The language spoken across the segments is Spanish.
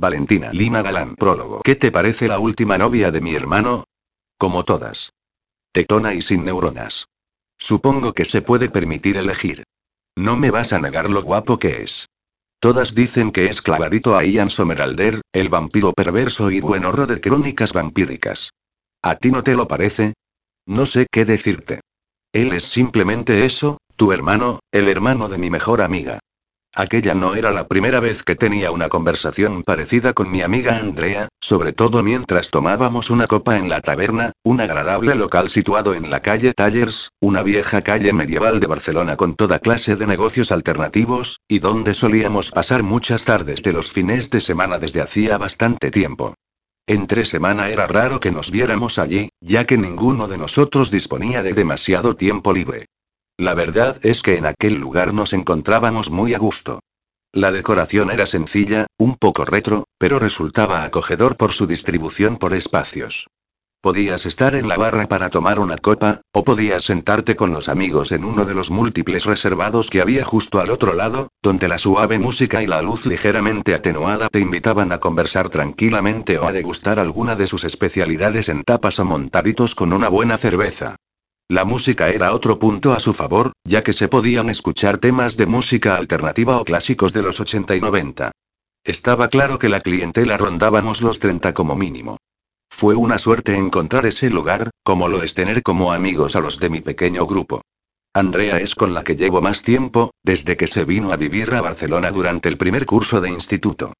Valentina Lima Galán. Prólogo. ¿Qué te parece la última novia de mi hermano? Como todas. Tetona y sin neuronas. Supongo que se puede permitir elegir. No me vas a negar lo guapo que es. Todas dicen que es clavadito a Ian Someralder, el vampiro perverso y buenorro de crónicas vampíricas. ¿A ti no te lo parece? No sé qué decirte. Él es simplemente eso, tu hermano, el hermano de mi mejor amiga. Aquella no era la primera vez que tenía una conversación parecida con mi amiga Andrea, sobre todo mientras tomábamos una copa en la taberna, un agradable local situado en la calle Tallers, una vieja calle medieval de Barcelona con toda clase de negocios alternativos, y donde solíamos pasar muchas tardes de los fines de semana desde hacía bastante tiempo. Entre semana era raro que nos viéramos allí, ya que ninguno de nosotros disponía de demasiado tiempo libre. La verdad es que en aquel lugar nos encontrábamos muy a gusto. La decoración era sencilla, un poco retro, pero resultaba acogedor por su distribución por espacios. Podías estar en la barra para tomar una copa, o podías sentarte con los amigos en uno de los múltiples reservados que había justo al otro lado, donde la suave música y la luz ligeramente atenuada te invitaban a conversar tranquilamente o a degustar alguna de sus especialidades en tapas o montaditos con una buena cerveza. La música era otro punto a su favor, ya que se podían escuchar temas de música alternativa o clásicos de los 80 y 90. Estaba claro que la clientela rondábamos los 30 como mínimo. Fue una suerte encontrar ese lugar, como lo es tener como amigos a los de mi pequeño grupo. Andrea es con la que llevo más tiempo, desde que se vino a vivir a Barcelona durante el primer curso de instituto.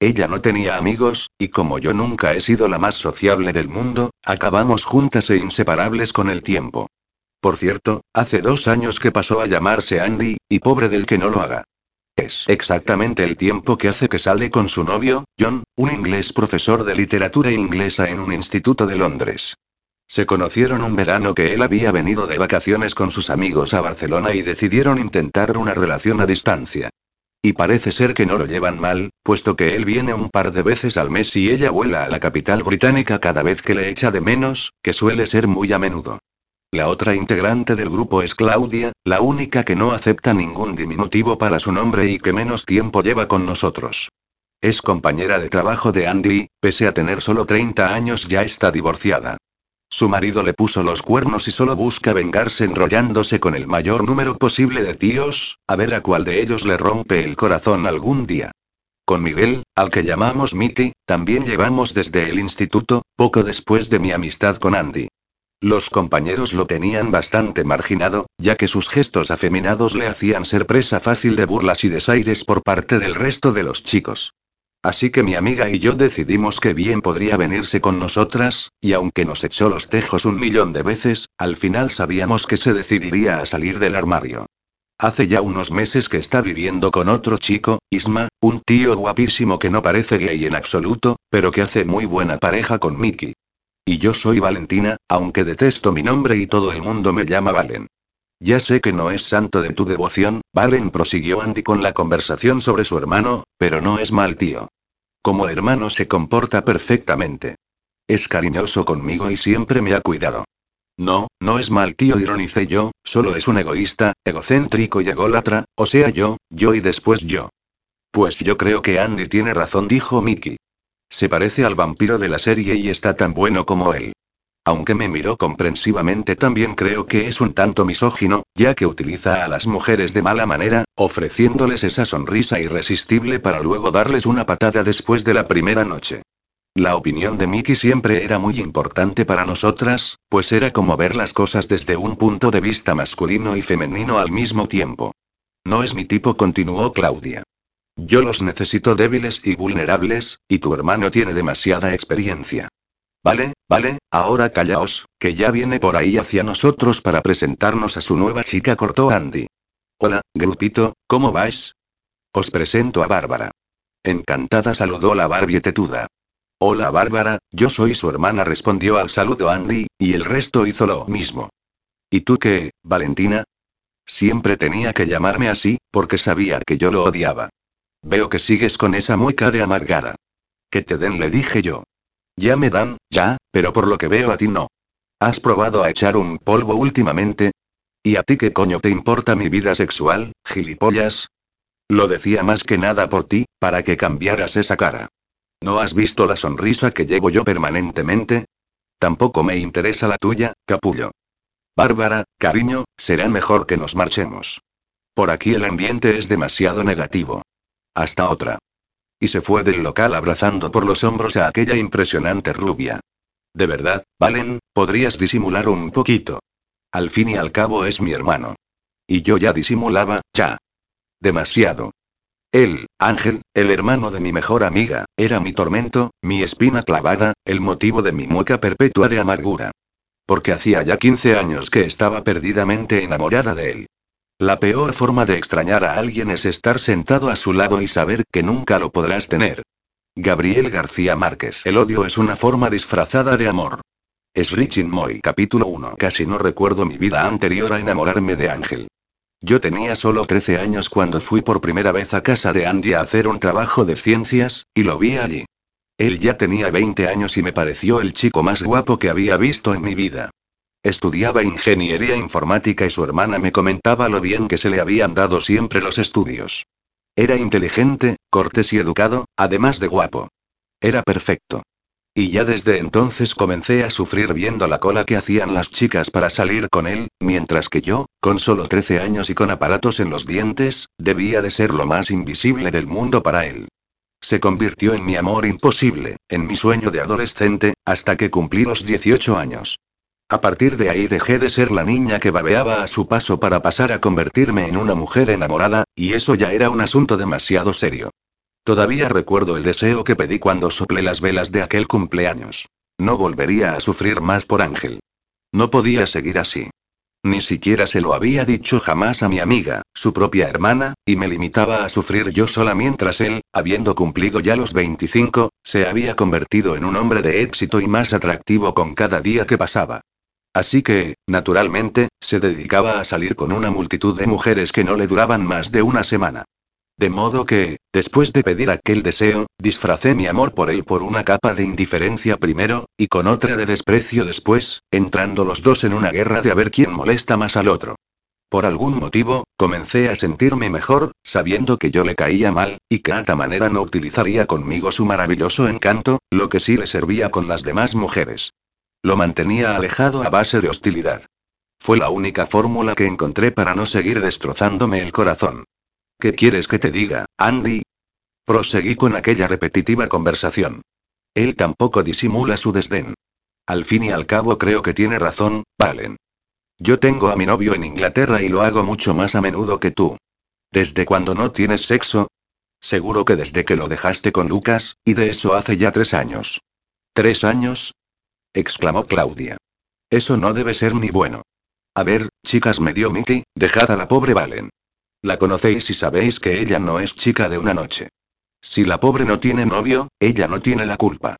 Ella no tenía amigos, y como yo nunca he sido la más sociable del mundo, acabamos juntas e inseparables con el tiempo. Por cierto, hace dos años que pasó a llamarse Andy, y pobre del que no lo haga. Es exactamente el tiempo que hace que sale con su novio, John, un inglés profesor de literatura inglesa en un instituto de Londres. Se conocieron un verano que él había venido de vacaciones con sus amigos a Barcelona y decidieron intentar una relación a distancia. Y parece ser que no lo llevan mal, puesto que él viene un par de veces al mes y ella vuela a la capital británica cada vez que le echa de menos, que suele ser muy a menudo. La otra integrante del grupo es Claudia, la única que no acepta ningún diminutivo para su nombre y que menos tiempo lleva con nosotros. Es compañera de trabajo de Andy, pese a tener solo 30 años ya está divorciada. Su marido le puso los cuernos y solo busca vengarse enrollándose con el mayor número posible de tíos, a ver a cuál de ellos le rompe el corazón algún día. Con Miguel, al que llamamos Mickey, también llevamos desde el instituto, poco después de mi amistad con Andy. Los compañeros lo tenían bastante marginado, ya que sus gestos afeminados le hacían ser presa fácil de burlas y desaires por parte del resto de los chicos. Así que mi amiga y yo decidimos que bien podría venirse con nosotras, y aunque nos echó los tejos un millón de veces, al final sabíamos que se decidiría a salir del armario. Hace ya unos meses que está viviendo con otro chico, Isma, un tío guapísimo que no parece gay en absoluto, pero que hace muy buena pareja con Mickey. Y yo soy Valentina, aunque detesto mi nombre y todo el mundo me llama Valen. Ya sé que no es santo de tu devoción, Valen prosiguió Andy con la conversación sobre su hermano, pero no es mal tío. Como hermano se comporta perfectamente. Es cariñoso conmigo y siempre me ha cuidado. No, no es mal tío, ironicé yo, solo es un egoísta, egocéntrico y ególatra, o sea yo, yo y después yo. Pues yo creo que Andy tiene razón, dijo Mickey. Se parece al vampiro de la serie y está tan bueno como él. Aunque me miró comprensivamente, también creo que es un tanto misógino, ya que utiliza a las mujeres de mala manera, ofreciéndoles esa sonrisa irresistible para luego darles una patada después de la primera noche. La opinión de Mickey siempre era muy importante para nosotras, pues era como ver las cosas desde un punto de vista masculino y femenino al mismo tiempo. No es mi tipo, continuó Claudia. Yo los necesito débiles y vulnerables, y tu hermano tiene demasiada experiencia. Vale, vale, ahora callaos, que ya viene por ahí hacia nosotros para presentarnos a su nueva chica, cortó Andy. Hola, grupito, ¿cómo vais? Os presento a Bárbara. Encantada saludó la Barbie tetuda. Hola Bárbara, yo soy su hermana, respondió al saludo Andy, y el resto hizo lo mismo. ¿Y tú qué, Valentina? Siempre tenía que llamarme así, porque sabía que yo lo odiaba. Veo que sigues con esa mueca de amargada. Que te den, le dije yo. Ya me dan, ya, pero por lo que veo a ti no. ¿Has probado a echar un polvo últimamente? ¿Y a ti qué coño te importa mi vida sexual, gilipollas? Lo decía más que nada por ti, para que cambiaras esa cara. ¿No has visto la sonrisa que llevo yo permanentemente? Tampoco me interesa la tuya, capullo. Bárbara, cariño, será mejor que nos marchemos. Por aquí el ambiente es demasiado negativo. Hasta otra. Y se fue del local abrazando por los hombros a aquella impresionante rubia. De verdad, Valen, podrías disimular un poquito. Al fin y al cabo es mi hermano. Y yo ya disimulaba, ya. Demasiado. Él, Ángel, el hermano de mi mejor amiga, era mi tormento, mi espina clavada, el motivo de mi mueca perpetua de amargura. Porque hacía ya 15 años que estaba perdidamente enamorada de él. La peor forma de extrañar a alguien es estar sentado a su lado y saber que nunca lo podrás tener. Gabriel García Márquez. El odio es una forma disfrazada de amor. Es Richin Moy. Capítulo 1. Casi no recuerdo mi vida anterior a enamorarme de Ángel. Yo tenía solo 13 años cuando fui por primera vez a casa de Andy a hacer un trabajo de ciencias, y lo vi allí. Él ya tenía 20 años y me pareció el chico más guapo que había visto en mi vida. Estudiaba ingeniería informática y su hermana me comentaba lo bien que se le habían dado siempre los estudios. Era inteligente, cortés y educado, además de guapo. Era perfecto. Y ya desde entonces comencé a sufrir viendo la cola que hacían las chicas para salir con él, mientras que yo, con solo 13 años y con aparatos en los dientes, debía de ser lo más invisible del mundo para él. Se convirtió en mi amor imposible, en mi sueño de adolescente, hasta que cumplí los 18 años. A partir de ahí dejé de ser la niña que babeaba a su paso para pasar a convertirme en una mujer enamorada, y eso ya era un asunto demasiado serio. Todavía recuerdo el deseo que pedí cuando soplé las velas de aquel cumpleaños. No volvería a sufrir más por Ángel. No podía seguir así. Ni siquiera se lo había dicho jamás a mi amiga, su propia hermana, y me limitaba a sufrir yo sola mientras él, habiendo cumplido ya los 25, se había convertido en un hombre de éxito y más atractivo con cada día que pasaba. Así que, naturalmente, se dedicaba a salir con una multitud de mujeres que no le duraban más de una semana. De modo que, después de pedir aquel deseo, disfracé mi amor por él por una capa de indiferencia primero, y con otra de desprecio después, entrando los dos en una guerra de a ver quién molesta más al otro. Por algún motivo, comencé a sentirme mejor, sabiendo que yo le caía mal, y que a manera no utilizaría conmigo su maravilloso encanto, lo que sí le servía con las demás mujeres. Lo mantenía alejado a base de hostilidad. Fue la única fórmula que encontré para no seguir destrozándome el corazón. ¿Qué quieres que te diga, Andy? Proseguí con aquella repetitiva conversación. Él tampoco disimula su desdén. Al fin y al cabo creo que tiene razón, Valen. Yo tengo a mi novio en Inglaterra y lo hago mucho más a menudo que tú. ¿Desde cuándo no tienes sexo? Seguro que desde que lo dejaste con Lucas, y de eso hace ya tres años. ¿Tres años? Exclamó Claudia. Eso no debe ser ni bueno. A ver, chicas, me dio Mickey, dejad a la pobre Valen. La conocéis y sabéis que ella no es chica de una noche. Si la pobre no tiene novio, ella no tiene la culpa.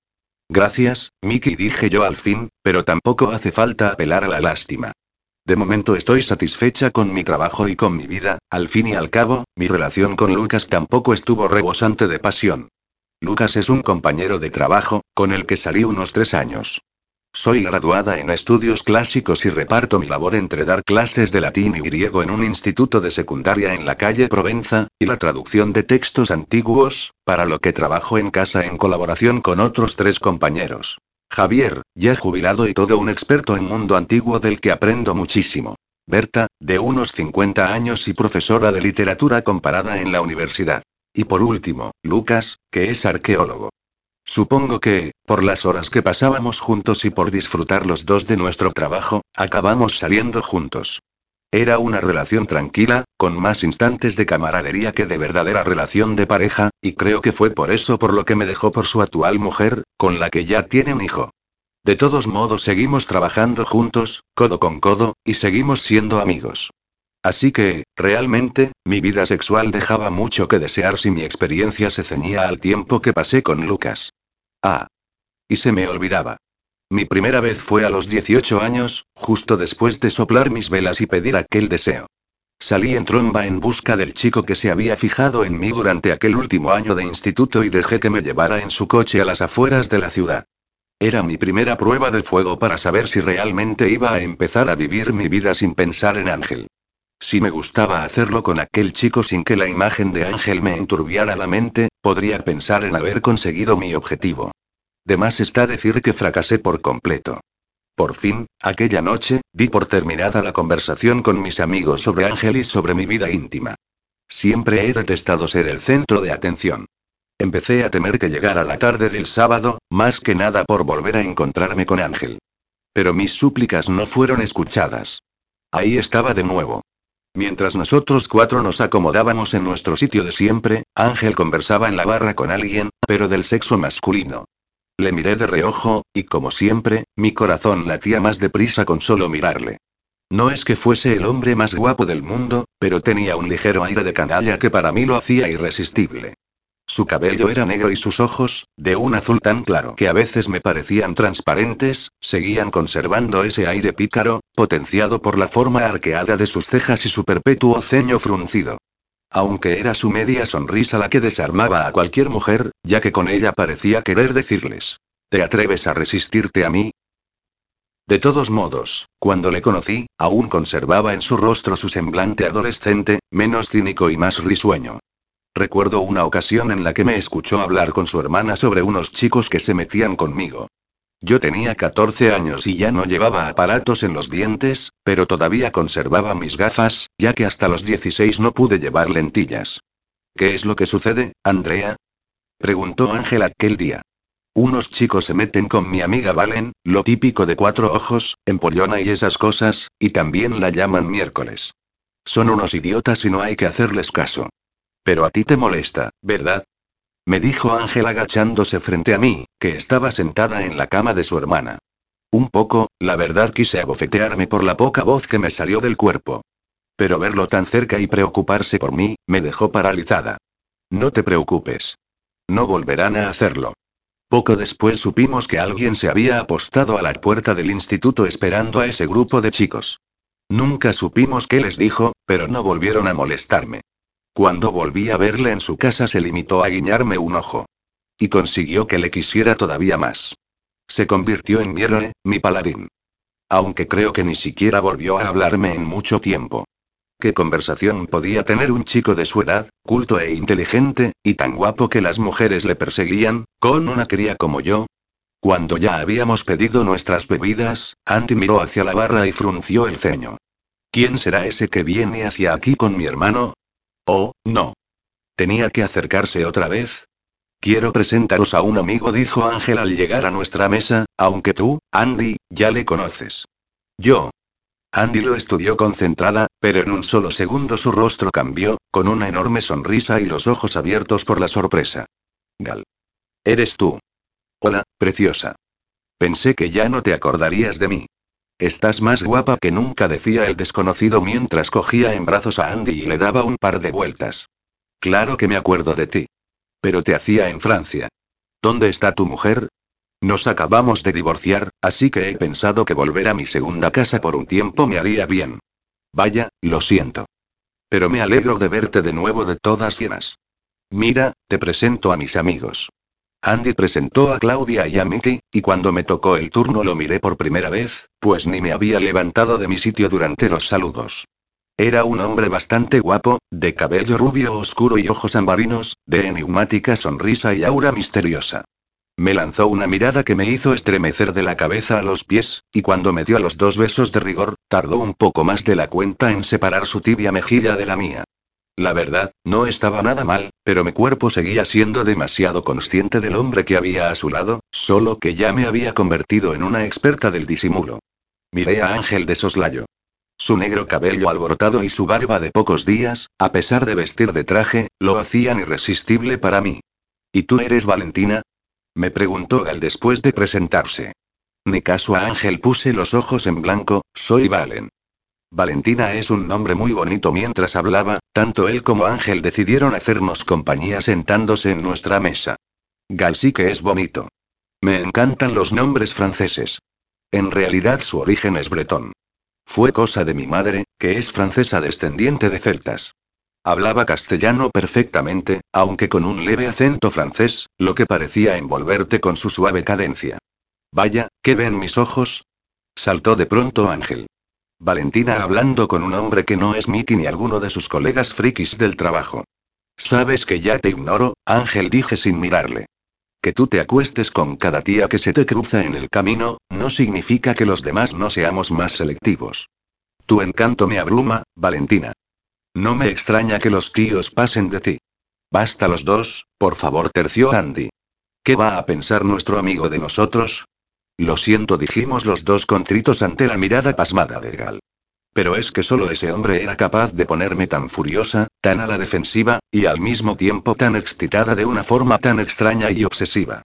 Gracias, Mickey, dije yo al fin, pero tampoco hace falta apelar a la lástima. De momento estoy satisfecha con mi trabajo y con mi vida, al fin y al cabo, mi relación con Lucas tampoco estuvo rebosante de pasión. Lucas es un compañero de trabajo, con el que salí unos tres años. Soy graduada en estudios clásicos y reparto mi labor entre dar clases de latín y griego en un instituto de secundaria en la calle Provenza, y la traducción de textos antiguos, para lo que trabajo en casa en colaboración con otros tres compañeros. Javier, ya jubilado y todo un experto en mundo antiguo del que aprendo muchísimo. Berta, de unos 50 años y profesora de literatura comparada en la universidad. Y por último, Lucas, que es arqueólogo. Supongo que, por las horas que pasábamos juntos y por disfrutar los dos de nuestro trabajo, acabamos saliendo juntos. Era una relación tranquila, con más instantes de camaradería que de verdadera relación de pareja, y creo que fue por eso por lo que me dejó por su actual mujer, con la que ya tiene un hijo. De todos modos seguimos trabajando juntos, codo con codo, y seguimos siendo amigos. Así que, realmente, mi vida sexual dejaba mucho que desear si mi experiencia se ceñía al tiempo que pasé con Lucas. Ah. Y se me olvidaba. Mi primera vez fue a los 18 años, justo después de soplar mis velas y pedir aquel deseo. Salí en tromba en busca del chico que se había fijado en mí durante aquel último año de instituto y dejé que me llevara en su coche a las afueras de la ciudad. Era mi primera prueba de fuego para saber si realmente iba a empezar a vivir mi vida sin pensar en Ángel. Si me gustaba hacerlo con aquel chico sin que la imagen de Ángel me enturbiara la mente, podría pensar en haber conseguido mi objetivo. De más está decir que fracasé por completo. Por fin, aquella noche, di por terminada la conversación con mis amigos sobre Ángel y sobre mi vida íntima. Siempre he detestado ser el centro de atención. Empecé a temer que llegara la tarde del sábado, más que nada por volver a encontrarme con Ángel. Pero mis súplicas no fueron escuchadas. Ahí estaba de nuevo. Mientras nosotros cuatro nos acomodábamos en nuestro sitio de siempre, Ángel conversaba en la barra con alguien, pero del sexo masculino. Le miré de reojo, y como siempre, mi corazón latía más deprisa con solo mirarle. No es que fuese el hombre más guapo del mundo, pero tenía un ligero aire de canalla que para mí lo hacía irresistible. Su cabello era negro y sus ojos, de un azul tan claro que a veces me parecían transparentes, seguían conservando ese aire pícaro, potenciado por la forma arqueada de sus cejas y su perpetuo ceño fruncido. Aunque era su media sonrisa la que desarmaba a cualquier mujer, ya que con ella parecía querer decirles. ¿Te atreves a resistirte a mí? De todos modos, cuando le conocí, aún conservaba en su rostro su semblante adolescente, menos cínico y más risueño. Recuerdo una ocasión en la que me escuchó hablar con su hermana sobre unos chicos que se metían conmigo. Yo tenía 14 años y ya no llevaba aparatos en los dientes, pero todavía conservaba mis gafas, ya que hasta los 16 no pude llevar lentillas. ¿Qué es lo que sucede, Andrea? preguntó Ángel aquel día. Unos chicos se meten con mi amiga Valen, lo típico de cuatro ojos, empollona y esas cosas, y también la llaman miércoles. Son unos idiotas y no hay que hacerles caso. Pero a ti te molesta, ¿verdad? Me dijo Ángel agachándose frente a mí, que estaba sentada en la cama de su hermana. Un poco, la verdad quise abofetearme por la poca voz que me salió del cuerpo. Pero verlo tan cerca y preocuparse por mí, me dejó paralizada. No te preocupes. No volverán a hacerlo. Poco después supimos que alguien se había apostado a la puerta del instituto esperando a ese grupo de chicos. Nunca supimos qué les dijo, pero no volvieron a molestarme. Cuando volví a verle en su casa se limitó a guiñarme un ojo. Y consiguió que le quisiera todavía más. Se convirtió en mi héroe, mi paladín. Aunque creo que ni siquiera volvió a hablarme en mucho tiempo. ¿Qué conversación podía tener un chico de su edad, culto e inteligente, y tan guapo que las mujeres le perseguían, con una cría como yo? Cuando ya habíamos pedido nuestras bebidas, Andy miró hacia la barra y frunció el ceño. ¿Quién será ese que viene hacia aquí con mi hermano? Oh, no. ¿Tenía que acercarse otra vez? Quiero presentaros a un amigo, dijo Ángel al llegar a nuestra mesa, aunque tú, Andy, ya le conoces. Yo. Andy lo estudió concentrada, pero en un solo segundo su rostro cambió, con una enorme sonrisa y los ojos abiertos por la sorpresa. Gal. Eres tú. Hola, preciosa. Pensé que ya no te acordarías de mí. Estás más guapa que nunca, decía el desconocido mientras cogía en brazos a Andy y le daba un par de vueltas. Claro que me acuerdo de ti. Pero te hacía en Francia. ¿Dónde está tu mujer? Nos acabamos de divorciar, así que he pensado que volver a mi segunda casa por un tiempo me haría bien. Vaya, lo siento. Pero me alegro de verte de nuevo de todas llenas. Mira, te presento a mis amigos. Andy presentó a Claudia y a Mickey, y cuando me tocó el turno lo miré por primera vez, pues ni me había levantado de mi sitio durante los saludos. Era un hombre bastante guapo, de cabello rubio oscuro y ojos ambarinos, de enigmática sonrisa y aura misteriosa. Me lanzó una mirada que me hizo estremecer de la cabeza a los pies, y cuando me dio los dos besos de rigor, tardó un poco más de la cuenta en separar su tibia mejilla de la mía. La verdad, no estaba nada mal, pero mi cuerpo seguía siendo demasiado consciente del hombre que había a su lado, solo que ya me había convertido en una experta del disimulo. Miré a Ángel de soslayo. Su negro cabello alborotado y su barba de pocos días, a pesar de vestir de traje, lo hacían irresistible para mí. ¿Y tú eres Valentina? Me preguntó Gal después de presentarse. Ni caso a Ángel puse los ojos en blanco, soy Valen. Valentina es un nombre muy bonito mientras hablaba, tanto él como Ángel decidieron hacernos compañía sentándose en nuestra mesa. Gal sí que es bonito. Me encantan los nombres franceses. En realidad su origen es bretón. Fue cosa de mi madre, que es francesa descendiente de celtas. Hablaba castellano perfectamente, aunque con un leve acento francés, lo que parecía envolverte con su suave cadencia. Vaya, ¿qué ven mis ojos? Saltó de pronto Ángel. Valentina hablando con un hombre que no es Mickey ni alguno de sus colegas frikis del trabajo. Sabes que ya te ignoro, Ángel dije sin mirarle. Que tú te acuestes con cada tía que se te cruza en el camino, no significa que los demás no seamos más selectivos. Tu encanto me abruma, Valentina. No me extraña que los tíos pasen de ti. Basta los dos, por favor, terció Andy. ¿Qué va a pensar nuestro amigo de nosotros? Lo siento, dijimos los dos contritos ante la mirada pasmada de Gal. Pero es que solo ese hombre era capaz de ponerme tan furiosa, tan a la defensiva, y al mismo tiempo tan excitada de una forma tan extraña y obsesiva.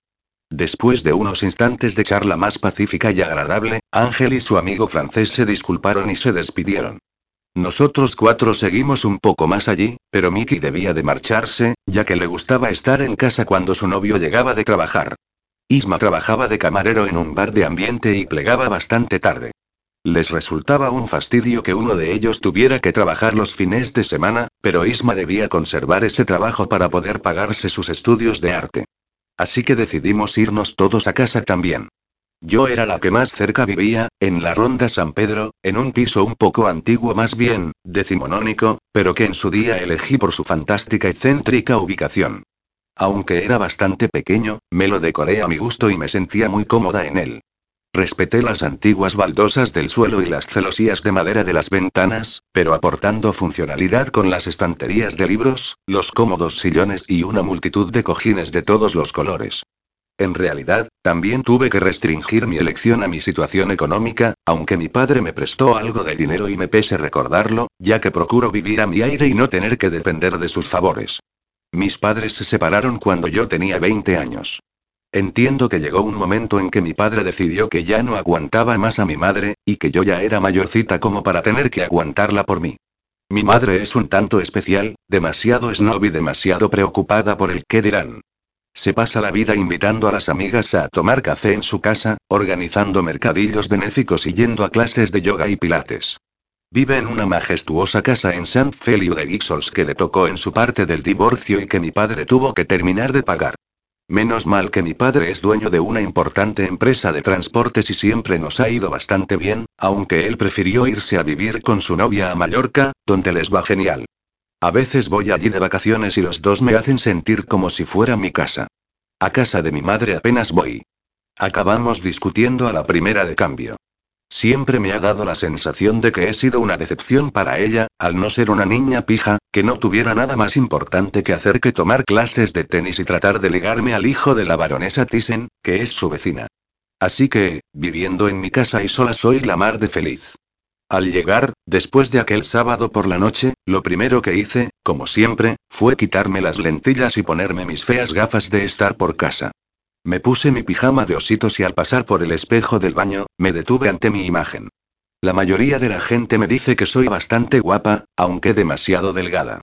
Después de unos instantes de charla más pacífica y agradable, Ángel y su amigo francés se disculparon y se despidieron. Nosotros cuatro seguimos un poco más allí, pero Mickey debía de marcharse, ya que le gustaba estar en casa cuando su novio llegaba de trabajar. Isma trabajaba de camarero en un bar de ambiente y plegaba bastante tarde. Les resultaba un fastidio que uno de ellos tuviera que trabajar los fines de semana, pero Isma debía conservar ese trabajo para poder pagarse sus estudios de arte. Así que decidimos irnos todos a casa también. Yo era la que más cerca vivía, en la Ronda San Pedro, en un piso un poco antiguo más bien, decimonónico, pero que en su día elegí por su fantástica y céntrica ubicación. Aunque era bastante pequeño, me lo decoré a mi gusto y me sentía muy cómoda en él. Respeté las antiguas baldosas del suelo y las celosías de madera de las ventanas, pero aportando funcionalidad con las estanterías de libros, los cómodos sillones y una multitud de cojines de todos los colores. En realidad, también tuve que restringir mi elección a mi situación económica, aunque mi padre me prestó algo de dinero y me pese recordarlo, ya que procuro vivir a mi aire y no tener que depender de sus favores. Mis padres se separaron cuando yo tenía 20 años. Entiendo que llegó un momento en que mi padre decidió que ya no aguantaba más a mi madre, y que yo ya era mayorcita como para tener que aguantarla por mí. Mi madre es un tanto especial, demasiado snob y demasiado preocupada por el qué dirán. Se pasa la vida invitando a las amigas a tomar café en su casa, organizando mercadillos benéficos y yendo a clases de yoga y pilates. Vive en una majestuosa casa en St. Feliu de Gixols que le tocó en su parte del divorcio y que mi padre tuvo que terminar de pagar. Menos mal que mi padre es dueño de una importante empresa de transportes y siempre nos ha ido bastante bien, aunque él prefirió irse a vivir con su novia a Mallorca, donde les va genial. A veces voy allí de vacaciones y los dos me hacen sentir como si fuera mi casa. A casa de mi madre apenas voy. Acabamos discutiendo a la primera de cambio. Siempre me ha dado la sensación de que he sido una decepción para ella, al no ser una niña pija, que no tuviera nada más importante que hacer que tomar clases de tenis y tratar de ligarme al hijo de la baronesa Thyssen, que es su vecina. Así que, viviendo en mi casa y sola soy la mar de feliz. Al llegar, después de aquel sábado por la noche, lo primero que hice, como siempre, fue quitarme las lentillas y ponerme mis feas gafas de estar por casa. Me puse mi pijama de ositos y al pasar por el espejo del baño, me detuve ante mi imagen. La mayoría de la gente me dice que soy bastante guapa, aunque demasiado delgada.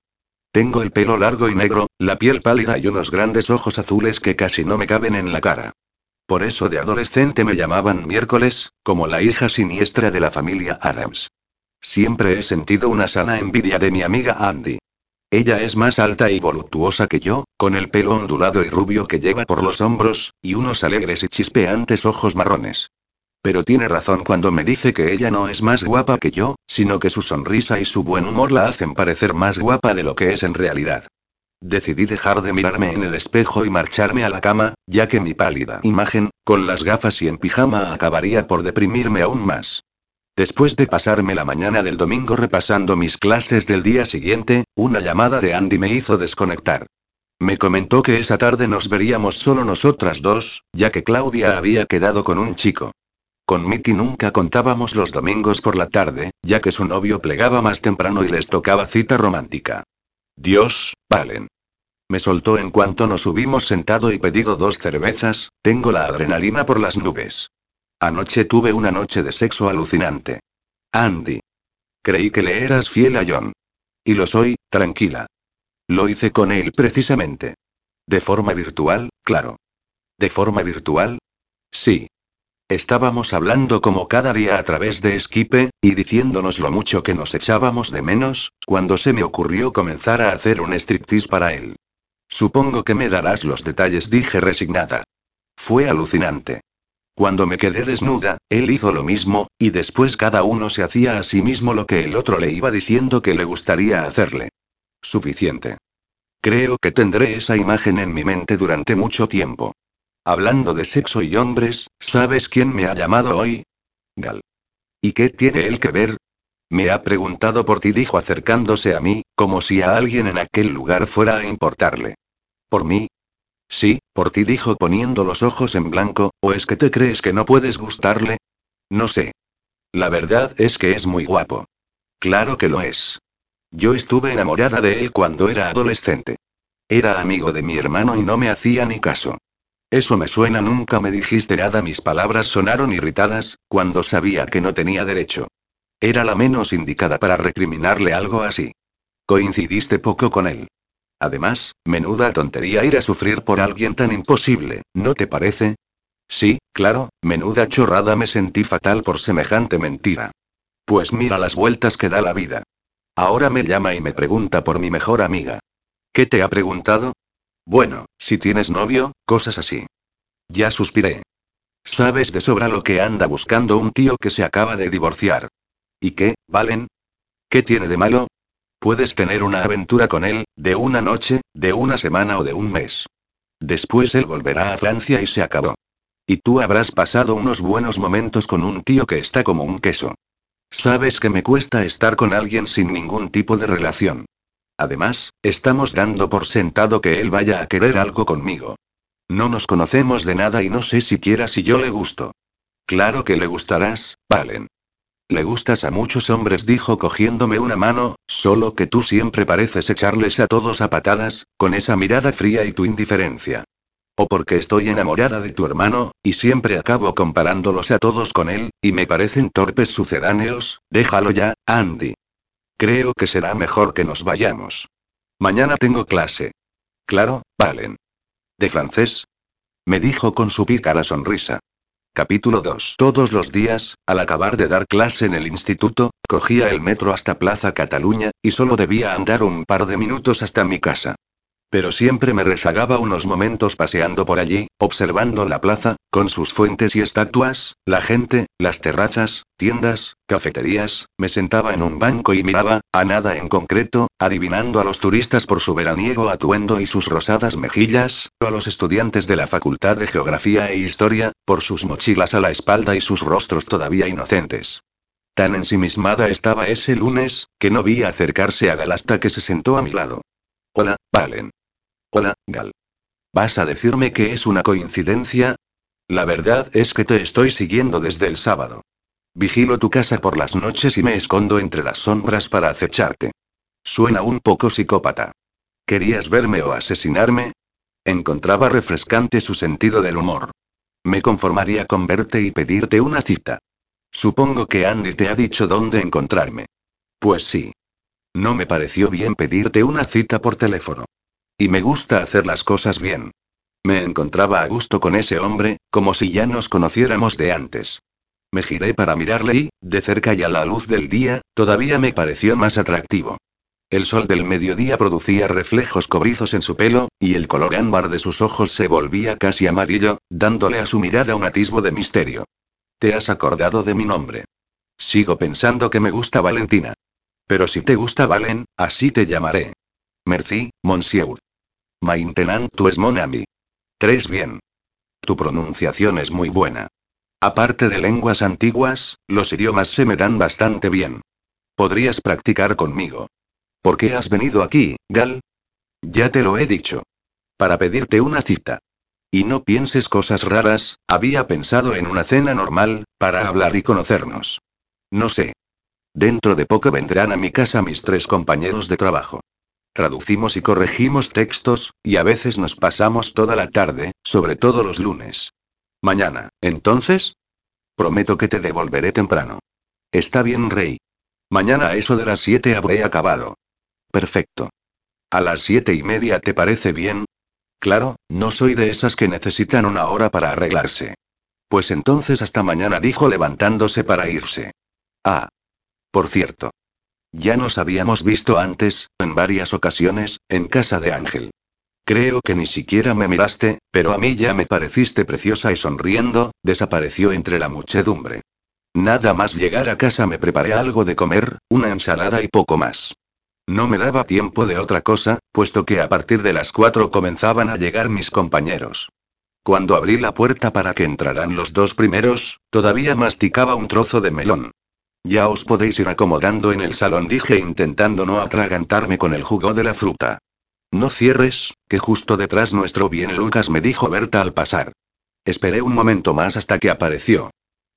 Tengo el pelo largo y negro, la piel pálida y unos grandes ojos azules que casi no me caben en la cara. Por eso de adolescente me llamaban miércoles, como la hija siniestra de la familia Adams. Siempre he sentido una sana envidia de mi amiga Andy. Ella es más alta y voluptuosa que yo, con el pelo ondulado y rubio que lleva por los hombros, y unos alegres y chispeantes ojos marrones. Pero tiene razón cuando me dice que ella no es más guapa que yo, sino que su sonrisa y su buen humor la hacen parecer más guapa de lo que es en realidad. Decidí dejar de mirarme en el espejo y marcharme a la cama, ya que mi pálida imagen, con las gafas y en pijama acabaría por deprimirme aún más. Después de pasarme la mañana del domingo repasando mis clases del día siguiente, una llamada de Andy me hizo desconectar. Me comentó que esa tarde nos veríamos solo nosotras dos, ya que Claudia había quedado con un chico. Con Mickey nunca contábamos los domingos por la tarde, ya que su novio plegaba más temprano y les tocaba cita romántica. Dios, Valen. Me soltó en cuanto nos subimos sentado y pedido dos cervezas, tengo la adrenalina por las nubes. Anoche tuve una noche de sexo alucinante. Andy. Creí que le eras fiel a John. Y lo soy, tranquila. Lo hice con él precisamente. De forma virtual, claro. ¿De forma virtual? Sí. Estábamos hablando como cada día a través de Skype, y diciéndonos lo mucho que nos echábamos de menos, cuando se me ocurrió comenzar a hacer un striptease para él. Supongo que me darás los detalles, dije resignada. Fue alucinante. Cuando me quedé desnuda, él hizo lo mismo, y después cada uno se hacía a sí mismo lo que el otro le iba diciendo que le gustaría hacerle. Suficiente. Creo que tendré esa imagen en mi mente durante mucho tiempo. Hablando de sexo y hombres, ¿sabes quién me ha llamado hoy? Gal. ¿Y qué tiene él que ver? Me ha preguntado por ti, dijo acercándose a mí, como si a alguien en aquel lugar fuera a importarle. ¿Por mí? Sí, por ti, dijo poniendo los ojos en blanco, ¿o es que te crees que no puedes gustarle? No sé. La verdad es que es muy guapo. Claro que lo es. Yo estuve enamorada de él cuando era adolescente. Era amigo de mi hermano y no me hacía ni caso. Eso me suena, nunca me dijiste nada, mis palabras sonaron irritadas, cuando sabía que no tenía derecho. Era la menos indicada para recriminarle algo así. Coincidiste poco con él. Además, menuda tontería ir a sufrir por alguien tan imposible, ¿no te parece? Sí, claro, menuda chorrada me sentí fatal por semejante mentira. Pues mira las vueltas que da la vida. Ahora me llama y me pregunta por mi mejor amiga. ¿Qué te ha preguntado? Bueno, si tienes novio, cosas así. Ya suspiré. Sabes de sobra lo que anda buscando un tío que se acaba de divorciar. ¿Y qué, Valen? ¿Qué tiene de malo? Puedes tener una aventura con él, de una noche, de una semana o de un mes. Después él volverá a Francia y se acabó. Y tú habrás pasado unos buenos momentos con un tío que está como un queso. Sabes que me cuesta estar con alguien sin ningún tipo de relación. Además, estamos dando por sentado que él vaya a querer algo conmigo. No nos conocemos de nada y no sé siquiera si yo le gusto. Claro que le gustarás, Valen. Le gustas a muchos hombres, dijo cogiéndome una mano, solo que tú siempre pareces echarles a todos a patadas, con esa mirada fría y tu indiferencia. O porque estoy enamorada de tu hermano, y siempre acabo comparándolos a todos con él, y me parecen torpes sucedáneos, déjalo ya, Andy. Creo que será mejor que nos vayamos. Mañana tengo clase. Claro, Valen. ¿De francés? Me dijo con su pícara sonrisa. Capítulo 2. Todos los días, al acabar de dar clase en el instituto, cogía el metro hasta Plaza Cataluña, y solo debía andar un par de minutos hasta mi casa. Pero siempre me rezagaba unos momentos paseando por allí, observando la plaza, con sus fuentes y estatuas, la gente, las terrazas, tiendas, cafeterías, me sentaba en un banco y miraba, a nada en concreto, adivinando a los turistas por su veraniego atuendo y sus rosadas mejillas, o a los estudiantes de la Facultad de Geografía e Historia, por sus mochilas a la espalda y sus rostros todavía inocentes. Tan ensimismada estaba ese lunes, que no vi acercarse a Galasta que se sentó a mi lado. Hola, Valen. Hola, Gal. ¿Vas a decirme que es una coincidencia? La verdad es que te estoy siguiendo desde el sábado. Vigilo tu casa por las noches y me escondo entre las sombras para acecharte. Suena un poco psicópata. ¿Querías verme o asesinarme? Encontraba refrescante su sentido del humor. Me conformaría con verte y pedirte una cita. Supongo que Andy te ha dicho dónde encontrarme. Pues sí. No me pareció bien pedirte una cita por teléfono. Y me gusta hacer las cosas bien. Me encontraba a gusto con ese hombre, como si ya nos conociéramos de antes. Me giré para mirarle y, de cerca y a la luz del día, todavía me pareció más atractivo. El sol del mediodía producía reflejos cobrizos en su pelo, y el color ámbar de sus ojos se volvía casi amarillo, dándole a su mirada un atisbo de misterio. ¿Te has acordado de mi nombre? Sigo pensando que me gusta Valentina. Pero si te gusta Valen, así te llamaré. Merci, monsieur. Maintenant tu es mon ami. Tres bien. Tu pronunciación es muy buena. Aparte de lenguas antiguas, los idiomas se me dan bastante bien. Podrías practicar conmigo. ¿Por qué has venido aquí, Gal? Ya te lo he dicho. Para pedirte una cita. Y no pienses cosas raras, había pensado en una cena normal, para hablar y conocernos. No sé. Dentro de poco vendrán a mi casa mis tres compañeros de trabajo. Traducimos y corregimos textos, y a veces nos pasamos toda la tarde, sobre todo los lunes. Mañana, entonces? Prometo que te devolveré temprano. Está bien, Rey. Mañana a eso de las siete habré acabado. Perfecto. ¿A las siete y media te parece bien? Claro, no soy de esas que necesitan una hora para arreglarse. Pues entonces hasta mañana dijo levantándose para irse. Ah. Por cierto. Ya nos habíamos visto antes, en varias ocasiones, en casa de Ángel. Creo que ni siquiera me miraste, pero a mí ya me pareciste preciosa y sonriendo, desapareció entre la muchedumbre. Nada más llegar a casa me preparé algo de comer, una ensalada y poco más. No me daba tiempo de otra cosa, puesto que a partir de las cuatro comenzaban a llegar mis compañeros. Cuando abrí la puerta para que entraran los dos primeros, todavía masticaba un trozo de melón. Ya os podéis ir acomodando en el salón, dije intentando no atragantarme con el jugo de la fruta. No cierres, que justo detrás nuestro bien Lucas me dijo Berta al pasar. Esperé un momento más hasta que apareció.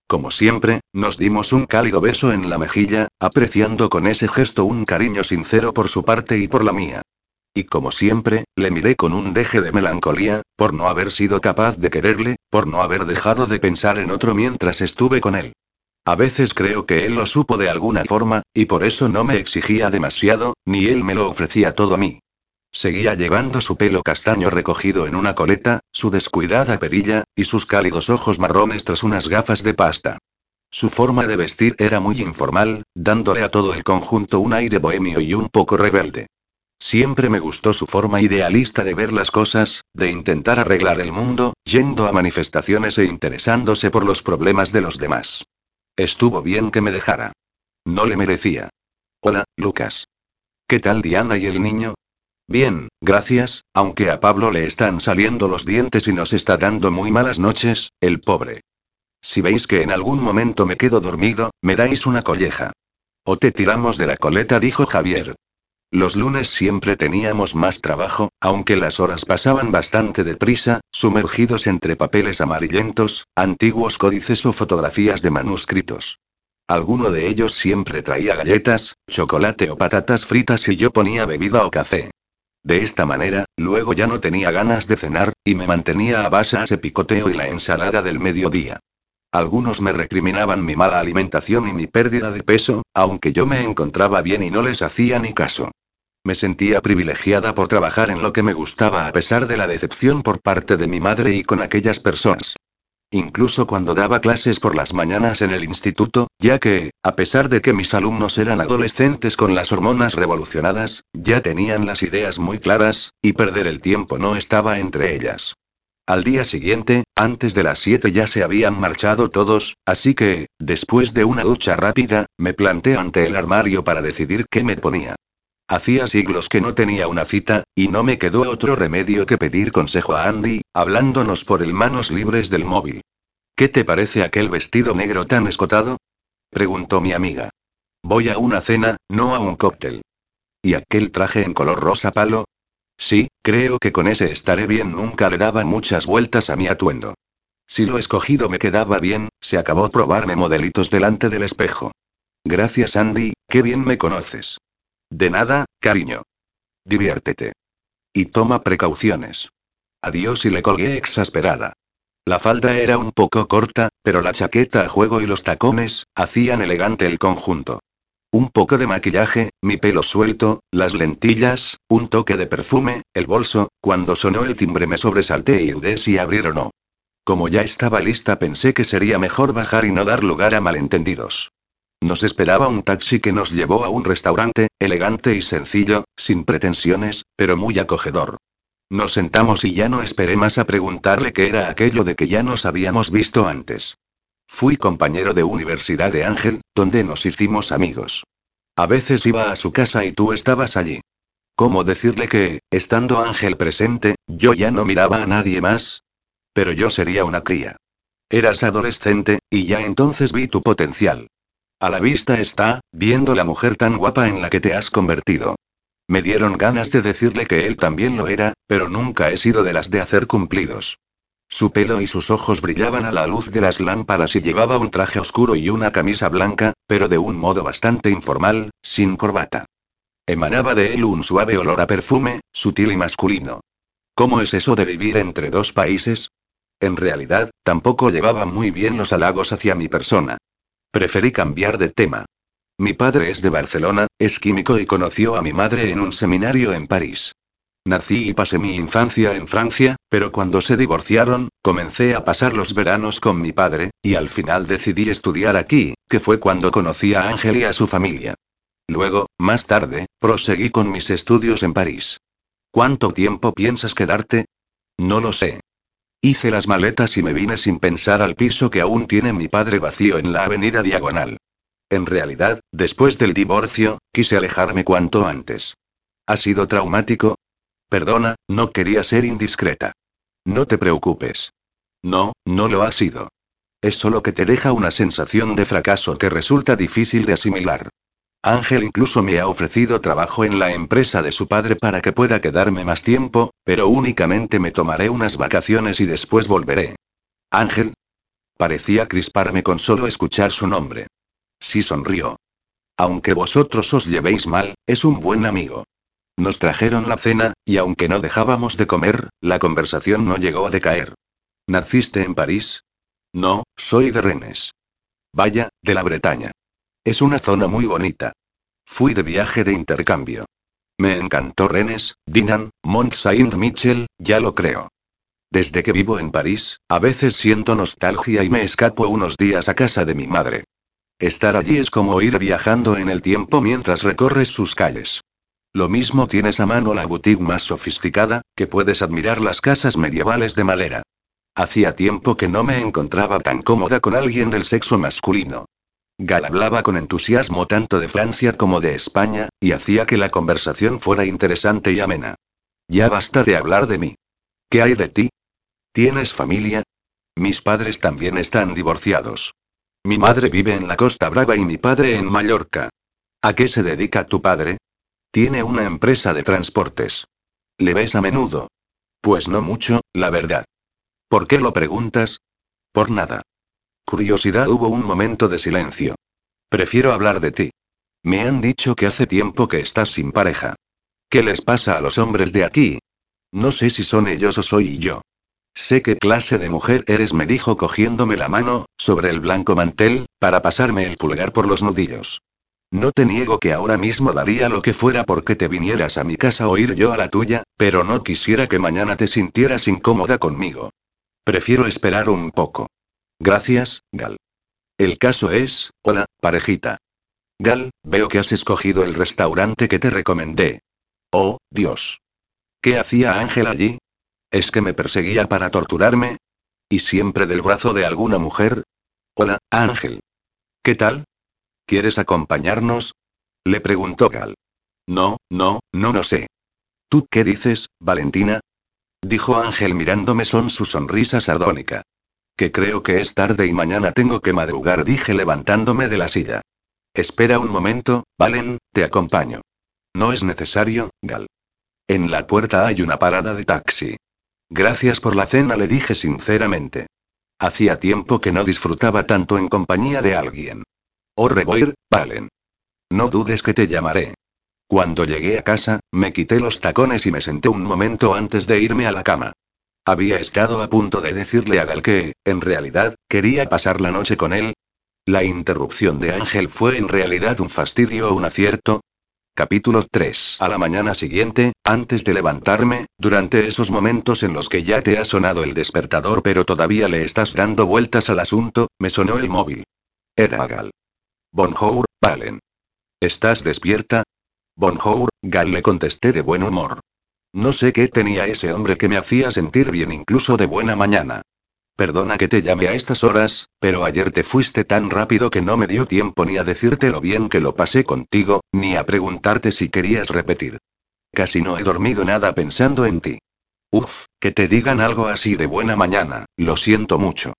Como siempre, nos dimos un cálido beso en la mejilla, apreciando con ese gesto un cariño sincero por su parte y por la mía. Y como siempre, le miré con un deje de melancolía, por no haber sido capaz de quererle, por no haber dejado de pensar en otro mientras estuve con él. A veces creo que él lo supo de alguna forma, y por eso no me exigía demasiado, ni él me lo ofrecía todo a mí. Seguía llevando su pelo castaño recogido en una coleta, su descuidada perilla, y sus cálidos ojos marrones tras unas gafas de pasta. Su forma de vestir era muy informal, dándole a todo el conjunto un aire bohemio y un poco rebelde. Siempre me gustó su forma idealista de ver las cosas, de intentar arreglar el mundo, yendo a manifestaciones e interesándose por los problemas de los demás. Estuvo bien que me dejara. No le merecía. Hola, Lucas. ¿Qué tal Diana y el niño? Bien, gracias, aunque a Pablo le están saliendo los dientes y nos está dando muy malas noches, el pobre. Si veis que en algún momento me quedo dormido, me dais una colleja. O te tiramos de la coleta, dijo Javier. Los lunes siempre teníamos más trabajo, aunque las horas pasaban bastante deprisa, sumergidos entre papeles amarillentos, antiguos códices o fotografías de manuscritos. Alguno de ellos siempre traía galletas, chocolate o patatas fritas y yo ponía bebida o café. De esta manera, luego ya no tenía ganas de cenar, y me mantenía a base a ese picoteo y la ensalada del mediodía. Algunos me recriminaban mi mala alimentación y mi pérdida de peso, aunque yo me encontraba bien y no les hacía ni caso. Me sentía privilegiada por trabajar en lo que me gustaba a pesar de la decepción por parte de mi madre y con aquellas personas. Incluso cuando daba clases por las mañanas en el instituto, ya que, a pesar de que mis alumnos eran adolescentes con las hormonas revolucionadas, ya tenían las ideas muy claras, y perder el tiempo no estaba entre ellas. Al día siguiente, antes de las 7 ya se habían marchado todos, así que, después de una ducha rápida, me planté ante el armario para decidir qué me ponía. Hacía siglos que no tenía una cita, y no me quedó otro remedio que pedir consejo a Andy, hablándonos por el manos libres del móvil. ¿Qué te parece aquel vestido negro tan escotado? preguntó mi amiga. Voy a una cena, no a un cóctel. ¿Y aquel traje en color rosa palo? Sí, creo que con ese estaré bien. Nunca le daba muchas vueltas a mi atuendo. Si lo escogido me quedaba bien, se acabó probarme modelitos delante del espejo. Gracias Andy, qué bien me conoces. De nada, cariño. Diviértete. Y toma precauciones. Adiós y le colgué exasperada. La falda era un poco corta, pero la chaqueta a juego y los tacones, hacían elegante el conjunto. Un poco de maquillaje, mi pelo suelto, las lentillas, un toque de perfume, el bolso, cuando sonó el timbre me sobresalté y dudé si abrir o no. Como ya estaba lista pensé que sería mejor bajar y no dar lugar a malentendidos. Nos esperaba un taxi que nos llevó a un restaurante, elegante y sencillo, sin pretensiones, pero muy acogedor. Nos sentamos y ya no esperé más a preguntarle qué era aquello de que ya nos habíamos visto antes. Fui compañero de universidad de Ángel, donde nos hicimos amigos. A veces iba a su casa y tú estabas allí. ¿Cómo decirle que, estando Ángel presente, yo ya no miraba a nadie más? Pero yo sería una cría. Eras adolescente, y ya entonces vi tu potencial. A la vista está, viendo la mujer tan guapa en la que te has convertido. Me dieron ganas de decirle que él también lo era, pero nunca he sido de las de hacer cumplidos. Su pelo y sus ojos brillaban a la luz de las lámparas y llevaba un traje oscuro y una camisa blanca, pero de un modo bastante informal, sin corbata. Emanaba de él un suave olor a perfume, sutil y masculino. ¿Cómo es eso de vivir entre dos países? En realidad, tampoco llevaba muy bien los halagos hacia mi persona. Preferí cambiar de tema. Mi padre es de Barcelona, es químico y conoció a mi madre en un seminario en París. Nací y pasé mi infancia en Francia, pero cuando se divorciaron, comencé a pasar los veranos con mi padre, y al final decidí estudiar aquí, que fue cuando conocí a Ángel y a su familia. Luego, más tarde, proseguí con mis estudios en París. ¿Cuánto tiempo piensas quedarte? No lo sé. Hice las maletas y me vine sin pensar al piso que aún tiene mi padre vacío en la avenida Diagonal. En realidad, después del divorcio, quise alejarme cuanto antes. ¿Ha sido traumático? Perdona, no quería ser indiscreta. No te preocupes. No, no lo ha sido. Es solo que te deja una sensación de fracaso que resulta difícil de asimilar. Ángel incluso me ha ofrecido trabajo en la empresa de su padre para que pueda quedarme más tiempo, pero únicamente me tomaré unas vacaciones y después volveré. Ángel. Parecía crisparme con solo escuchar su nombre. Sí sonrió. Aunque vosotros os llevéis mal, es un buen amigo. Nos trajeron la cena, y aunque no dejábamos de comer, la conversación no llegó a decaer. ¿Naciste en París? No, soy de Rennes. Vaya, de la Bretaña. Es una zona muy bonita. Fui de viaje de intercambio. Me encantó Rennes, Dinan, Mont Saint-Michel, ya lo creo. Desde que vivo en París, a veces siento nostalgia y me escapo unos días a casa de mi madre. Estar allí es como ir viajando en el tiempo mientras recorres sus calles. Lo mismo tienes a mano la boutique más sofisticada, que puedes admirar las casas medievales de madera. Hacía tiempo que no me encontraba tan cómoda con alguien del sexo masculino. Gal hablaba con entusiasmo tanto de Francia como de España, y hacía que la conversación fuera interesante y amena. Ya basta de hablar de mí. ¿Qué hay de ti? ¿Tienes familia? Mis padres también están divorciados. Mi madre vive en la Costa Brava y mi padre en Mallorca. ¿A qué se dedica tu padre? Tiene una empresa de transportes. ¿Le ves a menudo? Pues no mucho, la verdad. ¿Por qué lo preguntas? Por nada. Curiosidad hubo un momento de silencio. Prefiero hablar de ti. Me han dicho que hace tiempo que estás sin pareja. ¿Qué les pasa a los hombres de aquí? No sé si son ellos o soy yo. Sé qué clase de mujer eres, me dijo cogiéndome la mano, sobre el blanco mantel, para pasarme el pulgar por los nudillos. No te niego que ahora mismo daría lo que fuera porque te vinieras a mi casa o ir yo a la tuya, pero no quisiera que mañana te sintieras incómoda conmigo. Prefiero esperar un poco. Gracias, Gal. El caso es, hola, parejita. Gal, veo que has escogido el restaurante que te recomendé. Oh, Dios. ¿Qué hacía Ángel allí? ¿Es que me perseguía para torturarme? ¿Y siempre del brazo de alguna mujer? Hola, Ángel. ¿Qué tal? ¿Quieres acompañarnos? Le preguntó Gal. No, no, no lo sé. ¿Tú qué dices, Valentina? Dijo Ángel mirándome son su sonrisa sardónica. Que creo que es tarde y mañana tengo que madrugar, dije levantándome de la silla. Espera un momento, Valen, te acompaño. No es necesario, Gal. En la puerta hay una parada de taxi. Gracias por la cena, le dije sinceramente. Hacía tiempo que no disfrutaba tanto en compañía de alguien. Au revoir, Valen. No dudes que te llamaré. Cuando llegué a casa, me quité los tacones y me senté un momento antes de irme a la cama. Había estado a punto de decirle a Gal que, en realidad, quería pasar la noche con él. La interrupción de Ángel fue en realidad un fastidio o un acierto. Capítulo 3. A la mañana siguiente, antes de levantarme, durante esos momentos en los que ya te ha sonado el despertador pero todavía le estás dando vueltas al asunto, me sonó el móvil. Era Gal. Bonjour, Valen. ¿Estás despierta? Bonjour, Gal le contesté de buen humor. No sé qué tenía ese hombre que me hacía sentir bien incluso de buena mañana. Perdona que te llame a estas horas, pero ayer te fuiste tan rápido que no me dio tiempo ni a decirte lo bien que lo pasé contigo, ni a preguntarte si querías repetir. Casi no he dormido nada pensando en ti. Uf, que te digan algo así de buena mañana, lo siento mucho.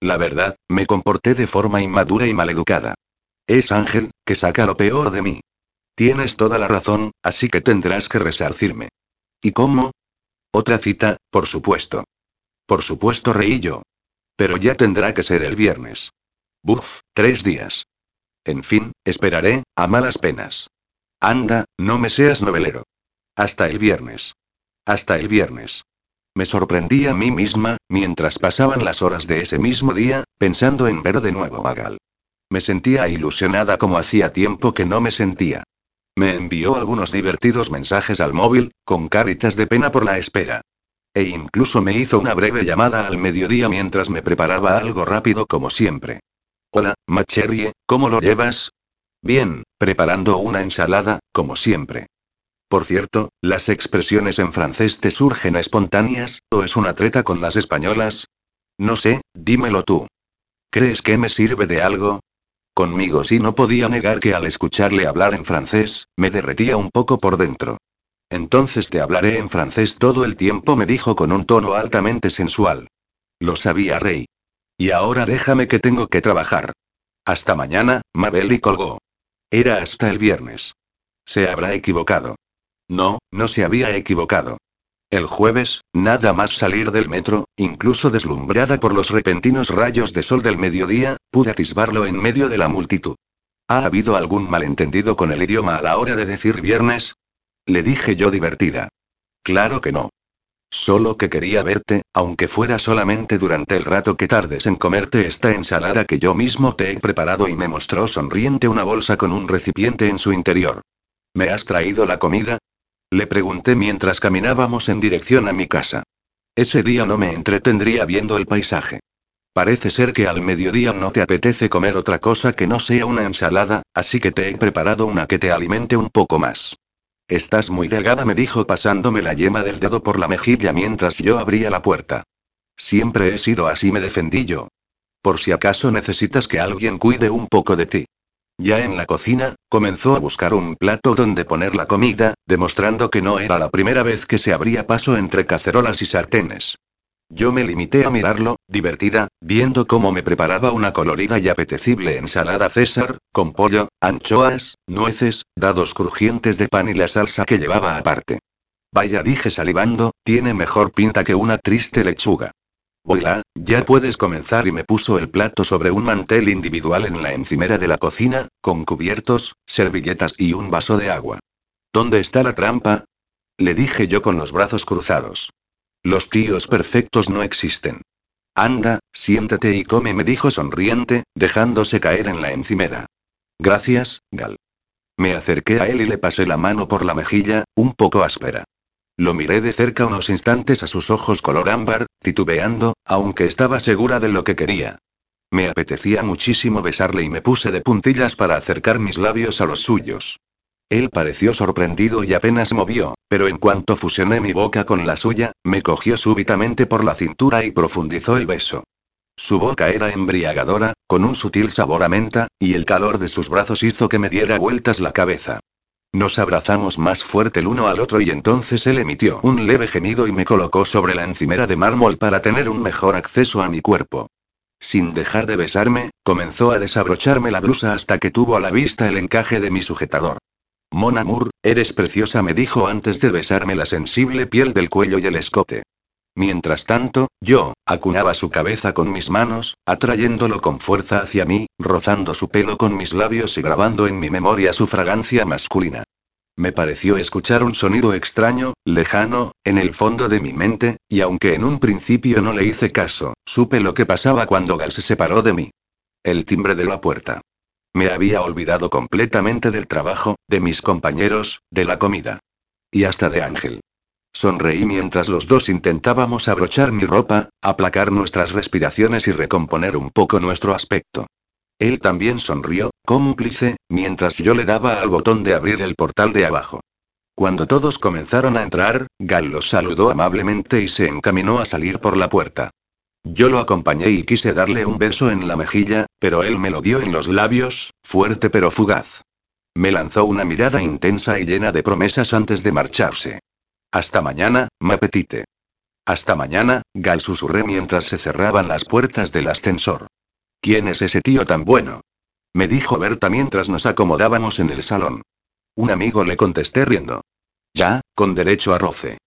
La verdad, me comporté de forma inmadura y maleducada. Es Ángel, que saca lo peor de mí. Tienes toda la razón, así que tendrás que resarcirme. ¿Y cómo? Otra cita, por supuesto. Por supuesto, reí yo. Pero ya tendrá que ser el viernes. Buf, tres días. En fin, esperaré, a malas penas. Anda, no me seas novelero. Hasta el viernes. Hasta el viernes. Me sorprendí a mí misma, mientras pasaban las horas de ese mismo día, pensando en ver de nuevo a Gal. Me sentía ilusionada como hacía tiempo que no me sentía. Me envió algunos divertidos mensajes al móvil, con caritas de pena por la espera. E incluso me hizo una breve llamada al mediodía mientras me preparaba algo rápido como siempre. Hola, Macherie, ¿cómo lo llevas? Bien, preparando una ensalada, como siempre. Por cierto, ¿las expresiones en francés te surgen espontáneas, o es una treta con las españolas? No sé, dímelo tú. ¿Crees que me sirve de algo? Conmigo sí no podía negar que al escucharle hablar en francés, me derretía un poco por dentro. Entonces te hablaré en francés todo el tiempo, me dijo con un tono altamente sensual. Lo sabía Rey. Y ahora déjame que tengo que trabajar. Hasta mañana, Mabel y colgó. Era hasta el viernes. Se habrá equivocado. No, no se había equivocado. El jueves, nada más salir del metro, incluso deslumbrada por los repentinos rayos de sol del mediodía, pude atisbarlo en medio de la multitud. ¿Ha habido algún malentendido con el idioma a la hora de decir viernes? Le dije yo divertida. Claro que no. Solo que quería verte, aunque fuera solamente durante el rato que tardes en comerte esta ensalada que yo mismo te he preparado y me mostró sonriente una bolsa con un recipiente en su interior. ¿Me has traído la comida? Le pregunté mientras caminábamos en dirección a mi casa. Ese día no me entretendría viendo el paisaje. Parece ser que al mediodía no te apetece comer otra cosa que no sea una ensalada, así que te he preparado una que te alimente un poco más. Estás muy delgada, me dijo pasándome la yema del dedo por la mejilla mientras yo abría la puerta. Siempre he sido así, me defendí yo. Por si acaso necesitas que alguien cuide un poco de ti. Ya en la cocina, comenzó a buscar un plato donde poner la comida, demostrando que no era la primera vez que se abría paso entre cacerolas y sartenes. Yo me limité a mirarlo, divertida, viendo cómo me preparaba una colorida y apetecible ensalada César, con pollo, anchoas, nueces, dados crujientes de pan y la salsa que llevaba aparte. Vaya, dije salivando, tiene mejor pinta que una triste lechuga. Voila, ya puedes comenzar y me puso el plato sobre un mantel individual en la encimera de la cocina, con cubiertos, servilletas y un vaso de agua. ¿Dónde está la trampa? Le dije yo con los brazos cruzados. Los tíos perfectos no existen. Anda, siéntate y come, me dijo sonriente, dejándose caer en la encimera. Gracias, Gal. Me acerqué a él y le pasé la mano por la mejilla, un poco áspera. Lo miré de cerca unos instantes a sus ojos color ámbar, titubeando, aunque estaba segura de lo que quería. Me apetecía muchísimo besarle y me puse de puntillas para acercar mis labios a los suyos. Él pareció sorprendido y apenas movió, pero en cuanto fusioné mi boca con la suya, me cogió súbitamente por la cintura y profundizó el beso. Su boca era embriagadora, con un sutil sabor a menta, y el calor de sus brazos hizo que me diera vueltas la cabeza. Nos abrazamos más fuerte el uno al otro y entonces él emitió un leve gemido y me colocó sobre la encimera de mármol para tener un mejor acceso a mi cuerpo. Sin dejar de besarme, comenzó a desabrocharme la blusa hasta que tuvo a la vista el encaje de mi sujetador. Mon amour, eres preciosa, me dijo antes de besarme la sensible piel del cuello y el escote. Mientras tanto, yo, acunaba su cabeza con mis manos, atrayéndolo con fuerza hacia mí, rozando su pelo con mis labios y grabando en mi memoria su fragancia masculina. Me pareció escuchar un sonido extraño, lejano, en el fondo de mi mente, y aunque en un principio no le hice caso, supe lo que pasaba cuando Gal se separó de mí. El timbre de la puerta. Me había olvidado completamente del trabajo, de mis compañeros, de la comida. Y hasta de Ángel. Sonreí mientras los dos intentábamos abrochar mi ropa, aplacar nuestras respiraciones y recomponer un poco nuestro aspecto. Él también sonrió, cómplice, mientras yo le daba al botón de abrir el portal de abajo. Cuando todos comenzaron a entrar, Gal los saludó amablemente y se encaminó a salir por la puerta. Yo lo acompañé y quise darle un beso en la mejilla, pero él me lo dio en los labios, fuerte pero fugaz. Me lanzó una mirada intensa y llena de promesas antes de marcharse. Hasta mañana, Mapetite. Hasta mañana, Gal susurré mientras se cerraban las puertas del ascensor. ¿Quién es ese tío tan bueno? Me dijo Berta mientras nos acomodábamos en el salón. Un amigo le contesté riendo. Ya, con derecho a roce.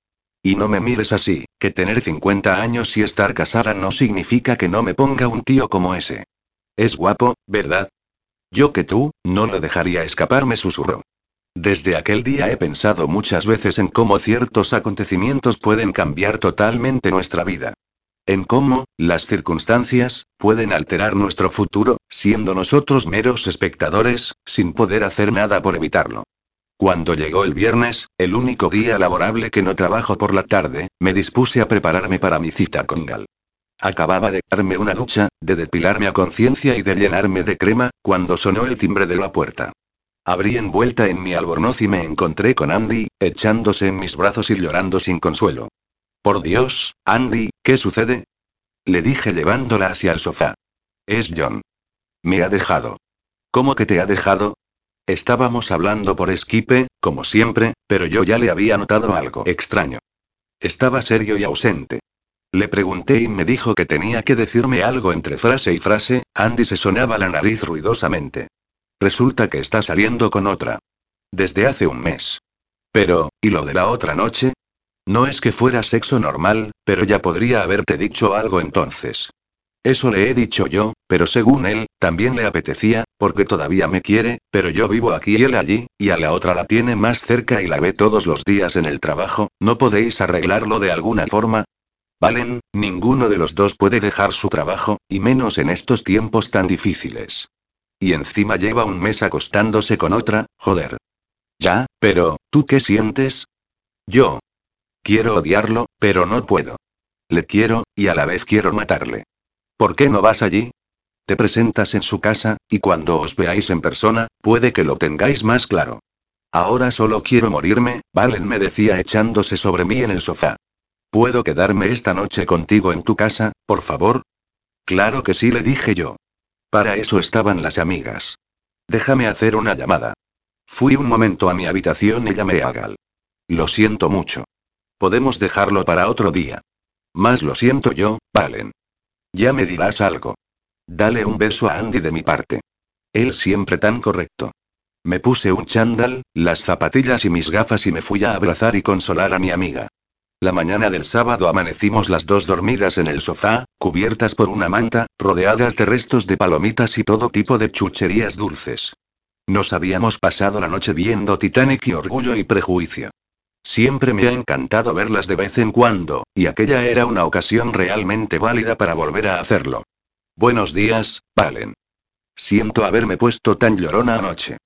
Y no me mires así, que tener 50 años y estar casada no significa que no me ponga un tío como ese. Es guapo, ¿verdad? Yo que tú, no lo dejaría escapar, me susurró. Desde aquel día he pensado muchas veces en cómo ciertos acontecimientos pueden cambiar totalmente nuestra vida. En cómo, las circunstancias, pueden alterar nuestro futuro, siendo nosotros meros espectadores, sin poder hacer nada por evitarlo. Cuando llegó el viernes, el único día laborable que no trabajo por la tarde, me dispuse a prepararme para mi cita con Gal. Acababa de darme una ducha, de depilarme a conciencia y de llenarme de crema, cuando sonó el timbre de la puerta. Abrí envuelta en mi albornoz y me encontré con Andy, echándose en mis brazos y llorando sin consuelo. Por Dios, Andy, ¿qué sucede? Le dije llevándola hacia el sofá. Es John. Me ha dejado. ¿Cómo que te ha dejado? Estábamos hablando por Skype, como siempre, pero yo ya le había notado algo extraño. Estaba serio y ausente. Le pregunté y me dijo que tenía que decirme algo entre frase y frase, Andy se sonaba la nariz ruidosamente. Resulta que está saliendo con otra. Desde hace un mes. Pero, ¿y lo de la otra noche? No es que fuera sexo normal, pero ya podría haberte dicho algo entonces. Eso le he dicho yo, pero según él, también le apetecía, porque todavía me quiere, pero yo vivo aquí y él allí, y a la otra la tiene más cerca y la ve todos los días en el trabajo, ¿no podéis arreglarlo de alguna forma? Valen, ninguno de los dos puede dejar su trabajo, y menos en estos tiempos tan difíciles. Y encima lleva un mes acostándose con otra, joder. Ya, pero, ¿tú qué sientes? Yo. Quiero odiarlo, pero no puedo. Le quiero, y a la vez quiero matarle. ¿Por qué no vas allí? Te presentas en su casa, y cuando os veáis en persona, puede que lo tengáis más claro. Ahora solo quiero morirme, Valen me decía echándose sobre mí en el sofá. ¿Puedo quedarme esta noche contigo en tu casa, por favor? Claro que sí, le dije yo. Para eso estaban las amigas. Déjame hacer una llamada. Fui un momento a mi habitación y llamé a Gal. Lo siento mucho. Podemos dejarlo para otro día. Más lo siento yo, Valen. Ya me dirás algo. Dale un beso a Andy de mi parte. Él siempre tan correcto. Me puse un chándal, las zapatillas y mis gafas y me fui a abrazar y consolar a mi amiga. La mañana del sábado amanecimos las dos dormidas en el sofá, cubiertas por una manta, rodeadas de restos de palomitas y todo tipo de chucherías dulces. Nos habíamos pasado la noche viendo Titanic y Orgullo y Prejuicio. Siempre me ha encantado verlas de vez en cuando, y aquella era una ocasión realmente válida para volver a hacerlo. Buenos días, Valen. Siento haberme puesto tan llorona anoche.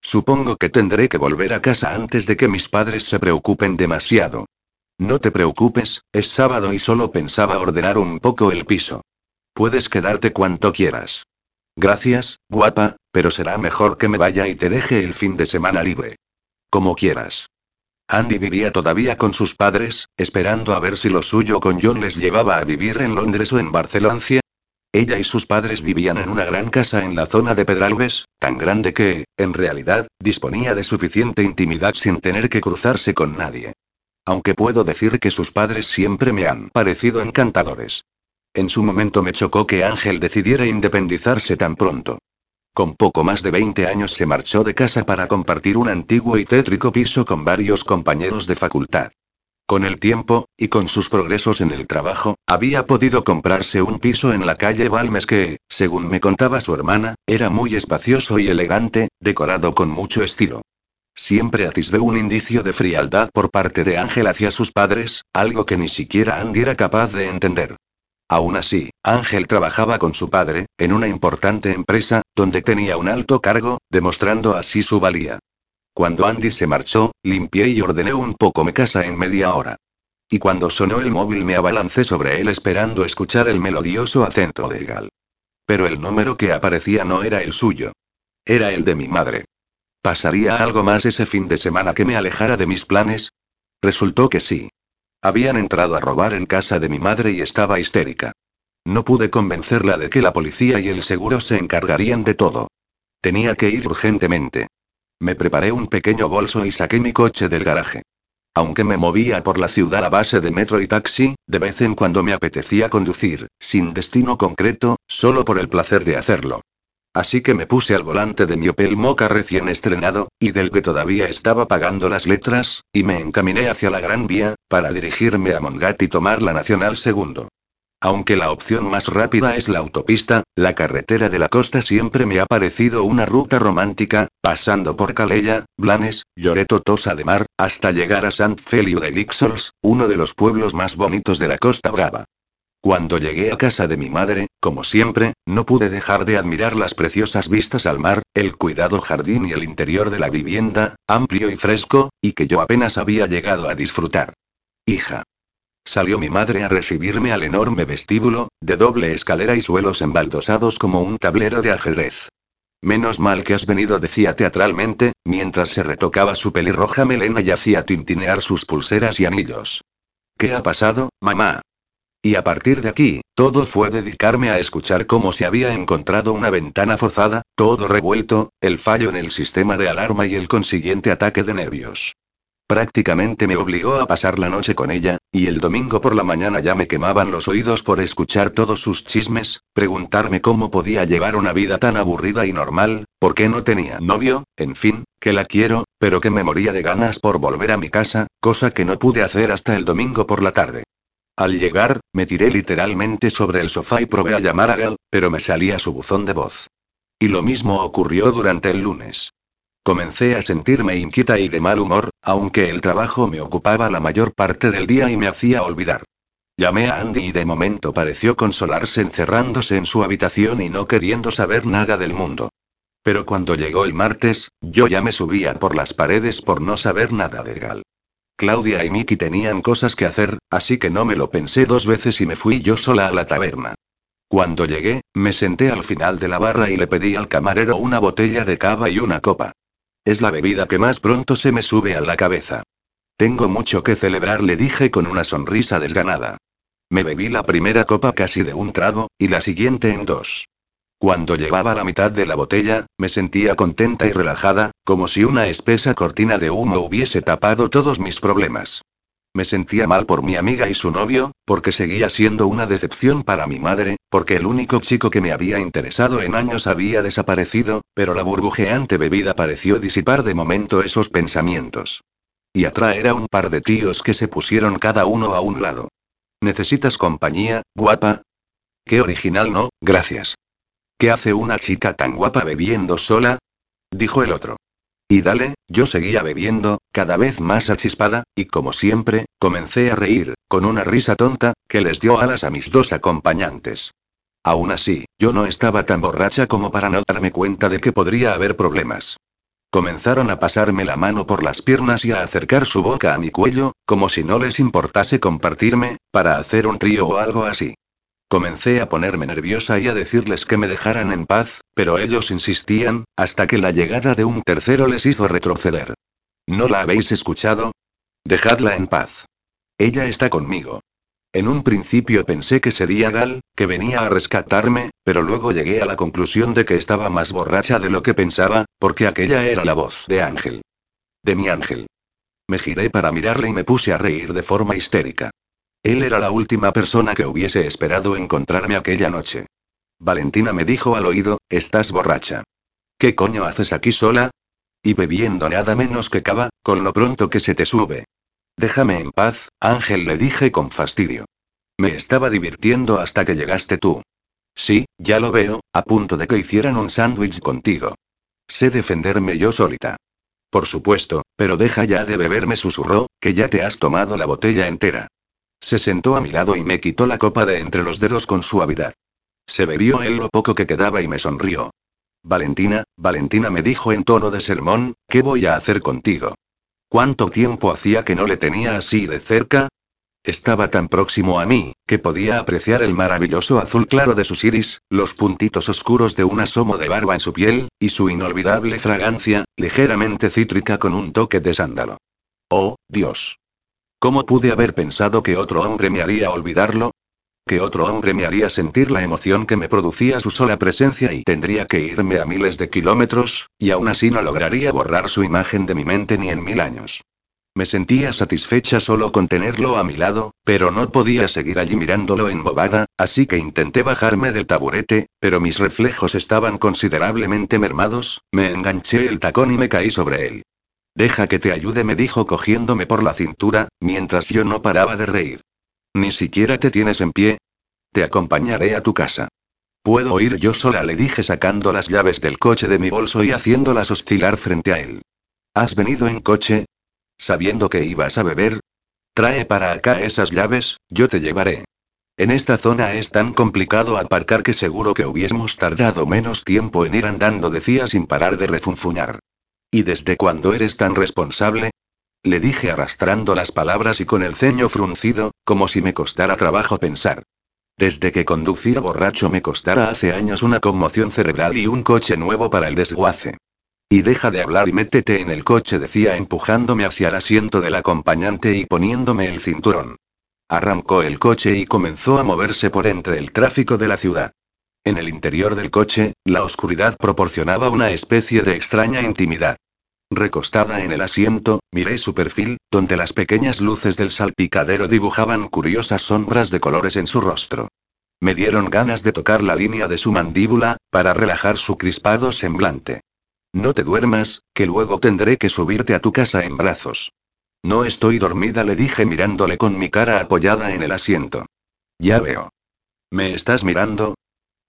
Supongo que tendré que volver a casa antes de que mis padres se preocupen demasiado. No te preocupes, es sábado y solo pensaba ordenar un poco el piso. Puedes quedarte cuanto quieras. Gracias, guapa, pero será mejor que me vaya y te deje el fin de semana libre. Como quieras. Andy vivía todavía con sus padres, esperando a ver si lo suyo con John les llevaba a vivir en Londres o en Barcelona. Ella y sus padres vivían en una gran casa en la zona de Pedralbes, tan grande que, en realidad, disponía de suficiente intimidad sin tener que cruzarse con nadie. Aunque puedo decir que sus padres siempre me han parecido encantadores. En su momento me chocó que Ángel decidiera independizarse tan pronto. Con poco más de 20 años se marchó de casa para compartir un antiguo y tétrico piso con varios compañeros de facultad. Con el tiempo, y con sus progresos en el trabajo, había podido comprarse un piso en la calle Balmes que, según me contaba su hermana, era muy espacioso y elegante, decorado con mucho estilo. Siempre atisbé un indicio de frialdad por parte de Ángel hacia sus padres, algo que ni siquiera Andy era capaz de entender. Aún así, Ángel trabajaba con su padre, en una importante empresa, donde tenía un alto cargo, demostrando así su valía. Cuando Andy se marchó, limpié y ordené un poco mi casa en media hora. Y cuando sonó el móvil me abalancé sobre él esperando escuchar el melodioso acento de Gal. Pero el número que aparecía no era el suyo. Era el de mi madre. ¿Pasaría algo más ese fin de semana que me alejara de mis planes? Resultó que sí. Habían entrado a robar en casa de mi madre y estaba histérica. No pude convencerla de que la policía y el seguro se encargarían de todo. Tenía que ir urgentemente. Me preparé un pequeño bolso y saqué mi coche del garaje. Aunque me movía por la ciudad a base de metro y taxi, de vez en cuando me apetecía conducir, sin destino concreto, solo por el placer de hacerlo. Así que me puse al volante de mi Opel Mocha recién estrenado, y del que todavía estaba pagando las letras, y me encaminé hacia la Gran Vía, para dirigirme a Mongat y tomar la Nacional Segundo. Aunque la opción más rápida es la autopista, la carretera de la costa siempre me ha parecido una ruta romántica, pasando por Calella, Blanes, Lloreto Tosa de Mar, hasta llegar a Sant Feliu de Lixols, uno de los pueblos más bonitos de la Costa Brava. Cuando llegué a casa de mi madre, como siempre, no pude dejar de admirar las preciosas vistas al mar, el cuidado jardín y el interior de la vivienda, amplio y fresco, y que yo apenas había llegado a disfrutar. Hija. Salió mi madre a recibirme al enorme vestíbulo, de doble escalera y suelos embaldosados como un tablero de ajedrez. Menos mal que has venido, decía teatralmente, mientras se retocaba su pelirroja melena y hacía tintinear sus pulseras y anillos. ¿Qué ha pasado, mamá? Y a partir de aquí, todo fue dedicarme a escuchar cómo se había encontrado una ventana forzada, todo revuelto, el fallo en el sistema de alarma y el consiguiente ataque de nervios. Prácticamente me obligó a pasar la noche con ella, y el domingo por la mañana ya me quemaban los oídos por escuchar todos sus chismes, preguntarme cómo podía llevar una vida tan aburrida y normal, por qué no tenía novio, en fin, que la quiero, pero que me moría de ganas por volver a mi casa, cosa que no pude hacer hasta el domingo por la tarde. Al llegar, me tiré literalmente sobre el sofá y probé a llamar a Gal, pero me salía su buzón de voz. Y lo mismo ocurrió durante el lunes. Comencé a sentirme inquieta y de mal humor, aunque el trabajo me ocupaba la mayor parte del día y me hacía olvidar. Llamé a Andy y de momento pareció consolarse encerrándose en su habitación y no queriendo saber nada del mundo. Pero cuando llegó el martes, yo ya me subía por las paredes por no saber nada de Gal. Claudia y Miki tenían cosas que hacer, así que no me lo pensé dos veces y me fui yo sola a la taberna. Cuando llegué, me senté al final de la barra y le pedí al camarero una botella de cava y una copa. Es la bebida que más pronto se me sube a la cabeza. Tengo mucho que celebrar, le dije con una sonrisa desganada. Me bebí la primera copa casi de un trago, y la siguiente en dos. Cuando llevaba la mitad de la botella, me sentía contenta y relajada, como si una espesa cortina de humo hubiese tapado todos mis problemas. Me sentía mal por mi amiga y su novio, porque seguía siendo una decepción para mi madre, porque el único chico que me había interesado en años había desaparecido, pero la burbujeante bebida pareció disipar de momento esos pensamientos. Y atraer a un par de tíos que se pusieron cada uno a un lado. ¿Necesitas compañía, guapa? Qué original, ¿no? Gracias. ¿Qué hace una chica tan guapa bebiendo sola? Dijo el otro. Y dale, yo seguía bebiendo, cada vez más achispada, y como siempre, comencé a reír, con una risa tonta, que les dio alas a mis dos acompañantes. Aún así, yo no estaba tan borracha como para no darme cuenta de que podría haber problemas. Comenzaron a pasarme la mano por las piernas y a acercar su boca a mi cuello, como si no les importase compartirme, para hacer un trío o algo así. Comencé a ponerme nerviosa y a decirles que me dejaran en paz, pero ellos insistían, hasta que la llegada de un tercero les hizo retroceder. ¿No la habéis escuchado? Dejadla en paz. Ella está conmigo. En un principio pensé que sería Gal, que venía a rescatarme, pero luego llegué a la conclusión de que estaba más borracha de lo que pensaba, porque aquella era la voz de Ángel. De mi ángel. Me giré para mirarle y me puse a reír de forma histérica. Él era la última persona que hubiese esperado encontrarme aquella noche. Valentina me dijo al oído, estás borracha. ¿Qué coño haces aquí sola? Y bebiendo nada menos que cava, con lo pronto que se te sube. Déjame en paz, Ángel le dije con fastidio. Me estaba divirtiendo hasta que llegaste tú. Sí, ya lo veo, a punto de que hicieran un sándwich contigo. Sé defenderme yo solita. Por supuesto, pero deja ya de beberme, susurró, que ya te has tomado la botella entera. Se sentó a mi lado y me quitó la copa de entre los dedos con suavidad. Se bebió él lo poco que quedaba y me sonrió. Valentina, Valentina me dijo en tono de sermón, ¿qué voy a hacer contigo? ¿Cuánto tiempo hacía que no le tenía así de cerca? Estaba tan próximo a mí, que podía apreciar el maravilloso azul claro de sus iris, los puntitos oscuros de un asomo de barba en su piel, y su inolvidable fragancia, ligeramente cítrica con un toque de sándalo. Oh, Dios. ¿Cómo pude haber pensado que otro hombre me haría olvidarlo? Que otro hombre me haría sentir la emoción que me producía su sola presencia y tendría que irme a miles de kilómetros, y aún así no lograría borrar su imagen de mi mente ni en mil años. Me sentía satisfecha solo con tenerlo a mi lado, pero no podía seguir allí mirándolo embobada, así que intenté bajarme del taburete, pero mis reflejos estaban considerablemente mermados, me enganché el tacón y me caí sobre él. Deja que te ayude, me dijo cogiéndome por la cintura, mientras yo no paraba de reír. Ni siquiera te tienes en pie. Te acompañaré a tu casa. Puedo ir yo sola, le dije sacando las llaves del coche de mi bolso y haciéndolas oscilar frente a él. ¿Has venido en coche? ¿Sabiendo que ibas a beber? Trae para acá esas llaves, yo te llevaré. En esta zona es tan complicado aparcar que seguro que hubiésemos tardado menos tiempo en ir andando, decía sin parar de refunfuñar. ¿Y desde cuándo eres tan responsable? Le dije arrastrando las palabras y con el ceño fruncido, como si me costara trabajo pensar. Desde que conducir borracho me costara hace años una conmoción cerebral y un coche nuevo para el desguace. Y deja de hablar y métete en el coche, decía empujándome hacia el asiento del acompañante y poniéndome el cinturón. Arrancó el coche y comenzó a moverse por entre el tráfico de la ciudad. En el interior del coche, la oscuridad proporcionaba una especie de extraña intimidad. Recostada en el asiento, miré su perfil, donde las pequeñas luces del salpicadero dibujaban curiosas sombras de colores en su rostro. Me dieron ganas de tocar la línea de su mandíbula, para relajar su crispado semblante. No te duermas, que luego tendré que subirte a tu casa en brazos. No estoy dormida, le dije mirándole con mi cara apoyada en el asiento. Ya veo. ¿Me estás mirando?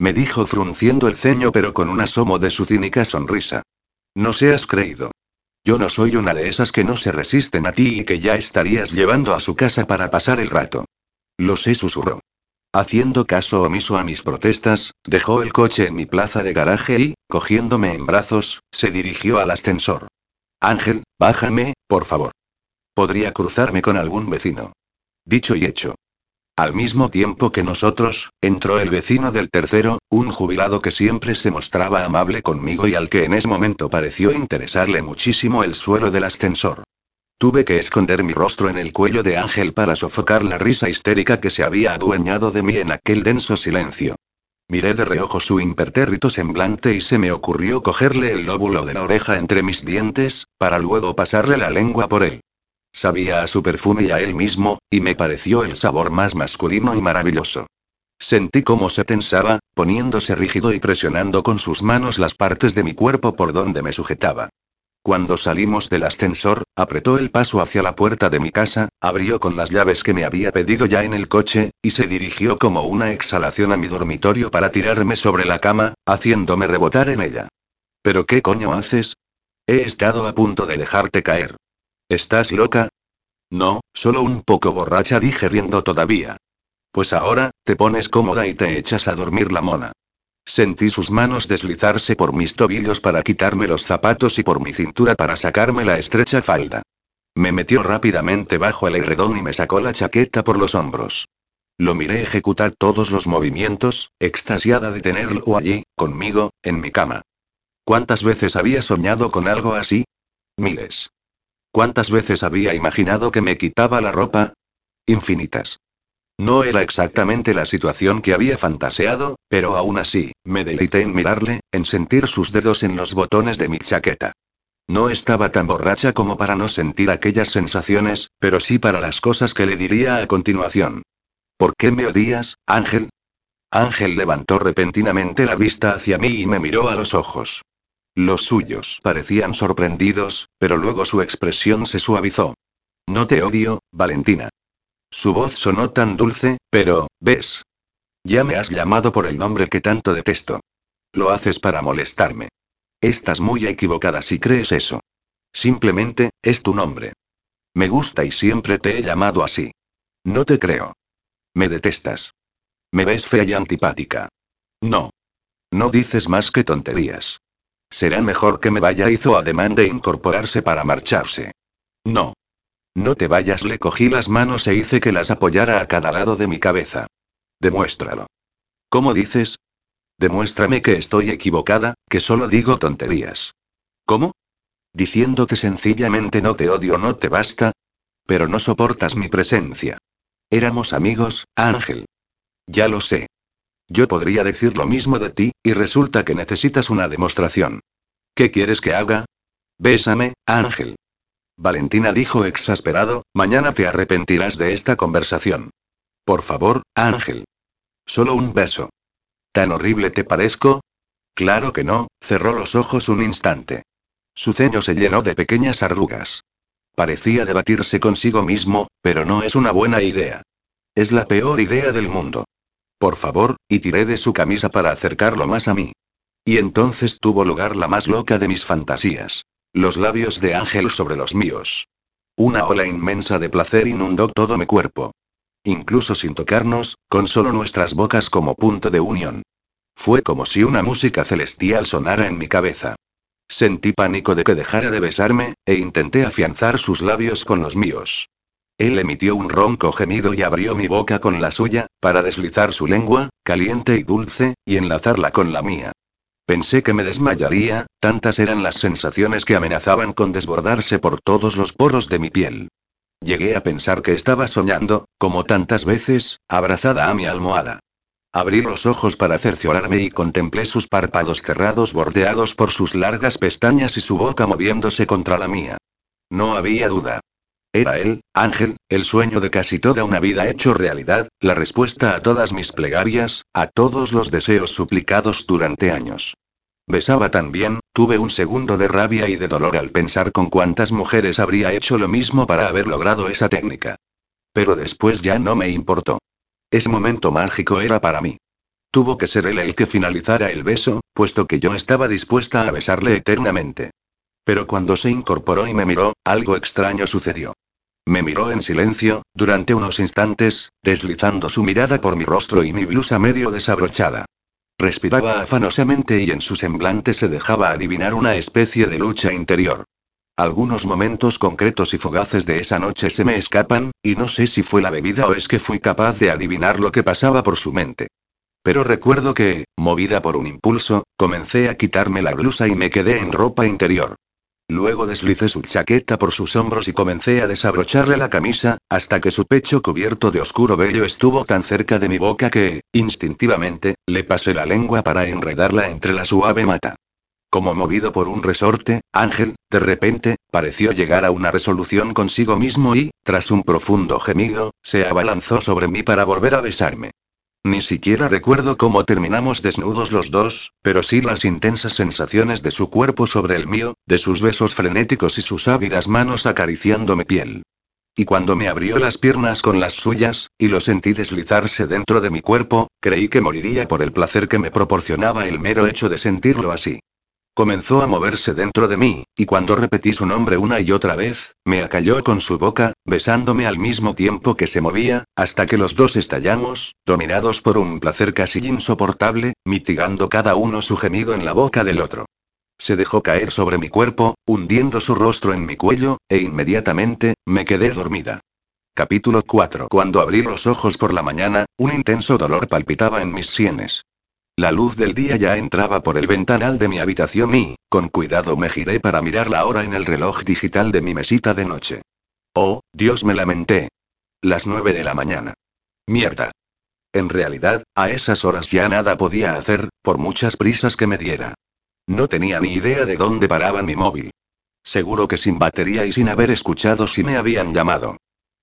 Me dijo frunciendo el ceño pero con un asomo de su cínica sonrisa. No seas creído. Yo no soy una de esas que no se resisten a ti y que ya estarías llevando a su casa para pasar el rato. Lo sé, susurró. Haciendo caso omiso a mis protestas, dejó el coche en mi plaza de garaje y, cogiéndome en brazos, se dirigió al ascensor. Ángel, bájame, por favor. Podría cruzarme con algún vecino. Dicho y hecho. Al mismo tiempo que nosotros, entró el vecino del tercero, un jubilado que siempre se mostraba amable conmigo y al que en ese momento pareció interesarle muchísimo el suelo del ascensor. Tuve que esconder mi rostro en el cuello de Ángel para sofocar la risa histérica que se había adueñado de mí en aquel denso silencio. Miré de reojo su impertérrito semblante y se me ocurrió cogerle el lóbulo de la oreja entre mis dientes, para luego pasarle la lengua por él. Sabía a su perfume y a él mismo, y me pareció el sabor más masculino y maravilloso. Sentí cómo se tensaba, poniéndose rígido y presionando con sus manos las partes de mi cuerpo por donde me sujetaba. Cuando salimos del ascensor, apretó el paso hacia la puerta de mi casa, abrió con las llaves que me había pedido ya en el coche, y se dirigió como una exhalación a mi dormitorio para tirarme sobre la cama, haciéndome rebotar en ella. ¿Pero qué coño haces? He estado a punto de dejarte caer. ¿Estás loca? No, solo un poco borracha, dije riendo todavía. Pues ahora, te pones cómoda y te echas a dormir la mona. Sentí sus manos deslizarse por mis tobillos para quitarme los zapatos y por mi cintura para sacarme la estrecha falda. Me metió rápidamente bajo el edredón y me sacó la chaqueta por los hombros. Lo miré ejecutar todos los movimientos, extasiada de tenerlo allí, conmigo, en mi cama. ¿Cuántas veces había soñado con algo así? Miles. ¿Cuántas veces había imaginado que me quitaba la ropa? Infinitas. No era exactamente la situación que había fantaseado, pero aún así, me deleité en mirarle, en sentir sus dedos en los botones de mi chaqueta. No estaba tan borracha como para no sentir aquellas sensaciones, pero sí para las cosas que le diría a continuación. ¿Por qué me odias, Ángel? Ángel levantó repentinamente la vista hacia mí y me miró a los ojos. Los suyos parecían sorprendidos, pero luego su expresión se suavizó. No te odio, Valentina. Su voz sonó tan dulce, pero, ¿ves? Ya me has llamado por el nombre que tanto detesto. Lo haces para molestarme. Estás muy equivocada si crees eso. Simplemente, es tu nombre. Me gusta y siempre te he llamado así. No te creo. Me detestas. Me ves fea y antipática. No. No dices más que tonterías. Será mejor que me vaya, hizo ademán de incorporarse para marcharse. No. No te vayas, le cogí las manos e hice que las apoyara a cada lado de mi cabeza. Demuéstralo. ¿Cómo dices? Demuéstrame que estoy equivocada, que solo digo tonterías. ¿Cómo? Diciendo que sencillamente no te odio no te basta. Pero no soportas mi presencia. Éramos amigos, Ángel. Ya lo sé. Yo podría decir lo mismo de ti, y resulta que necesitas una demostración. ¿Qué quieres que haga? Bésame, Ángel. Valentina dijo exasperado, mañana te arrepentirás de esta conversación. Por favor, Ángel. Solo un beso. ¿Tan horrible te parezco? Claro que no, cerró los ojos un instante. Su ceño se llenó de pequeñas arrugas. Parecía debatirse consigo mismo, pero no es una buena idea. Es la peor idea del mundo. Por favor, y tiré de su camisa para acercarlo más a mí. Y entonces tuvo lugar la más loca de mis fantasías. Los labios de Ángel sobre los míos. Una ola inmensa de placer inundó todo mi cuerpo. Incluso sin tocarnos, con solo nuestras bocas como punto de unión. Fue como si una música celestial sonara en mi cabeza. Sentí pánico de que dejara de besarme, e intenté afianzar sus labios con los míos. Él emitió un ronco gemido y abrió mi boca con la suya, para deslizar su lengua, caliente y dulce, y enlazarla con la mía. Pensé que me desmayaría, tantas eran las sensaciones que amenazaban con desbordarse por todos los poros de mi piel. Llegué a pensar que estaba soñando, como tantas veces, abrazada a mi almohada. Abrí los ojos para cerciorarme y contemplé sus párpados cerrados bordeados por sus largas pestañas y su boca moviéndose contra la mía. No había duda. Era él, Ángel, el sueño de casi toda una vida hecho realidad, la respuesta a todas mis plegarias, a todos los deseos suplicados durante años. Besaba tan bien, tuve un segundo de rabia y de dolor al pensar con cuántas mujeres habría hecho lo mismo para haber logrado esa técnica. Pero después ya no me importó. Ese momento mágico era para mí. Tuvo que ser él el que finalizara el beso, puesto que yo estaba dispuesta a besarle eternamente. Pero cuando se incorporó y me miró, algo extraño sucedió. Me miró en silencio, durante unos instantes, deslizando su mirada por mi rostro y mi blusa medio desabrochada. Respiraba afanosamente y en su semblante se dejaba adivinar una especie de lucha interior. Algunos momentos concretos y fugaces de esa noche se me escapan, y no sé si fue la bebida o es que fui capaz de adivinar lo que pasaba por su mente. Pero recuerdo que, movida por un impulso, comencé a quitarme la blusa y me quedé en ropa interior. Luego deslicé su chaqueta por sus hombros y comencé a desabrocharle la camisa, hasta que su pecho cubierto de oscuro vello estuvo tan cerca de mi boca que, instintivamente, le pasé la lengua para enredarla entre la suave mata. Como movido por un resorte, Ángel, de repente, pareció llegar a una resolución consigo mismo y, tras un profundo gemido, se abalanzó sobre mí para volver a besarme. Ni siquiera recuerdo cómo terminamos desnudos los dos, pero sí las intensas sensaciones de su cuerpo sobre el mío, de sus besos frenéticos y sus ávidas manos acariciando mi piel. Y cuando me abrió las piernas con las suyas, y lo sentí deslizarse dentro de mi cuerpo, creí que moriría por el placer que me proporcionaba el mero hecho de sentirlo así. Comenzó a moverse dentro de mí, y cuando repetí su nombre una y otra vez, me acalló con su boca, besándome al mismo tiempo que se movía, hasta que los dos estallamos, dominados por un placer casi insoportable, mitigando cada uno su gemido en la boca del otro. Se dejó caer sobre mi cuerpo, hundiendo su rostro en mi cuello, e inmediatamente, me quedé dormida. Capítulo 4 Cuando abrí los ojos por la mañana, un intenso dolor palpitaba en mis sienes. La luz del día ya entraba por el ventanal de mi habitación y, con cuidado me giré para mirar la hora en el reloj digital de mi mesita de noche. Oh, Dios me lamenté. Las nueve de la mañana. Mierda. En realidad, a esas horas ya nada podía hacer, por muchas prisas que me diera. No tenía ni idea de dónde paraba mi móvil. Seguro que sin batería y sin haber escuchado si me habían llamado.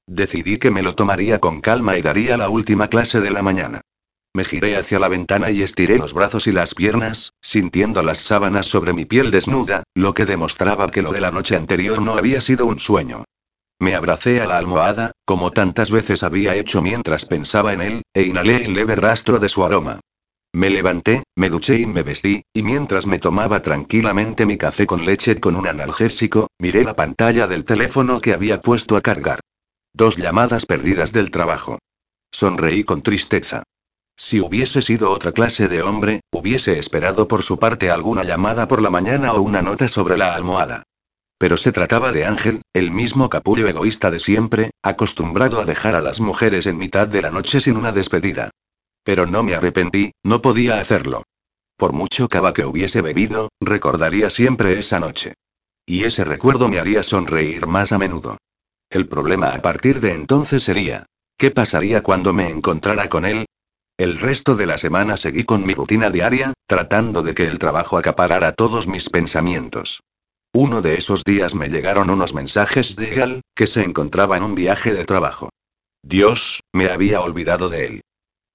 Decidí que me lo tomaría con calma y daría la última clase de la mañana. Me giré hacia la ventana y estiré los brazos y las piernas, sintiendo las sábanas sobre mi piel desnuda, lo que demostraba que lo de la noche anterior no había sido un sueño. Me abracé a la almohada, como tantas veces había hecho mientras pensaba en él, e inhalé el leve rastro de su aroma. Me levanté, me duché y me vestí, y mientras me tomaba tranquilamente mi café con leche con un analgésico, miré la pantalla del teléfono que había puesto a cargar. Dos llamadas perdidas del trabajo. Sonreí con tristeza. Si hubiese sido otra clase de hombre, hubiese esperado por su parte alguna llamada por la mañana o una nota sobre la almohada. Pero se trataba de Ángel, el mismo capullo egoísta de siempre, acostumbrado a dejar a las mujeres en mitad de la noche sin una despedida. Pero no me arrepentí, no podía hacerlo. Por mucho cava que hubiese bebido, recordaría siempre esa noche. Y ese recuerdo me haría sonreír más a menudo. El problema a partir de entonces sería, ¿qué pasaría cuando me encontrara con él? El resto de la semana seguí con mi rutina diaria, tratando de que el trabajo acaparara todos mis pensamientos. Uno de esos días me llegaron unos mensajes de Gal, que se encontraba en un viaje de trabajo. Dios, me había olvidado de él.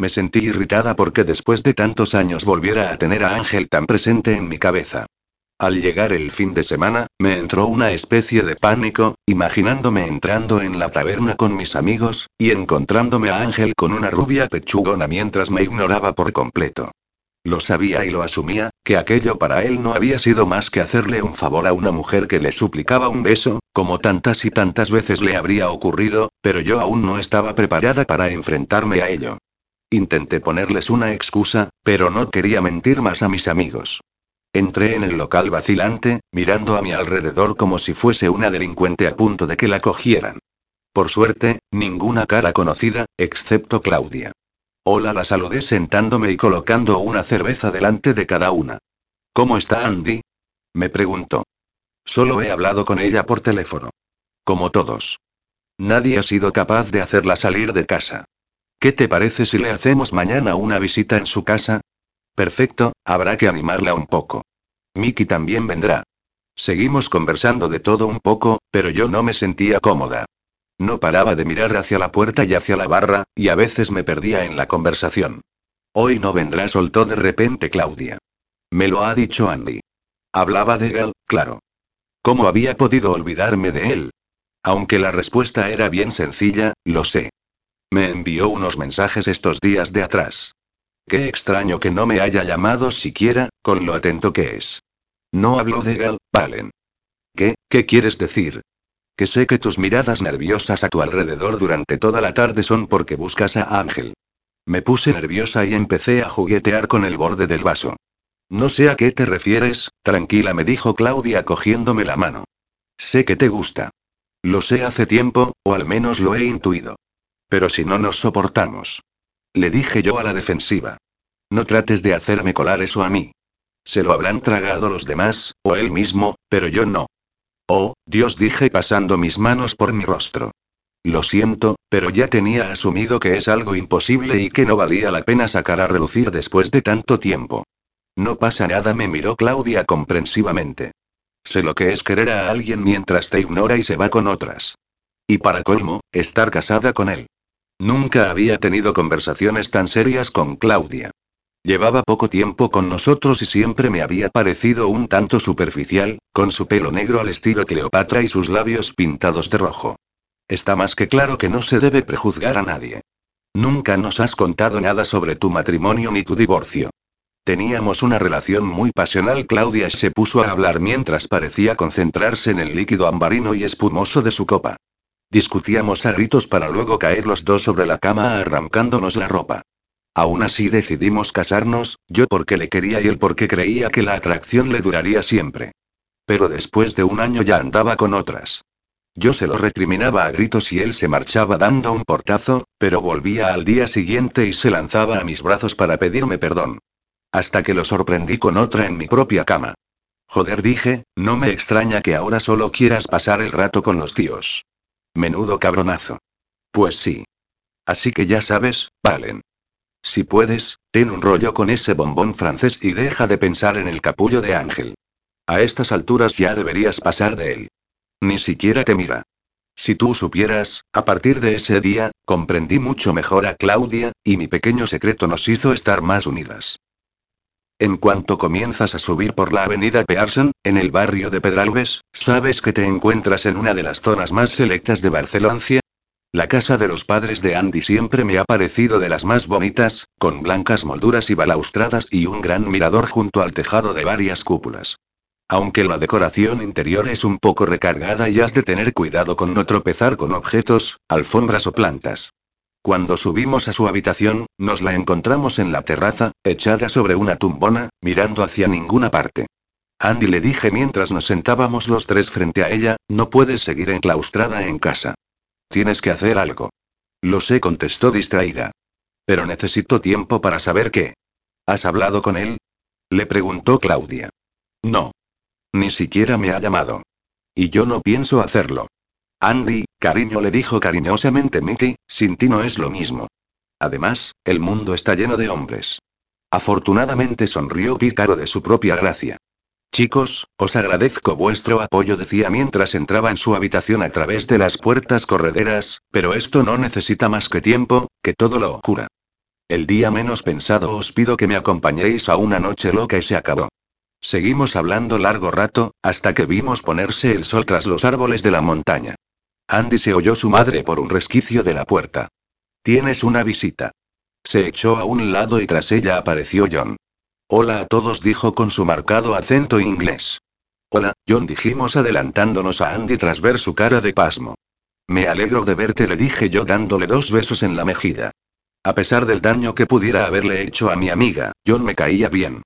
Me sentí irritada porque después de tantos años volviera a tener a Ángel tan presente en mi cabeza. Al llegar el fin de semana, me entró una especie de pánico, imaginándome entrando en la taberna con mis amigos, y encontrándome a Ángel con una rubia pechugona mientras me ignoraba por completo. Lo sabía y lo asumía, que aquello para él no había sido más que hacerle un favor a una mujer que le suplicaba un beso, como tantas y tantas veces le habría ocurrido, pero yo aún no estaba preparada para enfrentarme a ello. Intenté ponerles una excusa, pero no quería mentir más a mis amigos. Entré en el local vacilante, mirando a mi alrededor como si fuese una delincuente a punto de que la cogieran. Por suerte, ninguna cara conocida, excepto Claudia. Hola, la saludé sentándome y colocando una cerveza delante de cada una. ¿Cómo está Andy? Me preguntó. Solo he hablado con ella por teléfono. Como todos. Nadie ha sido capaz de hacerla salir de casa. ¿Qué te parece si le hacemos mañana una visita en su casa? Perfecto, habrá que animarla un poco. Mickey también vendrá. Seguimos conversando de todo un poco, pero yo no me sentía cómoda. No paraba de mirar hacia la puerta y hacia la barra, y a veces me perdía en la conversación. Hoy no vendrá, soltó de repente Claudia. Me lo ha dicho Andy. Hablaba de Gal, claro. ¿Cómo había podido olvidarme de él? Aunque la respuesta era bien sencilla, lo sé. Me envió unos mensajes estos días de atrás. Qué extraño que no me haya llamado siquiera, con lo atento que es. No habló de Gal, Palen. ¿Qué, qué quieres decir? Que sé que tus miradas nerviosas a tu alrededor durante toda la tarde son porque buscas a Ángel. Me puse nerviosa y empecé a juguetear con el borde del vaso. No sé a qué te refieres, tranquila, me dijo Claudia cogiéndome la mano. Sé que te gusta. Lo sé hace tiempo, o al menos lo he intuido. Pero si no nos soportamos. Le dije yo a la defensiva. No trates de hacerme colar eso a mí. Se lo habrán tragado los demás, o él mismo, pero yo no. Oh, Dios dije pasando mis manos por mi rostro. Lo siento, pero ya tenía asumido que es algo imposible y que no valía la pena sacar a relucir después de tanto tiempo. No pasa nada, me miró Claudia comprensivamente. Sé lo que es querer a alguien mientras te ignora y se va con otras. Y para colmo, estar casada con él. Nunca había tenido conversaciones tan serias con Claudia. Llevaba poco tiempo con nosotros y siempre me había parecido un tanto superficial, con su pelo negro al estilo Cleopatra y sus labios pintados de rojo. Está más que claro que no se debe prejuzgar a nadie. Nunca nos has contado nada sobre tu matrimonio ni tu divorcio. Teníamos una relación muy pasional. Claudia se puso a hablar mientras parecía concentrarse en el líquido ambarino y espumoso de su copa. Discutíamos a gritos para luego caer los dos sobre la cama arrancándonos la ropa. Aún así decidimos casarnos, yo porque le quería y él porque creía que la atracción le duraría siempre. Pero después de un año ya andaba con otras. Yo se lo recriminaba a gritos y él se marchaba dando un portazo, pero volvía al día siguiente y se lanzaba a mis brazos para pedirme perdón. Hasta que lo sorprendí con otra en mi propia cama. Joder, dije, no me extraña que ahora solo quieras pasar el rato con los tíos. Menudo cabronazo. Pues sí. Así que ya sabes, Valen. Si puedes, ten un rollo con ese bombón francés y deja de pensar en el capullo de Ángel. A estas alturas ya deberías pasar de él. Ni siquiera te mira. Si tú supieras, a partir de ese día, comprendí mucho mejor a Claudia, y mi pequeño secreto nos hizo estar más unidas. En cuanto comienzas a subir por la avenida Pearson, en el barrio de Pedralbes, sabes que te encuentras en una de las zonas más selectas de Barcelona, la casa de los padres de Andy siempre me ha parecido de las más bonitas, con blancas molduras y balaustradas y un gran mirador junto al tejado de varias cúpulas. Aunque la decoración interior es un poco recargada y has de tener cuidado con no tropezar con objetos, alfombras o plantas. Cuando subimos a su habitación, nos la encontramos en la terraza, echada sobre una tumbona, mirando hacia ninguna parte. Andy le dije mientras nos sentábamos los tres frente a ella, no puedes seguir enclaustrada en casa. Tienes que hacer algo. Lo sé, contestó distraída. Pero necesito tiempo para saber qué. ¿Has hablado con él? Le preguntó Claudia. No. Ni siquiera me ha llamado. Y yo no pienso hacerlo. Andy, cariño le dijo cariñosamente Mickey, sin ti no es lo mismo. Además, el mundo está lleno de hombres. Afortunadamente sonrió Pícaro de su propia gracia. Chicos, os agradezco vuestro apoyo, decía mientras entraba en su habitación a través de las puertas correderas, pero esto no necesita más que tiempo, que todo lo cura. El día menos pensado os pido que me acompañéis a una noche loca y se acabó. Seguimos hablando largo rato, hasta que vimos ponerse el sol tras los árboles de la montaña. Andy se oyó su madre por un resquicio de la puerta. Tienes una visita. Se echó a un lado y tras ella apareció John. Hola a todos, dijo con su marcado acento inglés. Hola, John, dijimos adelantándonos a Andy tras ver su cara de pasmo. Me alegro de verte, le dije yo dándole dos besos en la mejilla. A pesar del daño que pudiera haberle hecho a mi amiga, John me caía bien.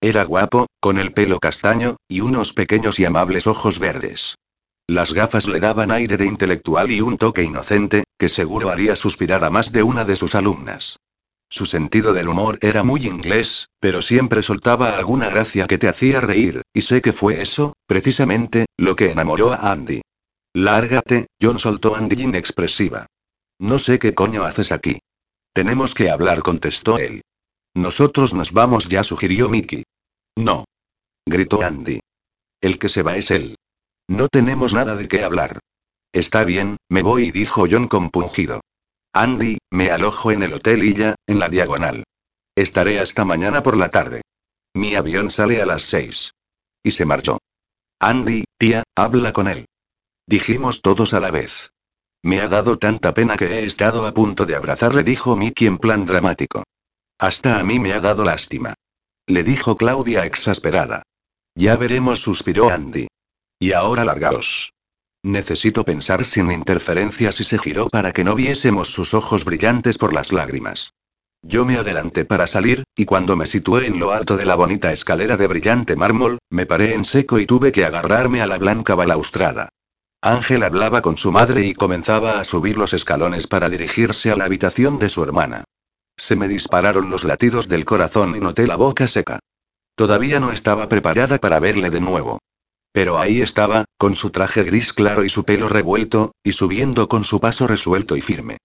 Era guapo, con el pelo castaño, y unos pequeños y amables ojos verdes. Las gafas le daban aire de intelectual y un toque inocente, que seguro haría suspirar a más de una de sus alumnas. Su sentido del humor era muy inglés, pero siempre soltaba alguna gracia que te hacía reír, y sé que fue eso, precisamente, lo que enamoró a Andy. Lárgate, John soltó Andy inexpresiva. No sé qué coño haces aquí. Tenemos que hablar, contestó él. Nosotros nos vamos ya, sugirió Mickey. No. Gritó Andy. El que se va es él. No tenemos nada de qué hablar. Está bien, me voy, dijo John compungido. Andy, me alojo en el hotel Illa, en la diagonal. Estaré hasta mañana por la tarde. Mi avión sale a las seis. Y se marchó. Andy, tía, habla con él. Dijimos todos a la vez. Me ha dado tanta pena que he estado a punto de abrazarle, dijo Mickey en plan dramático. Hasta a mí me ha dado lástima. Le dijo Claudia exasperada. Ya veremos, suspiró Andy. Y ahora largaos. Necesito pensar sin interferencias y se giró para que no viésemos sus ojos brillantes por las lágrimas. Yo me adelanté para salir, y cuando me situé en lo alto de la bonita escalera de brillante mármol, me paré en seco y tuve que agarrarme a la blanca balaustrada. Ángel hablaba con su madre y comenzaba a subir los escalones para dirigirse a la habitación de su hermana. Se me dispararon los latidos del corazón y noté la boca seca. Todavía no estaba preparada para verle de nuevo. Pero ahí estaba, con su traje gris claro y su pelo revuelto, y subiendo con su paso resuelto y firme.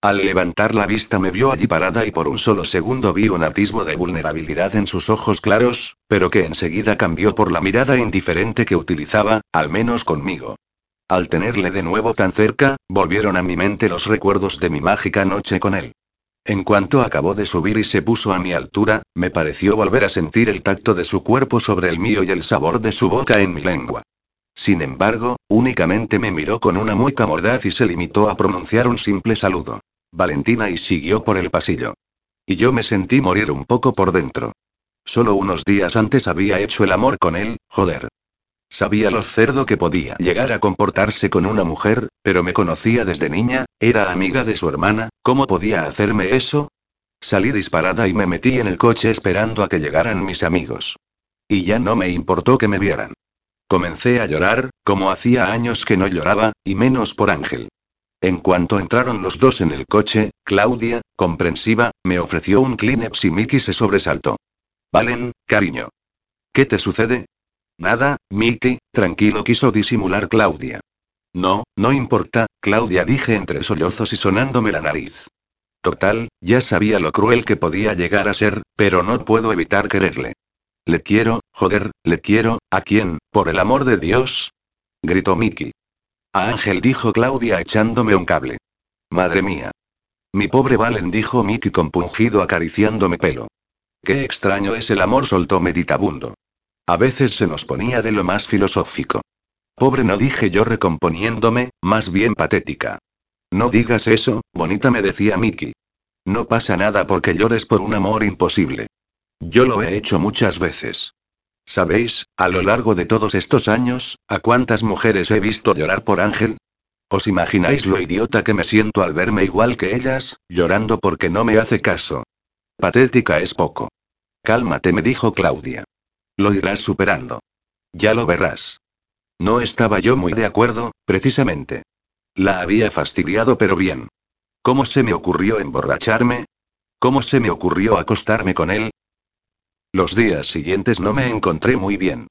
Al levantar la vista me vio allí parada y por un solo segundo vi un atisbo de vulnerabilidad en sus ojos claros, pero que enseguida cambió por la mirada indiferente que utilizaba, al menos conmigo. Al tenerle de nuevo tan cerca, volvieron a mi mente los recuerdos de mi mágica noche con él. En cuanto acabó de subir y se puso a mi altura, me pareció volver a sentir el tacto de su cuerpo sobre el mío y el sabor de su boca en mi lengua. Sin embargo, únicamente me miró con una mueca mordaz y se limitó a pronunciar un simple saludo. Valentina y siguió por el pasillo. Y yo me sentí morir un poco por dentro. Solo unos días antes había hecho el amor con él, joder. Sabía lo cerdo que podía llegar a comportarse con una mujer, pero me conocía desde niña, era amiga de su hermana, ¿cómo podía hacerme eso? Salí disparada y me metí en el coche esperando a que llegaran mis amigos. Y ya no me importó que me vieran. Comencé a llorar, como hacía años que no lloraba, y menos por Ángel. En cuanto entraron los dos en el coche, Claudia, comprensiva, me ofreció un Kleenex y Mickey se sobresaltó. Valen, cariño. ¿Qué te sucede? Nada, Mickey, tranquilo quiso disimular Claudia. No, no importa, Claudia dije entre sollozos y sonándome la nariz. Total, ya sabía lo cruel que podía llegar a ser, pero no puedo evitar quererle. Le quiero, joder, le quiero, ¿a quién, por el amor de Dios? gritó Mickey. A Ángel dijo Claudia echándome un cable. Madre mía. Mi pobre Valen dijo Mickey compungido acariciándome pelo. Qué extraño es el amor, soltó meditabundo. A veces se nos ponía de lo más filosófico. Pobre no dije yo recomponiéndome, más bien patética. No digas eso, bonita me decía Mickey. No pasa nada porque llores por un amor imposible. Yo lo he hecho muchas veces. ¿Sabéis, a lo largo de todos estos años, a cuántas mujeres he visto llorar por Ángel? ¿Os imagináis lo idiota que me siento al verme igual que ellas, llorando porque no me hace caso? Patética es poco. Cálmate, me dijo Claudia. Lo irás superando. Ya lo verás. No estaba yo muy de acuerdo, precisamente. La había fastidiado pero bien. ¿Cómo se me ocurrió emborracharme? ¿Cómo se me ocurrió acostarme con él? Los días siguientes no me encontré muy bien.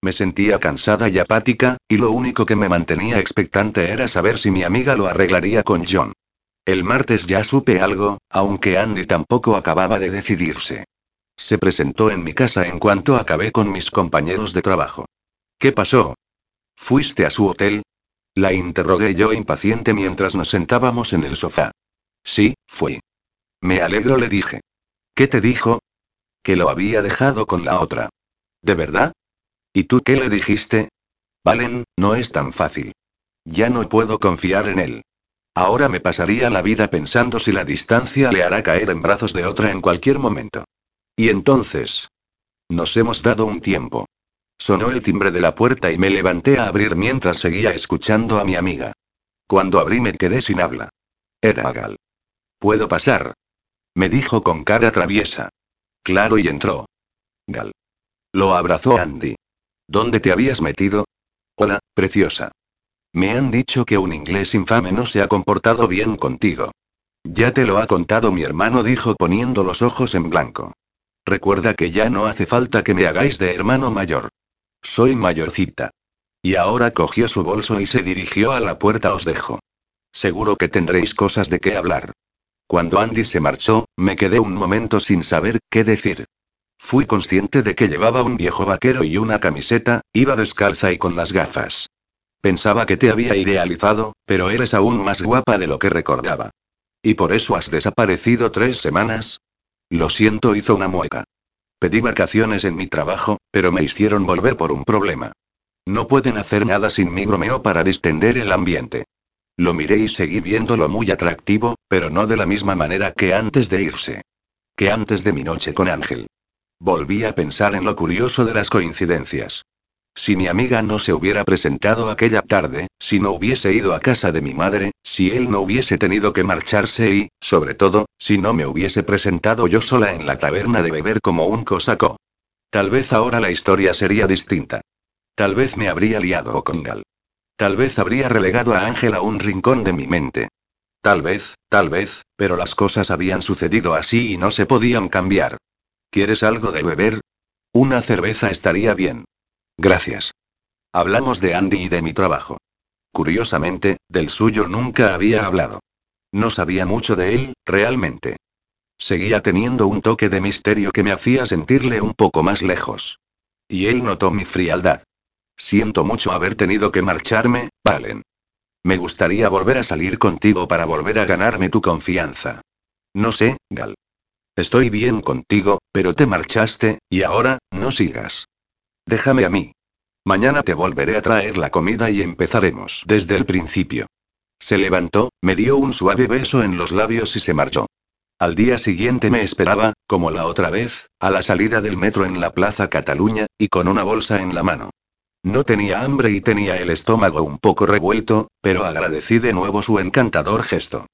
Me sentía cansada y apática, y lo único que me mantenía expectante era saber si mi amiga lo arreglaría con John. El martes ya supe algo, aunque Andy tampoco acababa de decidirse. Se presentó en mi casa en cuanto acabé con mis compañeros de trabajo. ¿Qué pasó? ¿Fuiste a su hotel? La interrogué yo impaciente mientras nos sentábamos en el sofá. Sí, fui. Me alegro, le dije. ¿Qué te dijo? Que lo había dejado con la otra. ¿De verdad? ¿Y tú qué le dijiste? Valen, no es tan fácil. Ya no puedo confiar en él. Ahora me pasaría la vida pensando si la distancia le hará caer en brazos de otra en cualquier momento. Y entonces. Nos hemos dado un tiempo. Sonó el timbre de la puerta y me levanté a abrir mientras seguía escuchando a mi amiga. Cuando abrí me quedé sin habla. Era Gal. ¿Puedo pasar? Me dijo con cara traviesa. Claro y entró. Gal. Lo abrazó Andy. ¿Dónde te habías metido? Hola, preciosa. Me han dicho que un inglés infame no se ha comportado bien contigo. Ya te lo ha contado mi hermano, dijo poniendo los ojos en blanco. Recuerda que ya no hace falta que me hagáis de hermano mayor. Soy mayorcita. Y ahora cogió su bolso y se dirigió a la puerta. Os dejo. Seguro que tendréis cosas de qué hablar. Cuando Andy se marchó, me quedé un momento sin saber qué decir. Fui consciente de que llevaba un viejo vaquero y una camiseta, iba descalza y con las gafas. Pensaba que te había idealizado, pero eres aún más guapa de lo que recordaba. ¿Y por eso has desaparecido tres semanas? Lo siento, hizo una mueca. Pedí vacaciones en mi trabajo, pero me hicieron volver por un problema. No pueden hacer nada sin mi bromeo para distender el ambiente. Lo miré y seguí viéndolo muy atractivo, pero no de la misma manera que antes de irse. Que antes de mi noche con Ángel. Volví a pensar en lo curioso de las coincidencias. Si mi amiga no se hubiera presentado aquella tarde, si no hubiese ido a casa de mi madre, si él no hubiese tenido que marcharse y, sobre todo, si no me hubiese presentado yo sola en la taberna de beber como un cosaco. Tal vez ahora la historia sería distinta. Tal vez me habría liado con Gal. Tal vez habría relegado a Ángel a un rincón de mi mente. Tal vez, tal vez, pero las cosas habían sucedido así y no se podían cambiar. ¿Quieres algo de beber? Una cerveza estaría bien. Gracias. Hablamos de Andy y de mi trabajo. Curiosamente, del suyo nunca había hablado. No sabía mucho de él, realmente. Seguía teniendo un toque de misterio que me hacía sentirle un poco más lejos. Y él notó mi frialdad. Siento mucho haber tenido que marcharme, Valen. Me gustaría volver a salir contigo para volver a ganarme tu confianza. No sé, Gal. Estoy bien contigo, pero te marchaste, y ahora, no sigas. Déjame a mí. Mañana te volveré a traer la comida y empezaremos desde el principio. Se levantó, me dio un suave beso en los labios y se marchó. Al día siguiente me esperaba, como la otra vez, a la salida del metro en la Plaza Cataluña, y con una bolsa en la mano. No tenía hambre y tenía el estómago un poco revuelto, pero agradecí de nuevo su encantador gesto.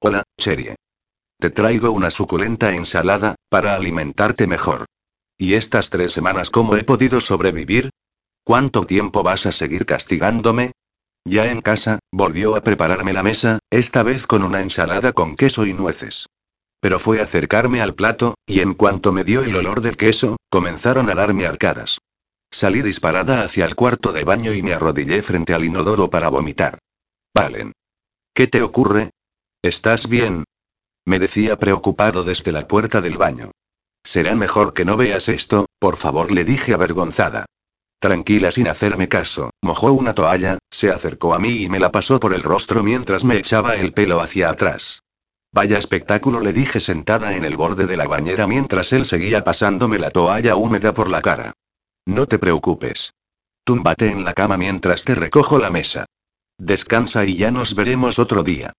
Hola, Cherie. Te traigo una suculenta ensalada, para alimentarte mejor. ¿Y estas tres semanas cómo he podido sobrevivir? ¿Cuánto tiempo vas a seguir castigándome? Ya en casa, volvió a prepararme la mesa, esta vez con una ensalada con queso y nueces. Pero fue acercarme al plato, y en cuanto me dio el olor del queso, comenzaron a darme arcadas. Salí disparada hacia el cuarto de baño y me arrodillé frente al inodoro para vomitar. Valen. ¿Qué te ocurre? ¿Estás bien? Me decía preocupado desde la puerta del baño. Será mejor que no veas esto, por favor, le dije avergonzada. Tranquila sin hacerme caso, mojó una toalla, se acercó a mí y me la pasó por el rostro mientras me echaba el pelo hacia atrás. Vaya espectáculo le dije sentada en el borde de la bañera mientras él seguía pasándome la toalla húmeda por la cara. No te preocupes. Túmbate en la cama mientras te recojo la mesa. Descansa y ya nos veremos otro día.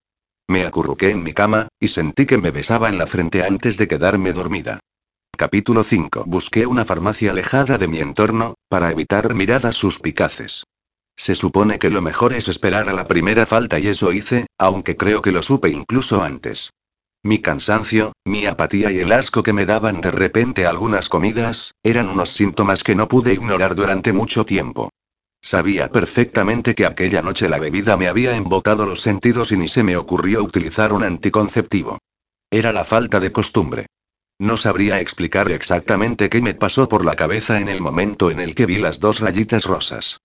Me acurruqué en mi cama, y sentí que me besaba en la frente antes de quedarme dormida. Capítulo 5. Busqué una farmacia alejada de mi entorno, para evitar miradas suspicaces. Se supone que lo mejor es esperar a la primera falta y eso hice, aunque creo que lo supe incluso antes. Mi cansancio, mi apatía y el asco que me daban de repente algunas comidas, eran unos síntomas que no pude ignorar durante mucho tiempo. Sabía perfectamente que aquella noche la bebida me había embotado los sentidos y ni se me ocurrió utilizar un anticonceptivo. Era la falta de costumbre. No sabría explicar exactamente qué me pasó por la cabeza en el momento en el que vi las dos rayitas rosas.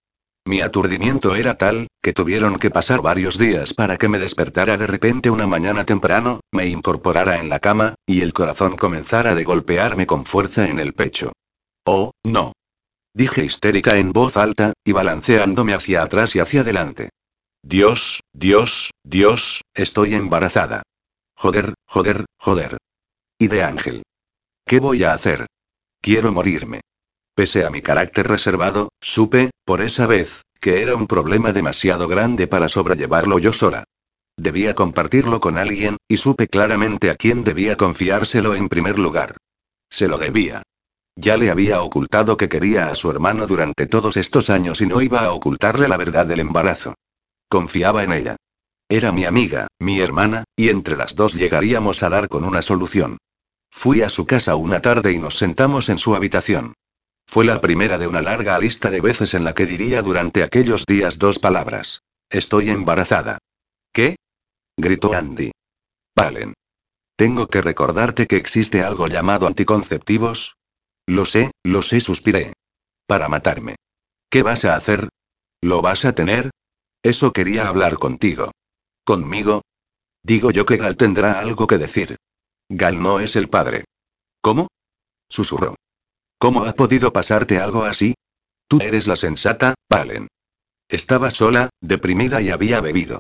Mi aturdimiento era tal, que tuvieron que pasar varios días para que me despertara de repente una mañana temprano, me incorporara en la cama, y el corazón comenzara de golpearme con fuerza en el pecho. Oh, no. Dije histérica en voz alta, y balanceándome hacia atrás y hacia adelante. Dios, Dios, Dios, estoy embarazada. Joder, joder, joder y de Ángel. ¿Qué voy a hacer? Quiero morirme. Pese a mi carácter reservado, supe, por esa vez, que era un problema demasiado grande para sobrellevarlo yo sola. Debía compartirlo con alguien, y supe claramente a quién debía confiárselo en primer lugar. Se lo debía. Ya le había ocultado que quería a su hermano durante todos estos años y no iba a ocultarle la verdad del embarazo. Confiaba en ella. Era mi amiga, mi hermana, y entre las dos llegaríamos a dar con una solución. Fui a su casa una tarde y nos sentamos en su habitación. Fue la primera de una larga lista de veces en la que diría durante aquellos días dos palabras. Estoy embarazada. ¿Qué? gritó Andy. Valen. Tengo que recordarte que existe algo llamado anticonceptivos. Lo sé, lo sé, suspiré. Para matarme. ¿Qué vas a hacer? ¿Lo vas a tener? Eso quería hablar contigo. ¿Conmigo? Digo yo que Gal tendrá algo que decir. Gal no es el padre. ¿Cómo? Susurró. ¿Cómo ha podido pasarte algo así? Tú eres la sensata, Palen. Estaba sola, deprimida y había bebido.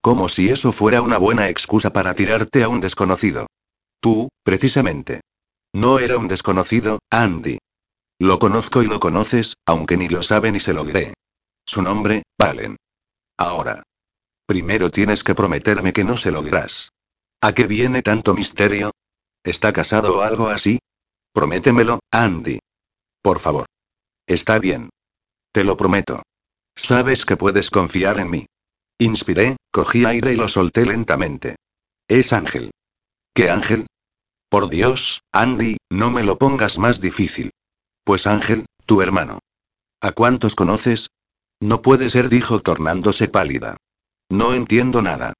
Como si eso fuera una buena excusa para tirarte a un desconocido. Tú, precisamente. No era un desconocido, Andy. Lo conozco y lo conoces, aunque ni lo sabe ni se lo diré. Su nombre, Palen. Ahora. Primero tienes que prometerme que no se lo dirás. ¿A qué viene tanto misterio? ¿Está casado o algo así? Prométemelo, Andy. Por favor. Está bien. Te lo prometo. Sabes que puedes confiar en mí. Inspiré, cogí aire y lo solté lentamente. Es Ángel. ¿Qué Ángel? Por Dios, Andy, no me lo pongas más difícil. Pues Ángel, tu hermano. ¿A cuántos conoces? No puede ser, dijo tornándose pálida. No entiendo nada.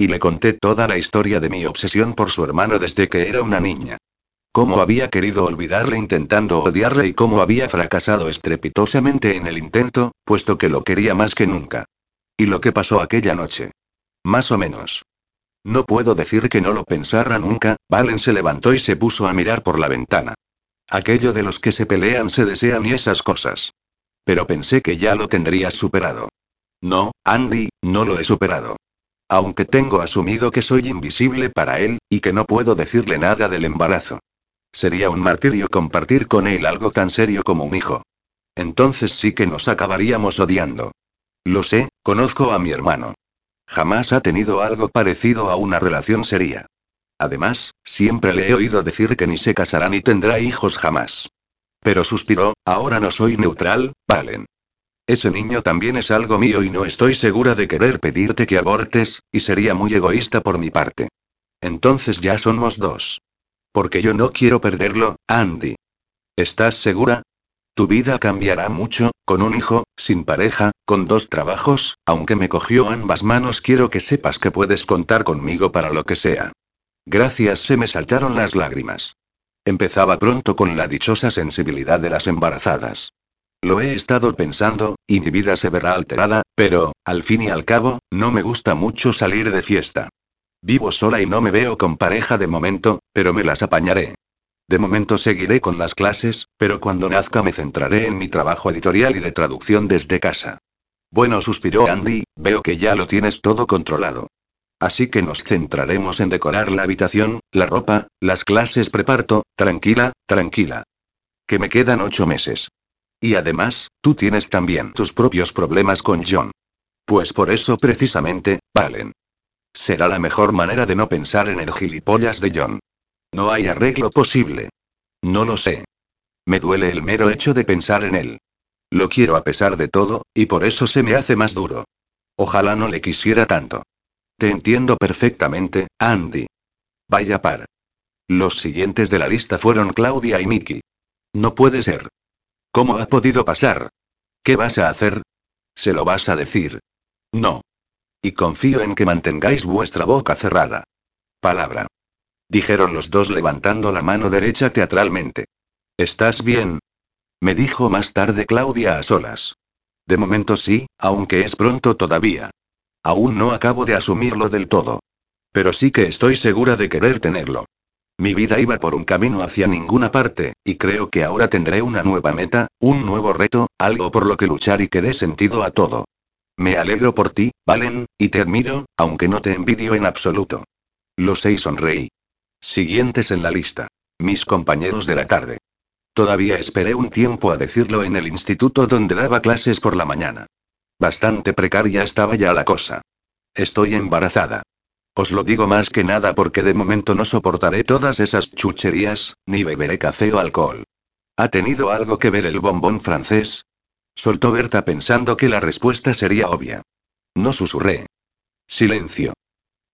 Y le conté toda la historia de mi obsesión por su hermano desde que era una niña. Cómo había querido olvidarle intentando odiarle y cómo había fracasado estrepitosamente en el intento, puesto que lo quería más que nunca. Y lo que pasó aquella noche. Más o menos. No puedo decir que no lo pensara nunca, Valen se levantó y se puso a mirar por la ventana. Aquello de los que se pelean se desean y esas cosas. Pero pensé que ya lo tendrías superado. No, Andy, no lo he superado. Aunque tengo asumido que soy invisible para él, y que no puedo decirle nada del embarazo. Sería un martirio compartir con él algo tan serio como un hijo. Entonces sí que nos acabaríamos odiando. Lo sé, conozco a mi hermano. Jamás ha tenido algo parecido a una relación seria. Además, siempre le he oído decir que ni se casará ni tendrá hijos jamás. Pero suspiró, ahora no soy neutral, Valen. Ese niño también es algo mío y no estoy segura de querer pedirte que abortes, y sería muy egoísta por mi parte. Entonces ya somos dos. Porque yo no quiero perderlo, Andy. ¿Estás segura? Tu vida cambiará mucho, con un hijo, sin pareja, con dos trabajos, aunque me cogió ambas manos quiero que sepas que puedes contar conmigo para lo que sea. Gracias, se me saltaron las lágrimas. Empezaba pronto con la dichosa sensibilidad de las embarazadas. Lo he estado pensando, y mi vida se verá alterada, pero, al fin y al cabo, no me gusta mucho salir de fiesta. Vivo sola y no me veo con pareja de momento, pero me las apañaré. De momento seguiré con las clases, pero cuando nazca me centraré en mi trabajo editorial y de traducción desde casa. Bueno, suspiró Andy, veo que ya lo tienes todo controlado. Así que nos centraremos en decorar la habitación, la ropa, las clases preparto, tranquila, tranquila. Que me quedan ocho meses. Y además, tú tienes también tus propios problemas con John. Pues por eso precisamente, Valen. Será la mejor manera de no pensar en el gilipollas de John. No hay arreglo posible. No lo sé. Me duele el mero hecho de pensar en él. Lo quiero a pesar de todo, y por eso se me hace más duro. Ojalá no le quisiera tanto. Te entiendo perfectamente, Andy. Vaya par. Los siguientes de la lista fueron Claudia y Mickey. No puede ser. ¿Cómo ha podido pasar? ¿Qué vas a hacer? ¿Se lo vas a decir? No. Y confío en que mantengáis vuestra boca cerrada. Palabra. Dijeron los dos levantando la mano derecha teatralmente. ¿Estás bien? Me dijo más tarde Claudia a solas. De momento sí, aunque es pronto todavía. Aún no acabo de asumirlo del todo. Pero sí que estoy segura de querer tenerlo. Mi vida iba por un camino hacia ninguna parte, y creo que ahora tendré una nueva meta, un nuevo reto, algo por lo que luchar y que dé sentido a todo. Me alegro por ti, Valen, y te admiro, aunque no te envidio en absoluto. Lo sé y sonreí. Siguientes en la lista. Mis compañeros de la tarde. Todavía esperé un tiempo a decirlo en el instituto donde daba clases por la mañana. Bastante precaria estaba ya la cosa. Estoy embarazada. Os lo digo más que nada porque de momento no soportaré todas esas chucherías, ni beberé café o alcohol. ¿Ha tenido algo que ver el bombón francés? Soltó Berta pensando que la respuesta sería obvia. No susurré. Silencio.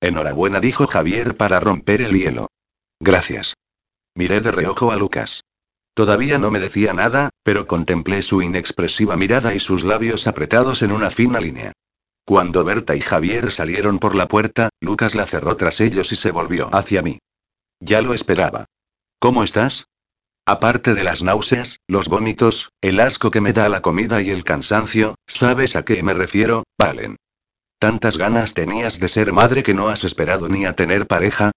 Enhorabuena, dijo Javier para romper el hielo. Gracias. Miré de reojo a Lucas. Todavía no me decía nada, pero contemplé su inexpresiva mirada y sus labios apretados en una fina línea. Cuando Berta y Javier salieron por la puerta, Lucas la cerró tras ellos y se volvió hacia mí. Ya lo esperaba. ¿Cómo estás? Aparte de las náuseas, los vómitos, el asco que me da la comida y el cansancio, ¿sabes a qué me refiero, Valen? ¿Tantas ganas tenías de ser madre que no has esperado ni a tener pareja?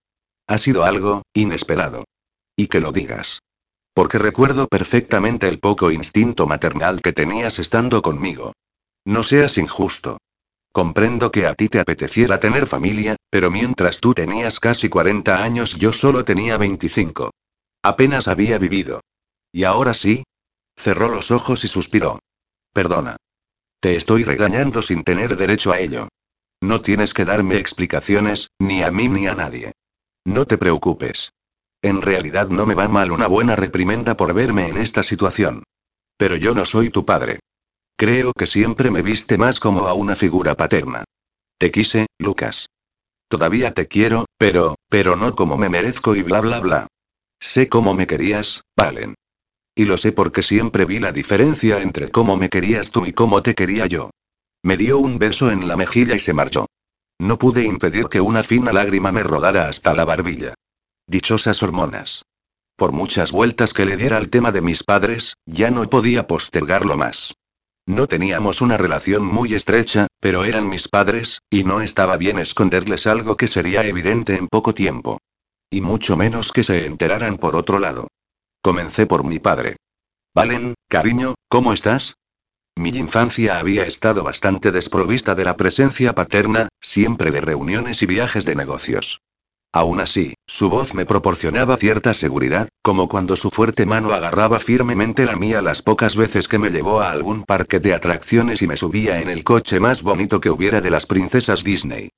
Ha sido algo, inesperado. Y que lo digas. Porque recuerdo perfectamente el poco instinto maternal que tenías estando conmigo. No seas injusto. Comprendo que a ti te apeteciera tener familia, pero mientras tú tenías casi 40 años yo solo tenía 25. Apenas había vivido. ¿Y ahora sí? Cerró los ojos y suspiró. Perdona. Te estoy regañando sin tener derecho a ello. No tienes que darme explicaciones, ni a mí ni a nadie. No te preocupes. En realidad no me va mal una buena reprimenda por verme en esta situación. Pero yo no soy tu padre. Creo que siempre me viste más como a una figura paterna. Te quise, Lucas. Todavía te quiero, pero, pero no como me merezco y bla bla bla. Sé cómo me querías, Valen. Y lo sé porque siempre vi la diferencia entre cómo me querías tú y cómo te quería yo. Me dio un beso en la mejilla y se marchó. No pude impedir que una fina lágrima me rodara hasta la barbilla. Dichosas hormonas. Por muchas vueltas que le diera al tema de mis padres, ya no podía postergarlo más. No teníamos una relación muy estrecha, pero eran mis padres, y no estaba bien esconderles algo que sería evidente en poco tiempo. Y mucho menos que se enteraran por otro lado. Comencé por mi padre. Valen, cariño, ¿cómo estás? Mi infancia había estado bastante desprovista de la presencia paterna, siempre de reuniones y viajes de negocios. Aún así, su voz me proporcionaba cierta seguridad, como cuando su fuerte mano agarraba firmemente la mía las pocas veces que me llevó a algún parque de atracciones y me subía en el coche más bonito que hubiera de las princesas Disney.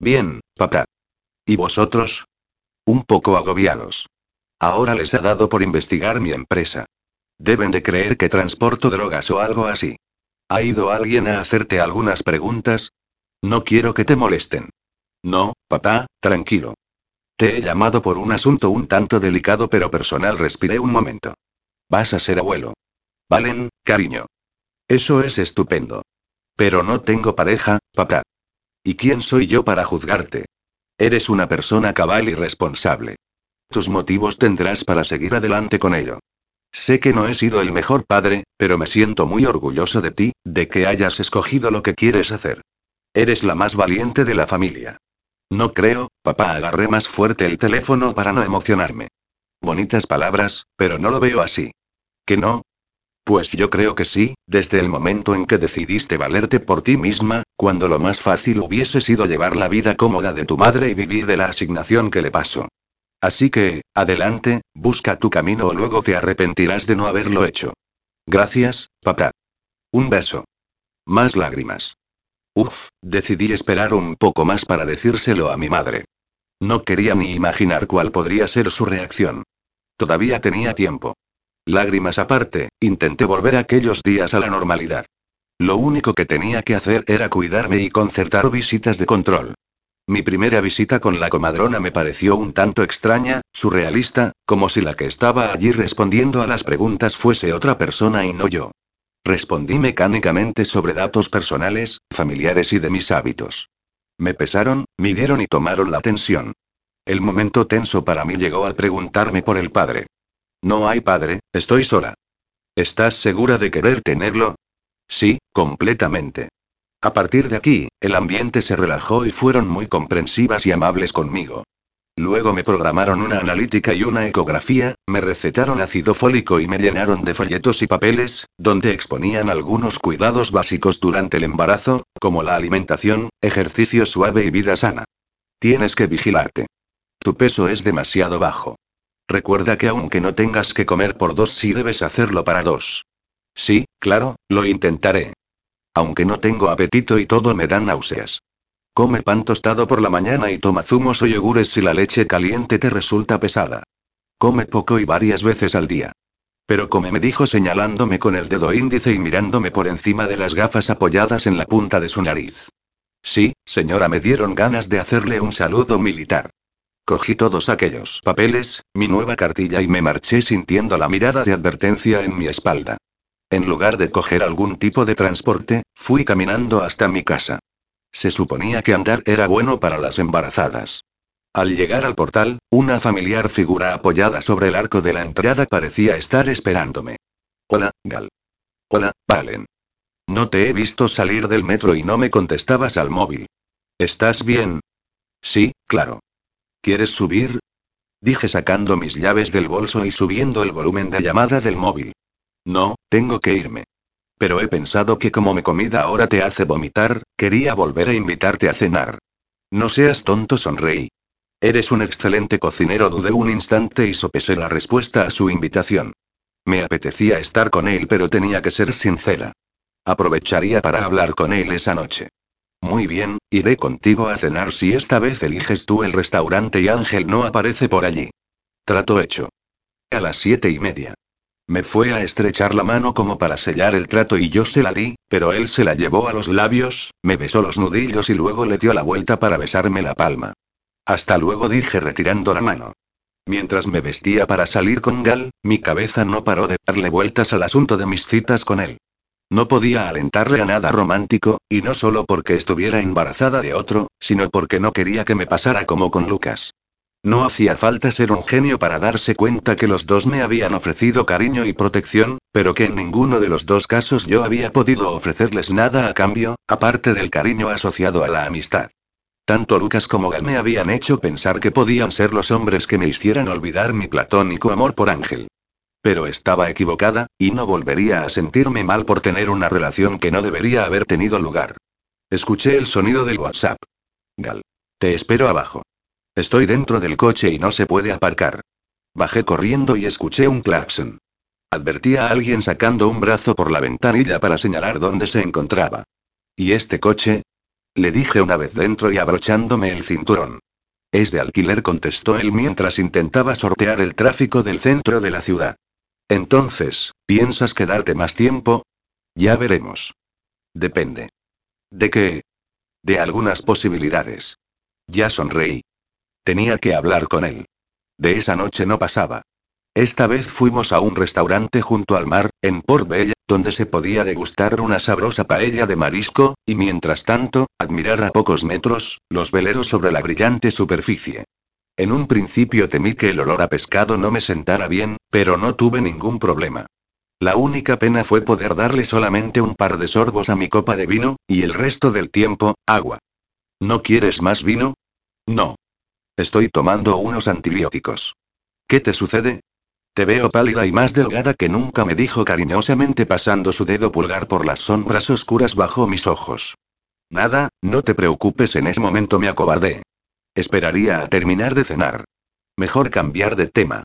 Bien, papá. ¿Y vosotros? Un poco agobiados. Ahora les ha dado por investigar mi empresa. Deben de creer que transporto drogas o algo así. ¿Ha ido alguien a hacerte algunas preguntas? No quiero que te molesten. No, papá, tranquilo. Te he llamado por un asunto un tanto delicado pero personal. Respiré un momento. Vas a ser abuelo. Valen, cariño. Eso es estupendo. Pero no tengo pareja, papá. ¿Y quién soy yo para juzgarte? Eres una persona cabal y responsable. Tus motivos tendrás para seguir adelante con ello. Sé que no he sido el mejor padre, pero me siento muy orgulloso de ti, de que hayas escogido lo que quieres hacer. Eres la más valiente de la familia. No creo, papá, agarré más fuerte el teléfono para no emocionarme. Bonitas palabras, pero no lo veo así. ¿Que no? Pues yo creo que sí, desde el momento en que decidiste valerte por ti misma, cuando lo más fácil hubiese sido llevar la vida cómoda de tu madre y vivir de la asignación que le pasó. Así que, adelante, busca tu camino o luego te arrepentirás de no haberlo hecho. Gracias, papá. Un beso. Más lágrimas. Uf, decidí esperar un poco más para decírselo a mi madre. No quería ni imaginar cuál podría ser su reacción. Todavía tenía tiempo. Lágrimas aparte, intenté volver aquellos días a la normalidad. Lo único que tenía que hacer era cuidarme y concertar visitas de control. Mi primera visita con la comadrona me pareció un tanto extraña, surrealista, como si la que estaba allí respondiendo a las preguntas fuese otra persona y no yo. Respondí mecánicamente sobre datos personales, familiares y de mis hábitos. Me pesaron, midieron y tomaron la tensión. El momento tenso para mí llegó al preguntarme por el padre. No hay padre, estoy sola. ¿Estás segura de querer tenerlo? Sí, completamente. A partir de aquí, el ambiente se relajó y fueron muy comprensivas y amables conmigo. Luego me programaron una analítica y una ecografía, me recetaron ácido fólico y me llenaron de folletos y papeles, donde exponían algunos cuidados básicos durante el embarazo, como la alimentación, ejercicio suave y vida sana. Tienes que vigilarte. Tu peso es demasiado bajo. Recuerda que aunque no tengas que comer por dos, sí debes hacerlo para dos. Sí, claro, lo intentaré. Aunque no tengo apetito y todo me dan náuseas. Come pan tostado por la mañana y toma zumos o yogures si la leche caliente te resulta pesada. Come poco y varias veces al día. Pero come me dijo señalándome con el dedo índice y mirándome por encima de las gafas apoyadas en la punta de su nariz. Sí, señora, me dieron ganas de hacerle un saludo militar. Cogí todos aquellos papeles, mi nueva cartilla y me marché sintiendo la mirada de advertencia en mi espalda. En lugar de coger algún tipo de transporte, fui caminando hasta mi casa. Se suponía que andar era bueno para las embarazadas. Al llegar al portal, una familiar figura apoyada sobre el arco de la entrada parecía estar esperándome. Hola, Gal. Hola, Valen. No te he visto salir del metro y no me contestabas al móvil. ¿Estás bien? Sí, claro. ¿Quieres subir? Dije sacando mis llaves del bolso y subiendo el volumen de llamada del móvil. No, tengo que irme. Pero he pensado que como mi comida ahora te hace vomitar, quería volver a invitarte a cenar. No seas tonto, sonreí. Eres un excelente cocinero, dudé un instante y sopesé la respuesta a su invitación. Me apetecía estar con él, pero tenía que ser sincera. Aprovecharía para hablar con él esa noche. Muy bien, iré contigo a cenar si esta vez eliges tú el restaurante y Ángel no aparece por allí. Trato hecho. A las siete y media. Me fue a estrechar la mano como para sellar el trato y yo se la di, pero él se la llevó a los labios, me besó los nudillos y luego le dio la vuelta para besarme la palma. Hasta luego dije retirando la mano. Mientras me vestía para salir con Gal, mi cabeza no paró de darle vueltas al asunto de mis citas con él. No podía alentarle a nada romántico, y no solo porque estuviera embarazada de otro, sino porque no quería que me pasara como con Lucas. No hacía falta ser un genio para darse cuenta que los dos me habían ofrecido cariño y protección, pero que en ninguno de los dos casos yo había podido ofrecerles nada a cambio, aparte del cariño asociado a la amistad. Tanto Lucas como Gal me habían hecho pensar que podían ser los hombres que me hicieran olvidar mi platónico amor por Ángel. Pero estaba equivocada, y no volvería a sentirme mal por tener una relación que no debería haber tenido lugar. Escuché el sonido del WhatsApp. Gal. Te espero abajo. Estoy dentro del coche y no se puede aparcar. Bajé corriendo y escuché un claxon. Advertí a alguien sacando un brazo por la ventanilla para señalar dónde se encontraba. ¿Y este coche? Le dije una vez dentro y abrochándome el cinturón. Es de alquiler, contestó él mientras intentaba sortear el tráfico del centro de la ciudad. Entonces, ¿piensas quedarte más tiempo? Ya veremos. Depende. ¿De qué? De algunas posibilidades. Ya sonreí. Tenía que hablar con él. De esa noche no pasaba. Esta vez fuimos a un restaurante junto al mar, en Port Bella, donde se podía degustar una sabrosa paella de marisco, y mientras tanto, admirar a pocos metros, los veleros sobre la brillante superficie. En un principio temí que el olor a pescado no me sentara bien, pero no tuve ningún problema. La única pena fue poder darle solamente un par de sorbos a mi copa de vino, y el resto del tiempo, agua. ¿No quieres más vino? No. Estoy tomando unos antibióticos. ¿Qué te sucede? Te veo pálida y más delgada que nunca, me dijo cariñosamente pasando su dedo pulgar por las sombras oscuras bajo mis ojos. Nada, no te preocupes, en ese momento me acobardé. Esperaría a terminar de cenar. Mejor cambiar de tema.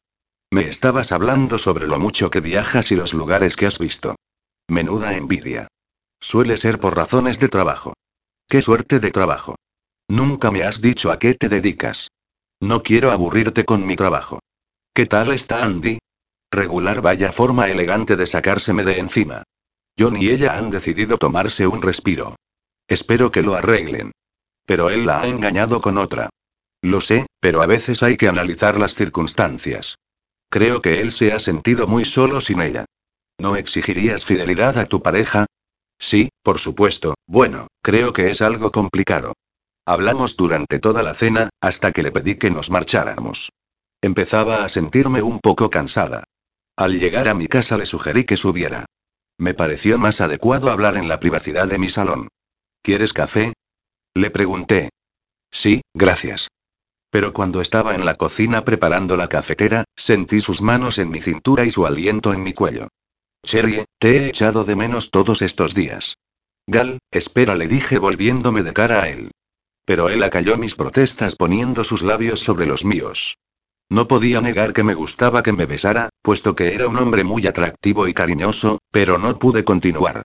Me estabas hablando sobre lo mucho que viajas y los lugares que has visto. Menuda envidia. Suele ser por razones de trabajo. ¿Qué suerte de trabajo? Nunca me has dicho a qué te dedicas. No quiero aburrirte con mi trabajo. ¿Qué tal está Andy? Regular vaya forma elegante de sacárseme de encima. John y ella han decidido tomarse un respiro. Espero que lo arreglen. Pero él la ha engañado con otra. Lo sé, pero a veces hay que analizar las circunstancias. Creo que él se ha sentido muy solo sin ella. ¿No exigirías fidelidad a tu pareja? Sí, por supuesto, bueno, creo que es algo complicado. Hablamos durante toda la cena, hasta que le pedí que nos marcháramos. Empezaba a sentirme un poco cansada. Al llegar a mi casa le sugerí que subiera. Me pareció más adecuado hablar en la privacidad de mi salón. ¿Quieres café? Le pregunté. Sí, gracias. Pero cuando estaba en la cocina preparando la cafetera, sentí sus manos en mi cintura y su aliento en mi cuello. Cherry, te he echado de menos todos estos días. Gal, espera, le dije volviéndome de cara a él. Pero él acalló mis protestas poniendo sus labios sobre los míos. No podía negar que me gustaba que me besara, puesto que era un hombre muy atractivo y cariñoso, pero no pude continuar.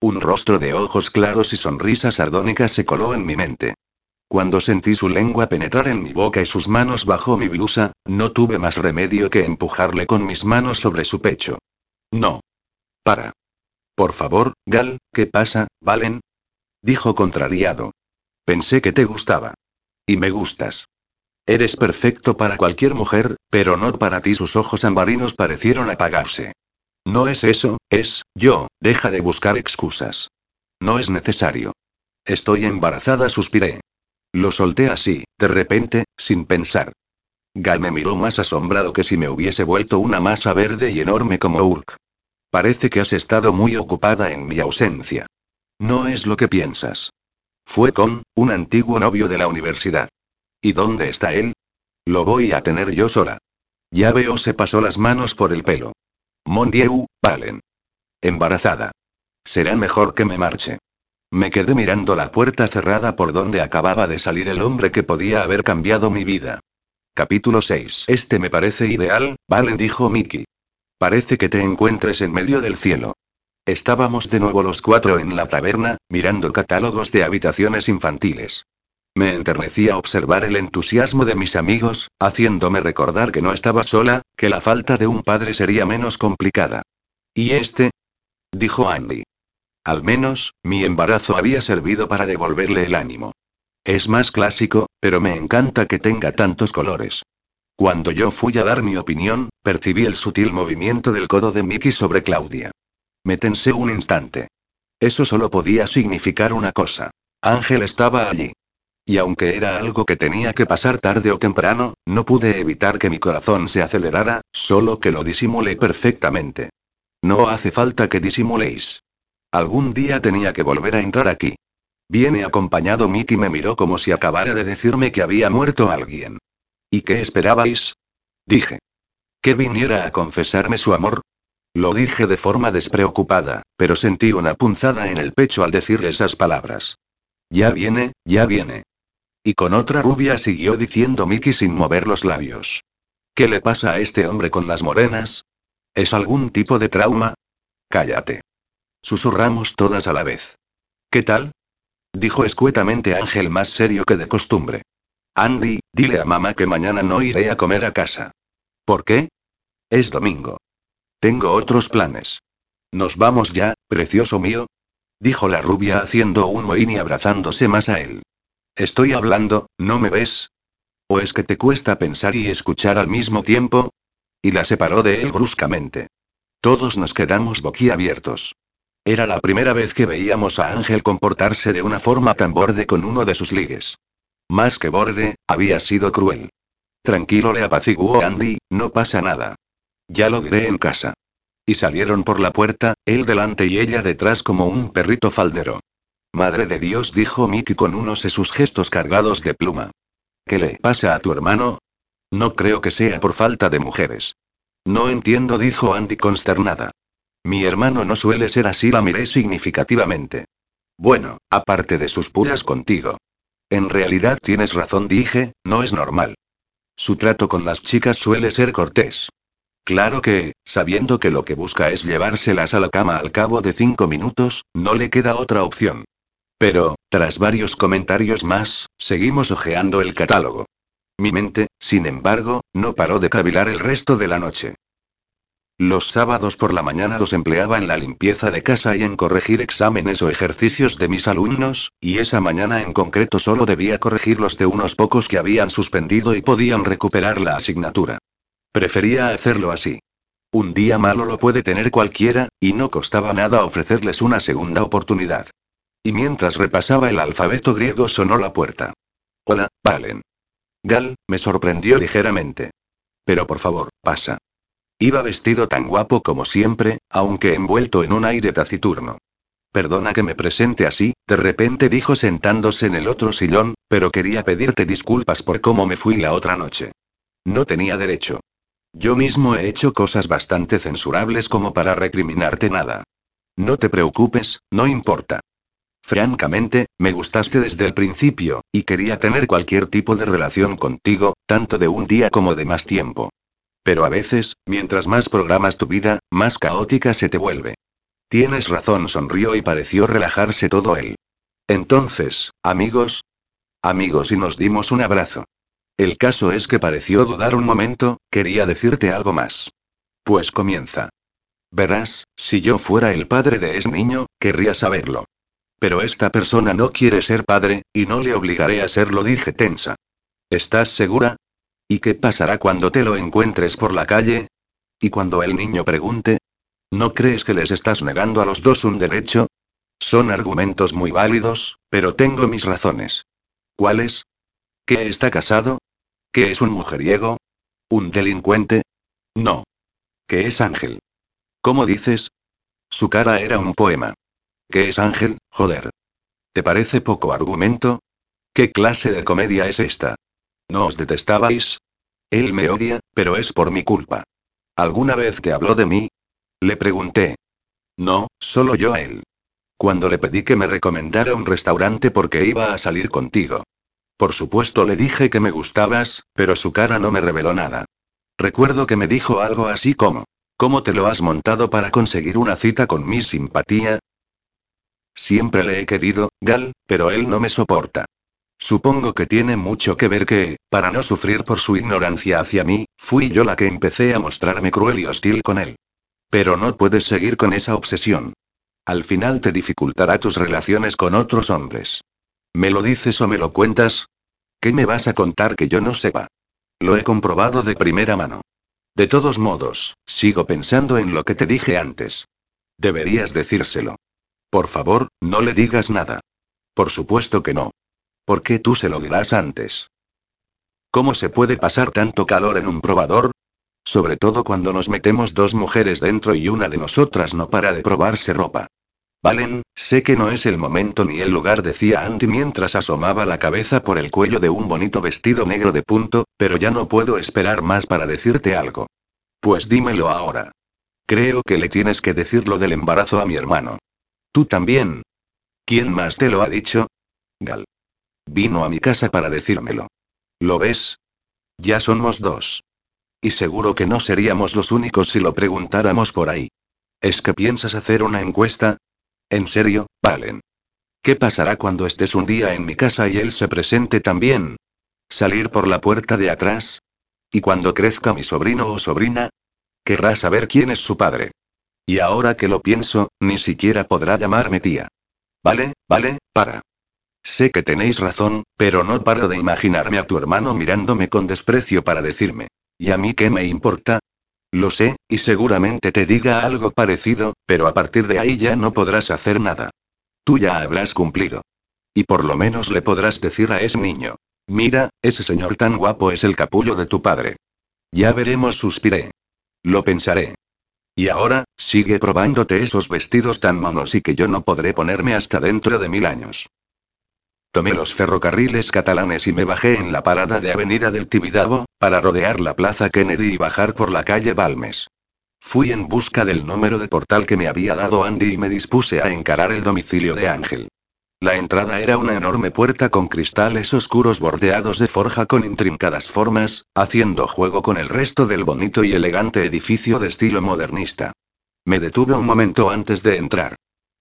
Un rostro de ojos claros y sonrisa sardónica se coló en mi mente. Cuando sentí su lengua penetrar en mi boca y sus manos bajo mi blusa, no tuve más remedio que empujarle con mis manos sobre su pecho. No. Para. Por favor, Gal, ¿qué pasa, Valen? Dijo contrariado. Pensé que te gustaba. Y me gustas. Eres perfecto para cualquier mujer, pero no para ti. Sus ojos ambarinos parecieron apagarse. No es eso, es, yo, deja de buscar excusas. No es necesario. Estoy embarazada, suspiré. Lo solté así, de repente, sin pensar. Gal me miró más asombrado que si me hubiese vuelto una masa verde y enorme como Urk. Parece que has estado muy ocupada en mi ausencia. No es lo que piensas. Fue con, un antiguo novio de la universidad. ¿Y dónde está él? Lo voy a tener yo sola. Ya veo se pasó las manos por el pelo. Mon Dieu, Valen. Embarazada. Será mejor que me marche. Me quedé mirando la puerta cerrada por donde acababa de salir el hombre que podía haber cambiado mi vida. Capítulo 6. Este me parece ideal, Valen dijo Mickey. Parece que te encuentres en medio del cielo. Estábamos de nuevo los cuatro en la taberna, mirando catálogos de habitaciones infantiles. Me enternecía observar el entusiasmo de mis amigos, haciéndome recordar que no estaba sola, que la falta de un padre sería menos complicada. ¿Y este? dijo Andy. Al menos, mi embarazo había servido para devolverle el ánimo. Es más clásico, pero me encanta que tenga tantos colores. Cuando yo fui a dar mi opinión, percibí el sutil movimiento del codo de Mickey sobre Claudia. Me un instante. Eso solo podía significar una cosa. Ángel estaba allí. Y aunque era algo que tenía que pasar tarde o temprano, no pude evitar que mi corazón se acelerara, solo que lo disimulé perfectamente. No hace falta que disimuléis. Algún día tenía que volver a entrar aquí. Viene acompañado Mickey me miró como si acabara de decirme que había muerto alguien. ¿Y qué esperabais? Dije. ¿Que viniera a confesarme su amor? Lo dije de forma despreocupada, pero sentí una punzada en el pecho al decirle esas palabras. Ya viene, ya viene. Y con otra rubia siguió diciendo Mickey sin mover los labios. ¿Qué le pasa a este hombre con las morenas? ¿Es algún tipo de trauma? Cállate. Susurramos todas a la vez. ¿Qué tal? Dijo escuetamente Ángel más serio que de costumbre. Andy, dile a mamá que mañana no iré a comer a casa. ¿Por qué? Es domingo. Tengo otros planes. ¿Nos vamos ya, precioso mío? Dijo la rubia haciendo un mohín y abrazándose más a él. Estoy hablando, ¿no me ves? ¿O es que te cuesta pensar y escuchar al mismo tiempo? Y la separó de él bruscamente. Todos nos quedamos boquiabiertos. Era la primera vez que veíamos a Ángel comportarse de una forma tan borde con uno de sus ligues. Más que borde, había sido cruel. Tranquilo le apaciguó Andy, no pasa nada. Ya lo diré en casa. Y salieron por la puerta, él delante y ella detrás como un perrito faldero. Madre de Dios, dijo Mickey con unos de sus gestos cargados de pluma. ¿Qué le pasa a tu hermano? No creo que sea por falta de mujeres. No entiendo, dijo Andy consternada. Mi hermano no suele ser así, la miré significativamente. Bueno, aparte de sus puras contigo. En realidad tienes razón, dije, no es normal. Su trato con las chicas suele ser cortés. Claro que, sabiendo que lo que busca es llevárselas a la cama al cabo de cinco minutos, no le queda otra opción. Pero, tras varios comentarios más, seguimos hojeando el catálogo. Mi mente, sin embargo, no paró de cavilar el resto de la noche. Los sábados por la mañana los empleaba en la limpieza de casa y en corregir exámenes o ejercicios de mis alumnos, y esa mañana en concreto solo debía corregir los de unos pocos que habían suspendido y podían recuperar la asignatura. Prefería hacerlo así. Un día malo lo puede tener cualquiera, y no costaba nada ofrecerles una segunda oportunidad. Y mientras repasaba el alfabeto griego sonó la puerta. Hola, Valen. Gal, me sorprendió ligeramente. Pero por favor, pasa. Iba vestido tan guapo como siempre, aunque envuelto en un aire taciturno. Perdona que me presente así, de repente dijo sentándose en el otro sillón, pero quería pedirte disculpas por cómo me fui la otra noche. No tenía derecho. Yo mismo he hecho cosas bastante censurables como para recriminarte nada. No te preocupes, no importa. Francamente, me gustaste desde el principio, y quería tener cualquier tipo de relación contigo, tanto de un día como de más tiempo. Pero a veces, mientras más programas tu vida, más caótica se te vuelve. Tienes razón, sonrió y pareció relajarse todo él. Entonces, amigos. Amigos y nos dimos un abrazo. El caso es que pareció dudar un momento, quería decirte algo más. Pues comienza. Verás, si yo fuera el padre de ese niño, querría saberlo. Pero esta persona no quiere ser padre, y no le obligaré a serlo, dije tensa. ¿Estás segura? ¿Y qué pasará cuando te lo encuentres por la calle? ¿Y cuando el niño pregunte? ¿No crees que les estás negando a los dos un derecho? Son argumentos muy válidos, pero tengo mis razones. ¿Cuáles? ¿Qué está casado? ¿Qué es un mujeriego? ¿Un delincuente? No. ¿Qué es Ángel? ¿Cómo dices? Su cara era un poema. ¿Qué es Ángel, joder? ¿Te parece poco argumento? ¿Qué clase de comedia es esta? ¿No os detestabais? Él me odia, pero es por mi culpa. ¿Alguna vez te habló de mí? Le pregunté. No, solo yo a él. Cuando le pedí que me recomendara un restaurante porque iba a salir contigo. Por supuesto le dije que me gustabas, pero su cara no me reveló nada. Recuerdo que me dijo algo así como, ¿cómo te lo has montado para conseguir una cita con mi simpatía? Siempre le he querido, Gal, pero él no me soporta. Supongo que tiene mucho que ver que, para no sufrir por su ignorancia hacia mí, fui yo la que empecé a mostrarme cruel y hostil con él. Pero no puedes seguir con esa obsesión. Al final te dificultará tus relaciones con otros hombres. ¿Me lo dices o me lo cuentas? ¿Qué me vas a contar que yo no sepa? Lo he comprobado de primera mano. De todos modos, sigo pensando en lo que te dije antes. Deberías decírselo. Por favor, no le digas nada. Por supuesto que no. ¿Por qué tú se lo dirás antes? ¿Cómo se puede pasar tanto calor en un probador? Sobre todo cuando nos metemos dos mujeres dentro y una de nosotras no para de probarse ropa. Valen, sé que no es el momento ni el lugar, decía Andy mientras asomaba la cabeza por el cuello de un bonito vestido negro de punto, pero ya no puedo esperar más para decirte algo. Pues dímelo ahora. Creo que le tienes que decir lo del embarazo a mi hermano. Tú también. ¿Quién más te lo ha dicho? Gal. Vino a mi casa para decírmelo. ¿Lo ves? Ya somos dos. Y seguro que no seríamos los únicos si lo preguntáramos por ahí. ¿Es que piensas hacer una encuesta? ¿En serio, Valen? ¿Qué pasará cuando estés un día en mi casa y él se presente también? ¿Salir por la puerta de atrás? ¿Y cuando crezca mi sobrino o sobrina? Querrá saber quién es su padre. Y ahora que lo pienso, ni siquiera podrá llamarme tía. Vale, vale, para. Sé que tenéis razón, pero no paro de imaginarme a tu hermano mirándome con desprecio para decirme. ¿Y a mí qué me importa? Lo sé, y seguramente te diga algo parecido, pero a partir de ahí ya no podrás hacer nada. Tú ya habrás cumplido. Y por lo menos le podrás decir a ese niño. Mira, ese señor tan guapo es el capullo de tu padre. Ya veremos, suspiré. Lo pensaré. Y ahora, sigue probándote esos vestidos tan monos y que yo no podré ponerme hasta dentro de mil años. Tomé los ferrocarriles catalanes y me bajé en la parada de Avenida del Tibidabo, para rodear la Plaza Kennedy y bajar por la calle Balmes. Fui en busca del número de portal que me había dado Andy y me dispuse a encarar el domicilio de Ángel. La entrada era una enorme puerta con cristales oscuros bordeados de forja con intrincadas formas, haciendo juego con el resto del bonito y elegante edificio de estilo modernista. Me detuve un momento antes de entrar.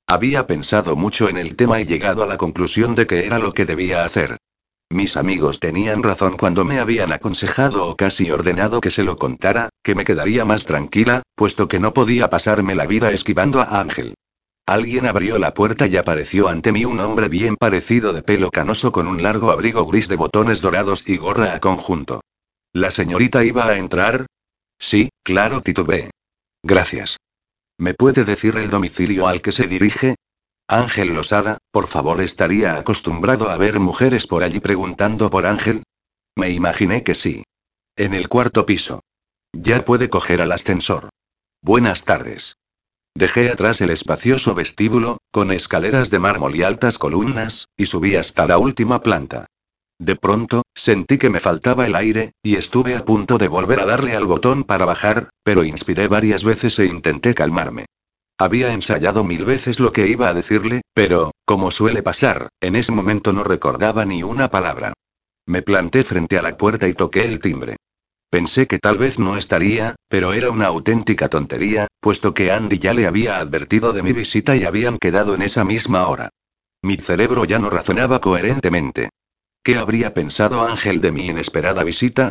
Había pensado mucho en el tema y llegado a la conclusión de que era lo que debía hacer. Mis amigos tenían razón cuando me habían aconsejado o casi ordenado que se lo contara, que me quedaría más tranquila, puesto que no podía pasarme la vida esquivando a Ángel. Alguien abrió la puerta y apareció ante mí un hombre bien parecido de pelo canoso con un largo abrigo gris de botones dorados y gorra a conjunto. ¿La señorita iba a entrar? Sí, claro, titubeé. Gracias. ¿Me puede decir el domicilio al que se dirige? Ángel Losada, por favor, ¿estaría acostumbrado a ver mujeres por allí preguntando por Ángel? Me imaginé que sí. En el cuarto piso. Ya puede coger al ascensor. Buenas tardes. Dejé atrás el espacioso vestíbulo, con escaleras de mármol y altas columnas, y subí hasta la última planta. De pronto, sentí que me faltaba el aire, y estuve a punto de volver a darle al botón para bajar, pero inspiré varias veces e intenté calmarme. Había ensayado mil veces lo que iba a decirle, pero, como suele pasar, en ese momento no recordaba ni una palabra. Me planté frente a la puerta y toqué el timbre. Pensé que tal vez no estaría, pero era una auténtica tontería, puesto que Andy ya le había advertido de mi visita y habían quedado en esa misma hora. Mi cerebro ya no razonaba coherentemente. ¿Qué habría pensado Ángel de mi inesperada visita?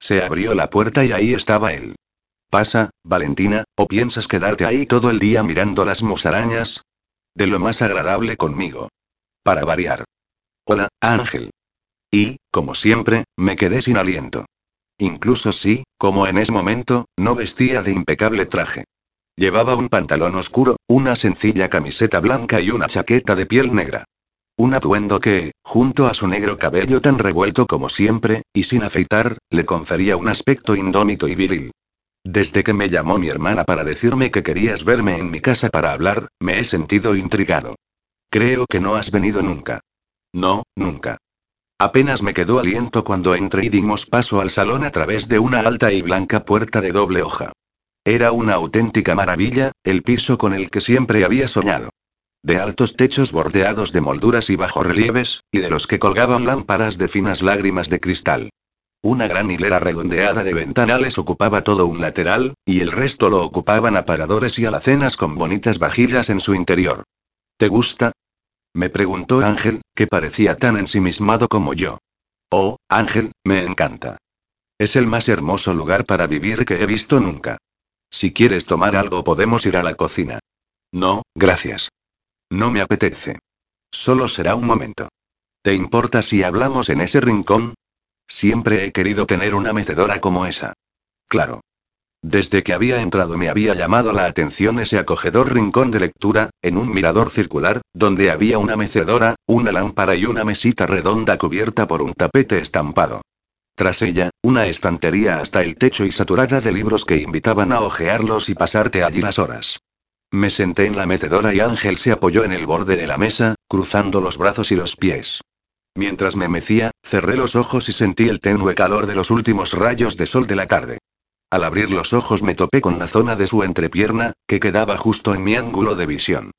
Se abrió la puerta y ahí estaba él. Pasa, Valentina, ¿o piensas quedarte ahí todo el día mirando las musarañas? De lo más agradable conmigo. Para variar. Hola, Ángel. Y, como siempre, me quedé sin aliento. Incluso si, como en ese momento, no vestía de impecable traje. Llevaba un pantalón oscuro, una sencilla camiseta blanca y una chaqueta de piel negra. Un atuendo que, junto a su negro cabello tan revuelto como siempre, y sin afeitar, le confería un aspecto indómito y viril. Desde que me llamó mi hermana para decirme que querías verme en mi casa para hablar, me he sentido intrigado. Creo que no has venido nunca. No, nunca. Apenas me quedó aliento cuando entré y dimos paso al salón a través de una alta y blanca puerta de doble hoja. Era una auténtica maravilla, el piso con el que siempre había soñado. De altos techos bordeados de molduras y bajorrelieves, y de los que colgaban lámparas de finas lágrimas de cristal. Una gran hilera redondeada de ventanales ocupaba todo un lateral, y el resto lo ocupaban aparadores y alacenas con bonitas vajillas en su interior. ¿Te gusta? Me preguntó Ángel, que parecía tan ensimismado como yo. Oh, Ángel, me encanta. Es el más hermoso lugar para vivir que he visto nunca. Si quieres tomar algo podemos ir a la cocina. No, gracias. No me apetece. Solo será un momento. ¿Te importa si hablamos en ese rincón? Siempre he querido tener una mecedora como esa. Claro. Desde que había entrado me había llamado la atención ese acogedor rincón de lectura, en un mirador circular, donde había una mecedora, una lámpara y una mesita redonda cubierta por un tapete estampado. Tras ella, una estantería hasta el techo y saturada de libros que invitaban a hojearlos y pasarte allí las horas. Me senté en la mecedora y Ángel se apoyó en el borde de la mesa, cruzando los brazos y los pies. Mientras me mecía, cerré los ojos y sentí el tenue calor de los últimos rayos de sol de la tarde. Al abrir los ojos me topé con la zona de su entrepierna, que quedaba justo en mi ángulo de visión.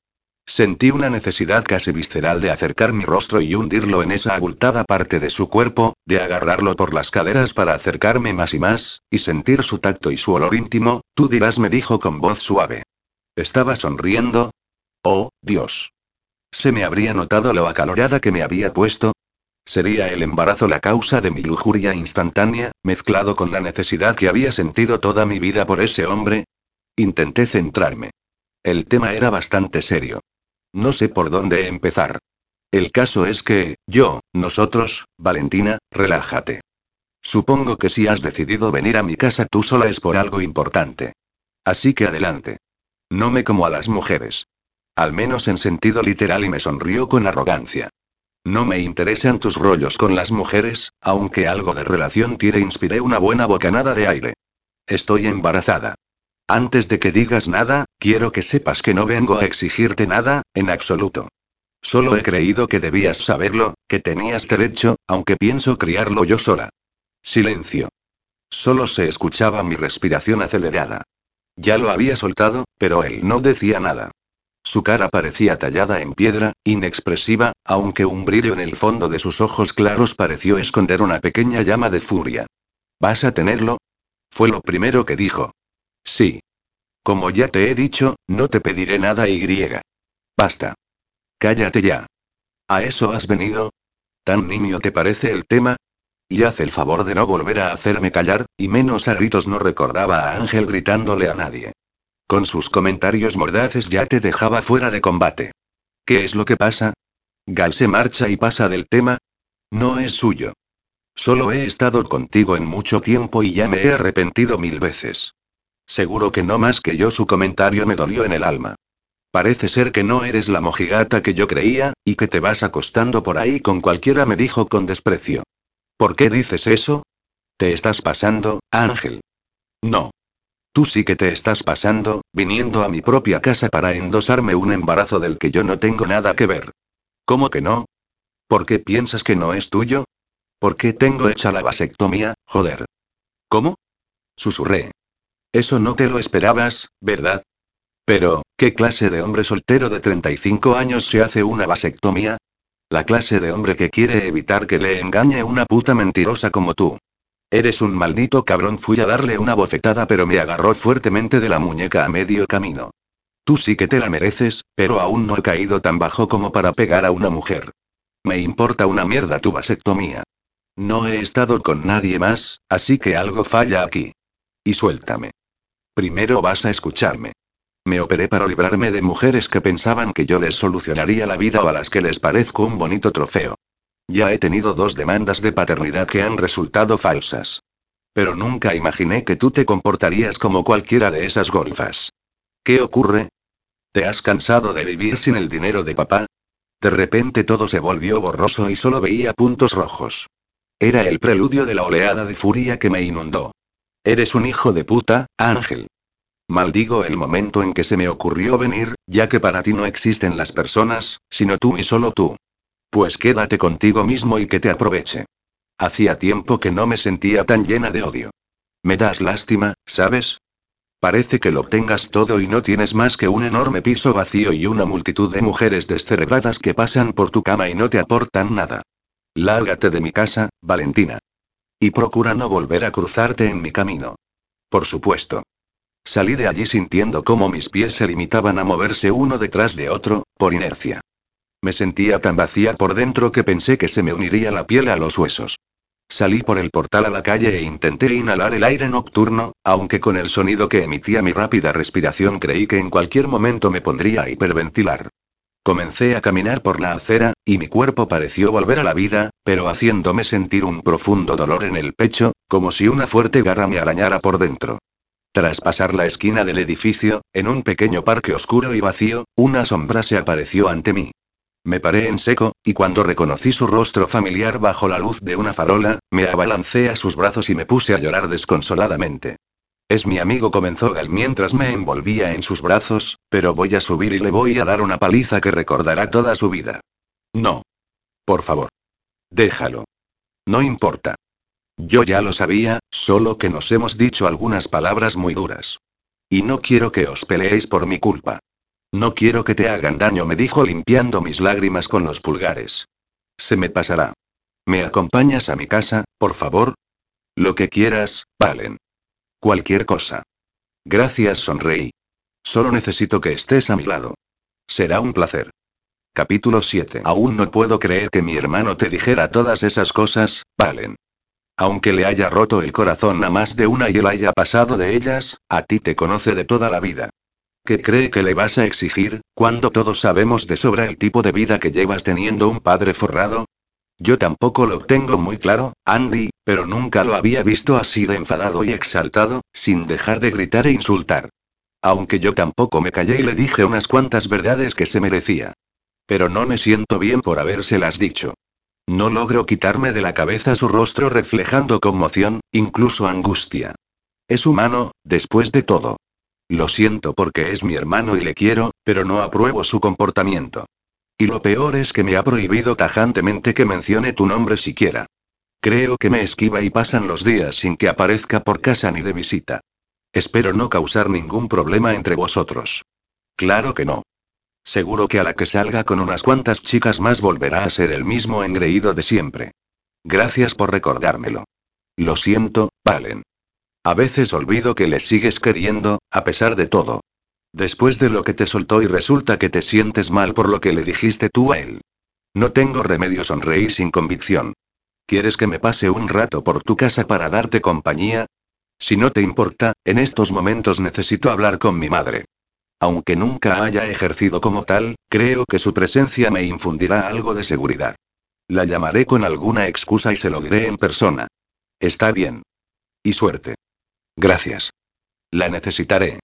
Sentí una necesidad casi visceral de acercar mi rostro y hundirlo en esa abultada parte de su cuerpo, de agarrarlo por las caderas para acercarme más y más, y sentir su tacto y su olor íntimo, tú dirás me dijo con voz suave. ¿Estaba sonriendo? Oh, Dios. ¿Se me habría notado lo acalorada que me había puesto? ¿Sería el embarazo la causa de mi lujuria instantánea, mezclado con la necesidad que había sentido toda mi vida por ese hombre? Intenté centrarme. El tema era bastante serio. No sé por dónde empezar. El caso es que, yo, nosotros, Valentina, relájate. Supongo que si has decidido venir a mi casa tú sola es por algo importante. Así que adelante. No me como a las mujeres. Al menos en sentido literal y me sonrió con arrogancia. No me interesan tus rollos con las mujeres, aunque algo de relación tiene inspiré una buena bocanada de aire. Estoy embarazada. Antes de que digas nada, quiero que sepas que no vengo a exigirte nada, en absoluto. Solo he creído que debías saberlo, que tenías derecho, aunque pienso criarlo yo sola. Silencio. Solo se escuchaba mi respiración acelerada. Ya lo había soltado, pero él no decía nada. Su cara parecía tallada en piedra, inexpresiva, aunque un brillo en el fondo de sus ojos claros pareció esconder una pequeña llama de furia. ¿Vas a tenerlo? Fue lo primero que dijo. Sí. Como ya te he dicho, no te pediré nada y griega. Basta. Cállate ya. ¿A eso has venido? ¿Tan niño te parece el tema? Y haz el favor de no volver a hacerme callar, y menos a gritos no recordaba a Ángel gritándole a nadie. Con sus comentarios mordaces ya te dejaba fuera de combate. ¿Qué es lo que pasa? Gal se marcha y pasa del tema. No es suyo. Solo he estado contigo en mucho tiempo y ya me he arrepentido mil veces. Seguro que no más que yo su comentario me dolió en el alma. Parece ser que no eres la mojigata que yo creía, y que te vas acostando por ahí con cualquiera me dijo con desprecio. ¿Por qué dices eso? ¿Te estás pasando, Ángel? No. Tú sí que te estás pasando, viniendo a mi propia casa para endosarme un embarazo del que yo no tengo nada que ver. ¿Cómo que no? ¿Por qué piensas que no es tuyo? ¿Por qué tengo hecha la vasectomía, joder? ¿Cómo? Susurré. Eso no te lo esperabas, ¿verdad? Pero, ¿qué clase de hombre soltero de 35 años se hace una vasectomía? La clase de hombre que quiere evitar que le engañe una puta mentirosa como tú. Eres un maldito cabrón. Fui a darle una bofetada, pero me agarró fuertemente de la muñeca a medio camino. Tú sí que te la mereces, pero aún no he caído tan bajo como para pegar a una mujer. Me importa una mierda tu vasectomía. No he estado con nadie más, así que algo falla aquí. Y suéltame. Primero vas a escucharme. Me operé para librarme de mujeres que pensaban que yo les solucionaría la vida o a las que les parezco un bonito trofeo. Ya he tenido dos demandas de paternidad que han resultado falsas. Pero nunca imaginé que tú te comportarías como cualquiera de esas golfas. ¿Qué ocurre? ¿Te has cansado de vivir sin el dinero de papá? De repente todo se volvió borroso y solo veía puntos rojos. Era el preludio de la oleada de furia que me inundó. Eres un hijo de puta, Ángel. Maldigo el momento en que se me ocurrió venir, ya que para ti no existen las personas, sino tú y solo tú. Pues quédate contigo mismo y que te aproveche. Hacía tiempo que no me sentía tan llena de odio. Me das lástima, ¿sabes? Parece que lo tengas todo y no tienes más que un enorme piso vacío y una multitud de mujeres descerebradas que pasan por tu cama y no te aportan nada. Lárgate de mi casa, Valentina. Y procura no volver a cruzarte en mi camino. Por supuesto. Salí de allí sintiendo cómo mis pies se limitaban a moverse uno detrás de otro, por inercia. Me sentía tan vacía por dentro que pensé que se me uniría la piel a los huesos. Salí por el portal a la calle e intenté inhalar el aire nocturno, aunque con el sonido que emitía mi rápida respiración creí que en cualquier momento me pondría a hiperventilar. Comencé a caminar por la acera, y mi cuerpo pareció volver a la vida, pero haciéndome sentir un profundo dolor en el pecho, como si una fuerte garra me arañara por dentro. Tras pasar la esquina del edificio, en un pequeño parque oscuro y vacío, una sombra se apareció ante mí. Me paré en seco, y cuando reconocí su rostro familiar bajo la luz de una farola, me abalancé a sus brazos y me puse a llorar desconsoladamente. Es mi amigo, comenzó Gal mientras me envolvía en sus brazos, pero voy a subir y le voy a dar una paliza que recordará toda su vida. No. Por favor. Déjalo. No importa. Yo ya lo sabía, solo que nos hemos dicho algunas palabras muy duras. Y no quiero que os peleéis por mi culpa. No quiero que te hagan daño, me dijo limpiando mis lágrimas con los pulgares. Se me pasará. ¿Me acompañas a mi casa, por favor? Lo que quieras, Valen. Cualquier cosa. Gracias, sonreí. Solo necesito que estés a mi lado. Será un placer. Capítulo 7. Aún no puedo creer que mi hermano te dijera todas esas cosas, Valen. Aunque le haya roto el corazón a más de una y él haya pasado de ellas, a ti te conoce de toda la vida. ¿Qué cree que le vas a exigir, cuando todos sabemos de sobra el tipo de vida que llevas teniendo un padre forrado? Yo tampoco lo tengo muy claro, Andy, pero nunca lo había visto así de enfadado y exaltado, sin dejar de gritar e insultar. Aunque yo tampoco me callé y le dije unas cuantas verdades que se merecía. Pero no me siento bien por habérselas dicho. No logro quitarme de la cabeza su rostro reflejando conmoción, incluso angustia. Es humano, después de todo. Lo siento porque es mi hermano y le quiero, pero no apruebo su comportamiento. Y lo peor es que me ha prohibido tajantemente que mencione tu nombre siquiera. Creo que me esquiva y pasan los días sin que aparezca por casa ni de visita. Espero no causar ningún problema entre vosotros. Claro que no. Seguro que a la que salga con unas cuantas chicas más volverá a ser el mismo engreído de siempre. Gracias por recordármelo. Lo siento, Valen. A veces olvido que le sigues queriendo, a pesar de todo. Después de lo que te soltó y resulta que te sientes mal por lo que le dijiste tú a él. No tengo remedio, sonreí sin convicción. ¿Quieres que me pase un rato por tu casa para darte compañía? Si no te importa, en estos momentos necesito hablar con mi madre. Aunque nunca haya ejercido como tal, creo que su presencia me infundirá algo de seguridad. La llamaré con alguna excusa y se lo diré en persona. Está bien. Y suerte. Gracias. La necesitaré.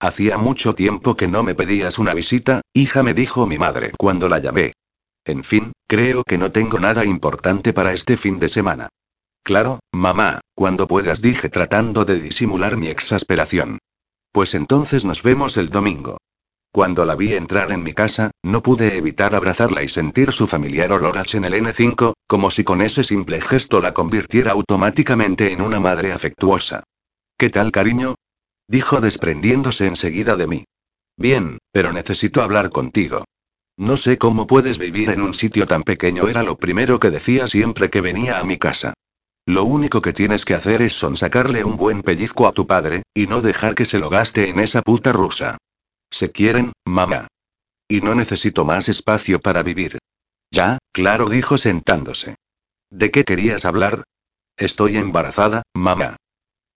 Hacía mucho tiempo que no me pedías una visita, hija, me dijo mi madre cuando la llamé. En fin, creo que no tengo nada importante para este fin de semana. Claro, mamá, cuando puedas, dije tratando de disimular mi exasperación. Pues entonces nos vemos el domingo. Cuando la vi entrar en mi casa, no pude evitar abrazarla y sentir su familiar olor a Chanel N5, como si con ese simple gesto la convirtiera automáticamente en una madre afectuosa. ¿Qué tal, cariño? dijo desprendiéndose enseguida de mí. Bien, pero necesito hablar contigo. No sé cómo puedes vivir en un sitio tan pequeño, era lo primero que decía siempre que venía a mi casa. Lo único que tienes que hacer es sonsacarle un buen pellizco a tu padre, y no dejar que se lo gaste en esa puta rusa. Se quieren, mamá. Y no necesito más espacio para vivir. Ya, claro, dijo sentándose. ¿De qué querías hablar? Estoy embarazada, mamá.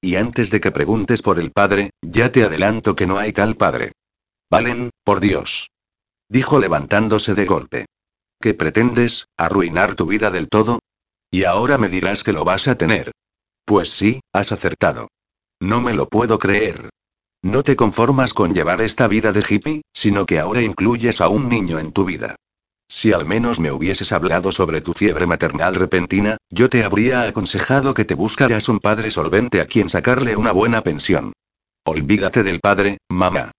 Y antes de que preguntes por el padre, ya te adelanto que no hay tal padre. Valen, por Dios. Dijo levantándose de golpe. ¿Qué pretendes, arruinar tu vida del todo? Y ahora me dirás que lo vas a tener. Pues sí, has acertado. No me lo puedo creer. No te conformas con llevar esta vida de hippie, sino que ahora incluyes a un niño en tu vida. Si al menos me hubieses hablado sobre tu fiebre maternal repentina, yo te habría aconsejado que te buscaras un padre solvente a quien sacarle una buena pensión. Olvídate del padre, mamá.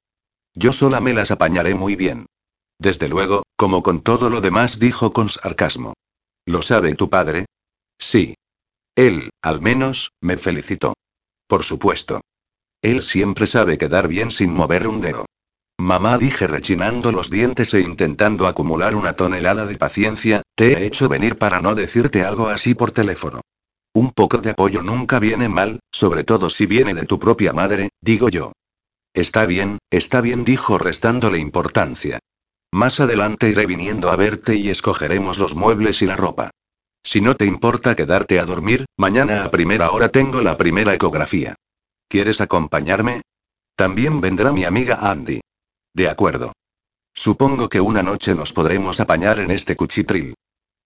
Yo sola me las apañaré muy bien. Desde luego, como con todo lo demás, dijo con sarcasmo. ¿Lo sabe tu padre? Sí. Él, al menos, me felicitó. Por supuesto. Él siempre sabe quedar bien sin mover un dedo. Mamá dije rechinando los dientes e intentando acumular una tonelada de paciencia, te he hecho venir para no decirte algo así por teléfono. Un poco de apoyo nunca viene mal, sobre todo si viene de tu propia madre, digo yo. Está bien, está bien, dijo restándole importancia. Más adelante iré viniendo a verte y escogeremos los muebles y la ropa. Si no te importa quedarte a dormir, mañana a primera hora tengo la primera ecografía. ¿Quieres acompañarme? También vendrá mi amiga Andy. De acuerdo. Supongo que una noche nos podremos apañar en este cuchitril.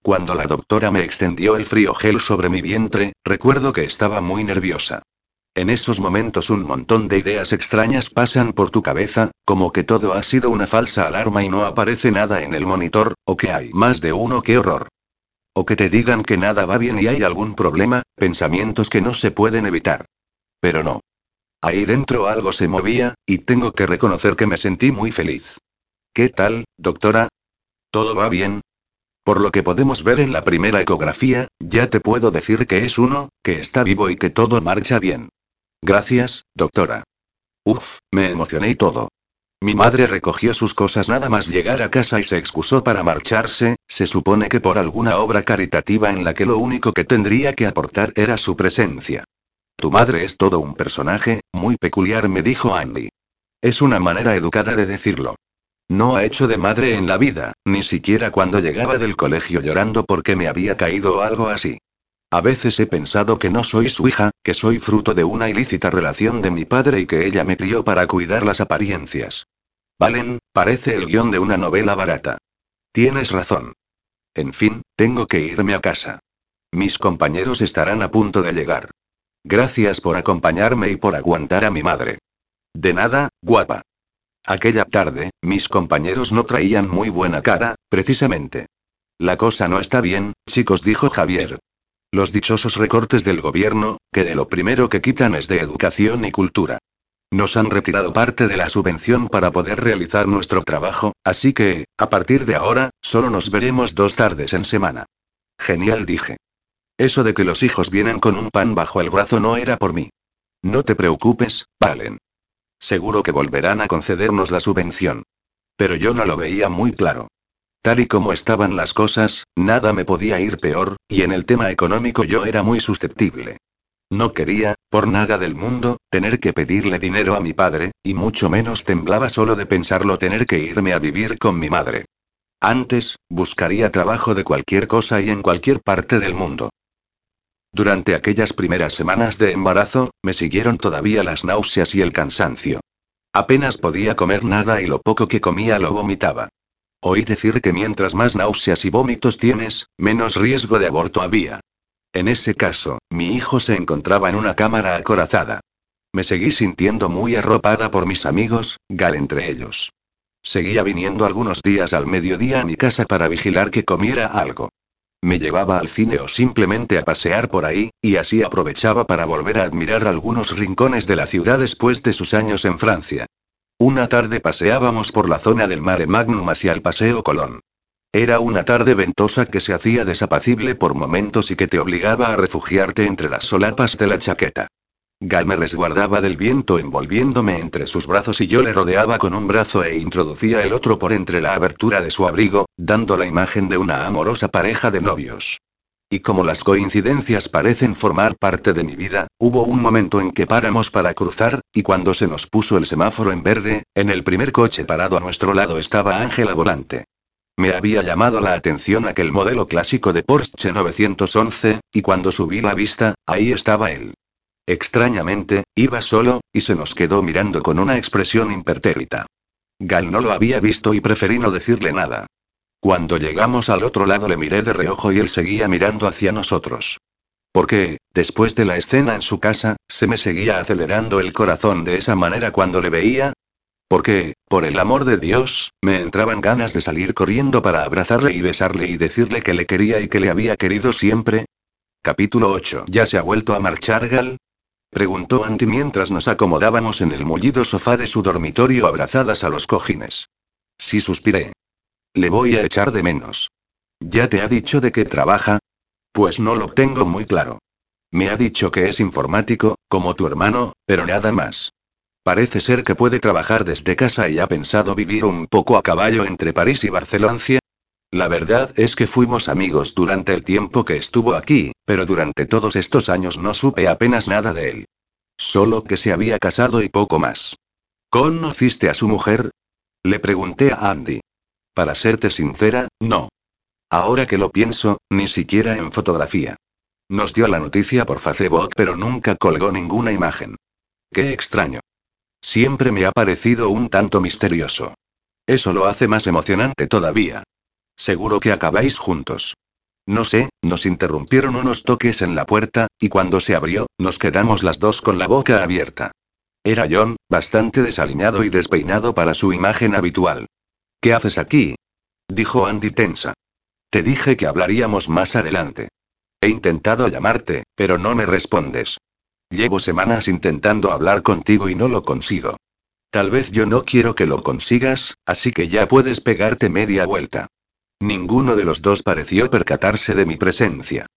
Cuando la doctora me extendió el frío gel sobre mi vientre, recuerdo que estaba muy nerviosa. En esos momentos un montón de ideas extrañas pasan por tu cabeza, como que todo ha sido una falsa alarma y no aparece nada en el monitor, o que hay más de uno, qué horror. O que te digan que nada va bien y hay algún problema, pensamientos que no se pueden evitar. Pero no. Ahí dentro algo se movía, y tengo que reconocer que me sentí muy feliz. ¿Qué tal, doctora? ¿Todo va bien? Por lo que podemos ver en la primera ecografía, ya te puedo decir que es uno, que está vivo y que todo marcha bien. Gracias, doctora. Uf, me emocioné y todo. Mi madre recogió sus cosas nada más llegar a casa y se excusó para marcharse, se supone que por alguna obra caritativa en la que lo único que tendría que aportar era su presencia. Tu madre es todo un personaje, muy peculiar, me dijo Andy. Es una manera educada de decirlo. No ha hecho de madre en la vida, ni siquiera cuando llegaba del colegio llorando porque me había caído o algo así. A veces he pensado que no soy su hija, que soy fruto de una ilícita relación de mi padre y que ella me crió para cuidar las apariencias. Valen, parece el guion de una novela barata. Tienes razón. En fin, tengo que irme a casa. Mis compañeros estarán a punto de llegar. Gracias por acompañarme y por aguantar a mi madre. De nada, guapa. Aquella tarde, mis compañeros no traían muy buena cara, precisamente. La cosa no está bien, chicos, dijo Javier. Los dichosos recortes del gobierno, que de lo primero que quitan es de educación y cultura. Nos han retirado parte de la subvención para poder realizar nuestro trabajo, así que, a partir de ahora, solo nos veremos dos tardes en semana. Genial, dije. Eso de que los hijos vienen con un pan bajo el brazo no era por mí. No te preocupes, Valen. Seguro que volverán a concedernos la subvención. Pero yo no lo veía muy claro. Tal y como estaban las cosas, nada me podía ir peor, y en el tema económico yo era muy susceptible. No quería, por nada del mundo, tener que pedirle dinero a mi padre, y mucho menos temblaba solo de pensarlo tener que irme a vivir con mi madre. Antes, buscaría trabajo de cualquier cosa y en cualquier parte del mundo. Durante aquellas primeras semanas de embarazo, me siguieron todavía las náuseas y el cansancio. Apenas podía comer nada y lo poco que comía lo vomitaba. Oí decir que mientras más náuseas y vómitos tienes, menos riesgo de aborto había. En ese caso, mi hijo se encontraba en una cámara acorazada. Me seguí sintiendo muy arropada por mis amigos, Gal entre ellos. Seguía viniendo algunos días al mediodía a mi casa para vigilar que comiera algo. Me llevaba al cine o simplemente a pasear por ahí, y así aprovechaba para volver a admirar algunos rincones de la ciudad después de sus años en Francia. Una tarde paseábamos por la zona del Mare Magnum hacia el Paseo Colón. Era una tarde ventosa que se hacía desapacible por momentos y que te obligaba a refugiarte entre las solapas de la chaqueta. Gal me resguardaba del viento envolviéndome entre sus brazos y yo le rodeaba con un brazo e introducía el otro por entre la abertura de su abrigo, dando la imagen de una amorosa pareja de novios. Y como las coincidencias parecen formar parte de mi vida, hubo un momento en que paramos para cruzar, y cuando se nos puso el semáforo en verde, en el primer coche parado a nuestro lado estaba Ángela volante. Me había llamado la atención aquel modelo clásico de Porsche 911, y cuando subí la vista, ahí estaba él. Extrañamente, iba solo, y se nos quedó mirando con una expresión impertérrita. Gal no lo había visto y preferí no decirle nada. Cuando llegamos al otro lado le miré de reojo y él seguía mirando hacia nosotros. Porque, después de la escena en su casa, se me seguía acelerando el corazón de esa manera cuando le veía. Porque, por el amor de Dios, me entraban ganas de salir corriendo para abrazarle y besarle y decirle que le quería y que le había querido siempre. Capítulo 8. ¿Ya se ha vuelto a marchar Gal? Preguntó Andy mientras nos acomodábamos en el mullido sofá de su dormitorio abrazadas a los cojines. Sí suspiré. Le voy a echar de menos. ¿Ya te ha dicho de qué trabaja? Pues no lo tengo muy claro. Me ha dicho que es informático, como tu hermano, pero nada más. Parece ser que puede trabajar desde casa y ha pensado vivir un poco a caballo entre París y Barcelona. La verdad es que fuimos amigos durante el tiempo que estuvo aquí, pero durante todos estos años no supe apenas nada de él. Solo que se había casado y poco más. ¿Conociste a su mujer? Le pregunté a Andy. Para serte sincera, no. Ahora que lo pienso, ni siquiera en fotografía. Nos dio la noticia por Facebook pero nunca colgó ninguna imagen. Qué extraño. Siempre me ha parecido un tanto misterioso. Eso lo hace más emocionante todavía. Seguro que acabáis juntos. No sé, nos interrumpieron unos toques en la puerta, y cuando se abrió, nos quedamos las dos con la boca abierta. Era John, bastante desaliñado y despeinado para su imagen habitual. ¿Qué haces aquí? dijo Andy tensa. Te dije que hablaríamos más adelante. He intentado llamarte, pero no me respondes. Llevo semanas intentando hablar contigo y no lo consigo. Tal vez yo no quiero que lo consigas, así que ya puedes pegarte media vuelta. Ninguno de los dos pareció percatarse de mi presencia.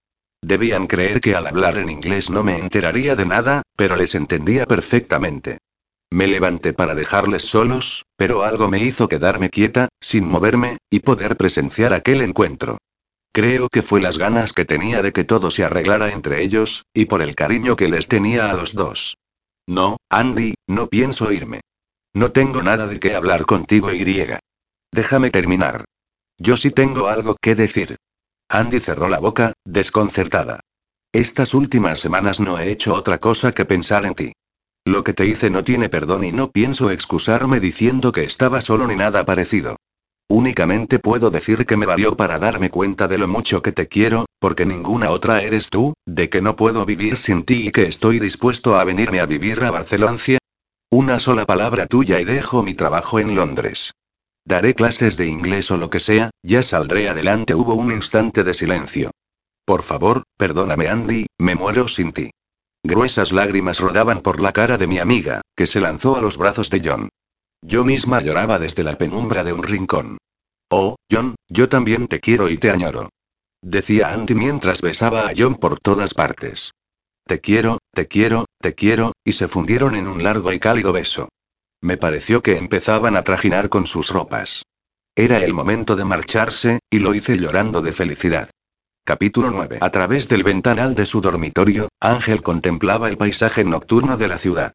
Debían creer que al hablar en inglés no me enteraría de nada, pero les entendía perfectamente. Me levanté para dejarles solos, pero algo me hizo quedarme quieta, sin moverme, y poder presenciar aquel encuentro. Creo que fue las ganas que tenía de que todo se arreglara entre ellos, y por el cariño que les tenía a los dos. No, Andy, no pienso irme. No tengo nada de qué hablar contigo y. Déjame terminar. Yo sí tengo algo que decir. Andy cerró la boca, desconcertada. Estas últimas semanas no he hecho otra cosa que pensar en ti. Lo que te hice no tiene perdón y no pienso excusarme diciendo que estaba solo ni nada parecido. Únicamente puedo decir que me valió para darme cuenta de lo mucho que te quiero, porque ninguna otra eres tú, de que no puedo vivir sin ti y que estoy dispuesto a venirme a vivir a Barcelona. Una sola palabra tuya y dejo mi trabajo en Londres. Daré clases de inglés o lo que sea, ya saldré adelante. Hubo un instante de silencio. Por favor, perdóname Andy, me muero sin ti. Gruesas lágrimas rodaban por la cara de mi amiga, que se lanzó a los brazos de John. Yo misma lloraba desde la penumbra de un rincón. Oh, John, yo también te quiero y te añoro. Decía Andy mientras besaba a John por todas partes. Te quiero, te quiero, te quiero, y se fundieron en un largo y cálido beso. Me pareció que empezaban a trajinar con sus ropas. Era el momento de marcharse, y lo hice llorando de felicidad. Capítulo 9. A través del ventanal de su dormitorio, Ángel contemplaba el paisaje nocturno de la ciudad.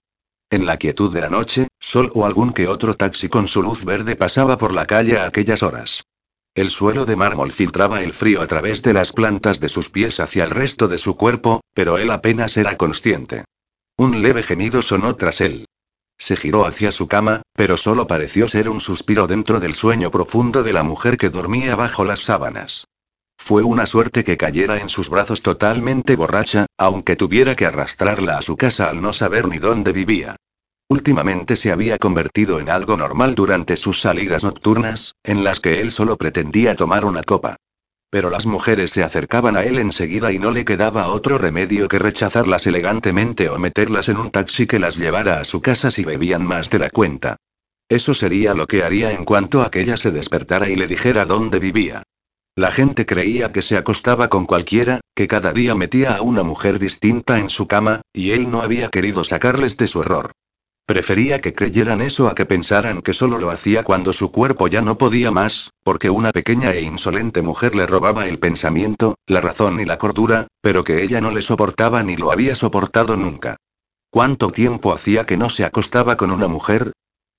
En la quietud de la noche, sol o algún que otro taxi con su luz verde pasaba por la calle a aquellas horas. El suelo de mármol filtraba el frío a través de las plantas de sus pies hacia el resto de su cuerpo, pero él apenas era consciente. Un leve gemido sonó tras él. Se giró hacia su cama, pero solo pareció ser un suspiro dentro del sueño profundo de la mujer que dormía bajo las sábanas. Fue una suerte que cayera en sus brazos totalmente borracha, aunque tuviera que arrastrarla a su casa al no saber ni dónde vivía. Últimamente se había convertido en algo normal durante sus salidas nocturnas, en las que él solo pretendía tomar una copa. Pero las mujeres se acercaban a él enseguida y no le quedaba otro remedio que rechazarlas elegantemente o meterlas en un taxi que las llevara a su casa si bebían más de la cuenta. Eso sería lo que haría en cuanto aquella se despertara y le dijera dónde vivía. La gente creía que se acostaba con cualquiera, que cada día metía a una mujer distinta en su cama, y él no había querido sacarles de su error. Prefería que creyeran eso a que pensaran que solo lo hacía cuando su cuerpo ya no podía más, porque una pequeña e insolente mujer le robaba el pensamiento, la razón y la cordura, pero que ella no le soportaba ni lo había soportado nunca. ¿Cuánto tiempo hacía que no se acostaba con una mujer?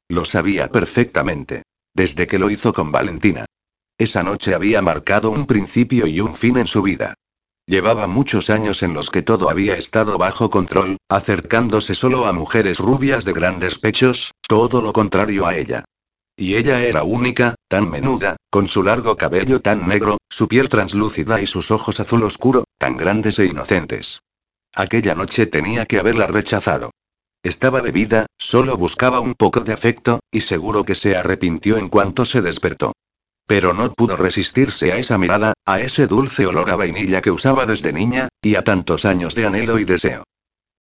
Lo sabía perfectamente. Desde que lo hizo con Valentina. Esa noche había marcado un principio y un fin en su vida. Llevaba muchos años en los que todo había estado bajo control, acercándose solo a mujeres rubias de grandes pechos, todo lo contrario a ella. Y ella era única, tan menuda, con su largo cabello tan negro, su piel translúcida y sus ojos azul oscuro, tan grandes e inocentes. Aquella noche tenía que haberla rechazado. Estaba bebida, solo buscaba un poco de afecto, y seguro que se arrepintió en cuanto se despertó. Pero no pudo resistirse a esa mirada, a ese dulce olor a vainilla que usaba desde niña, y a tantos años de anhelo y deseo.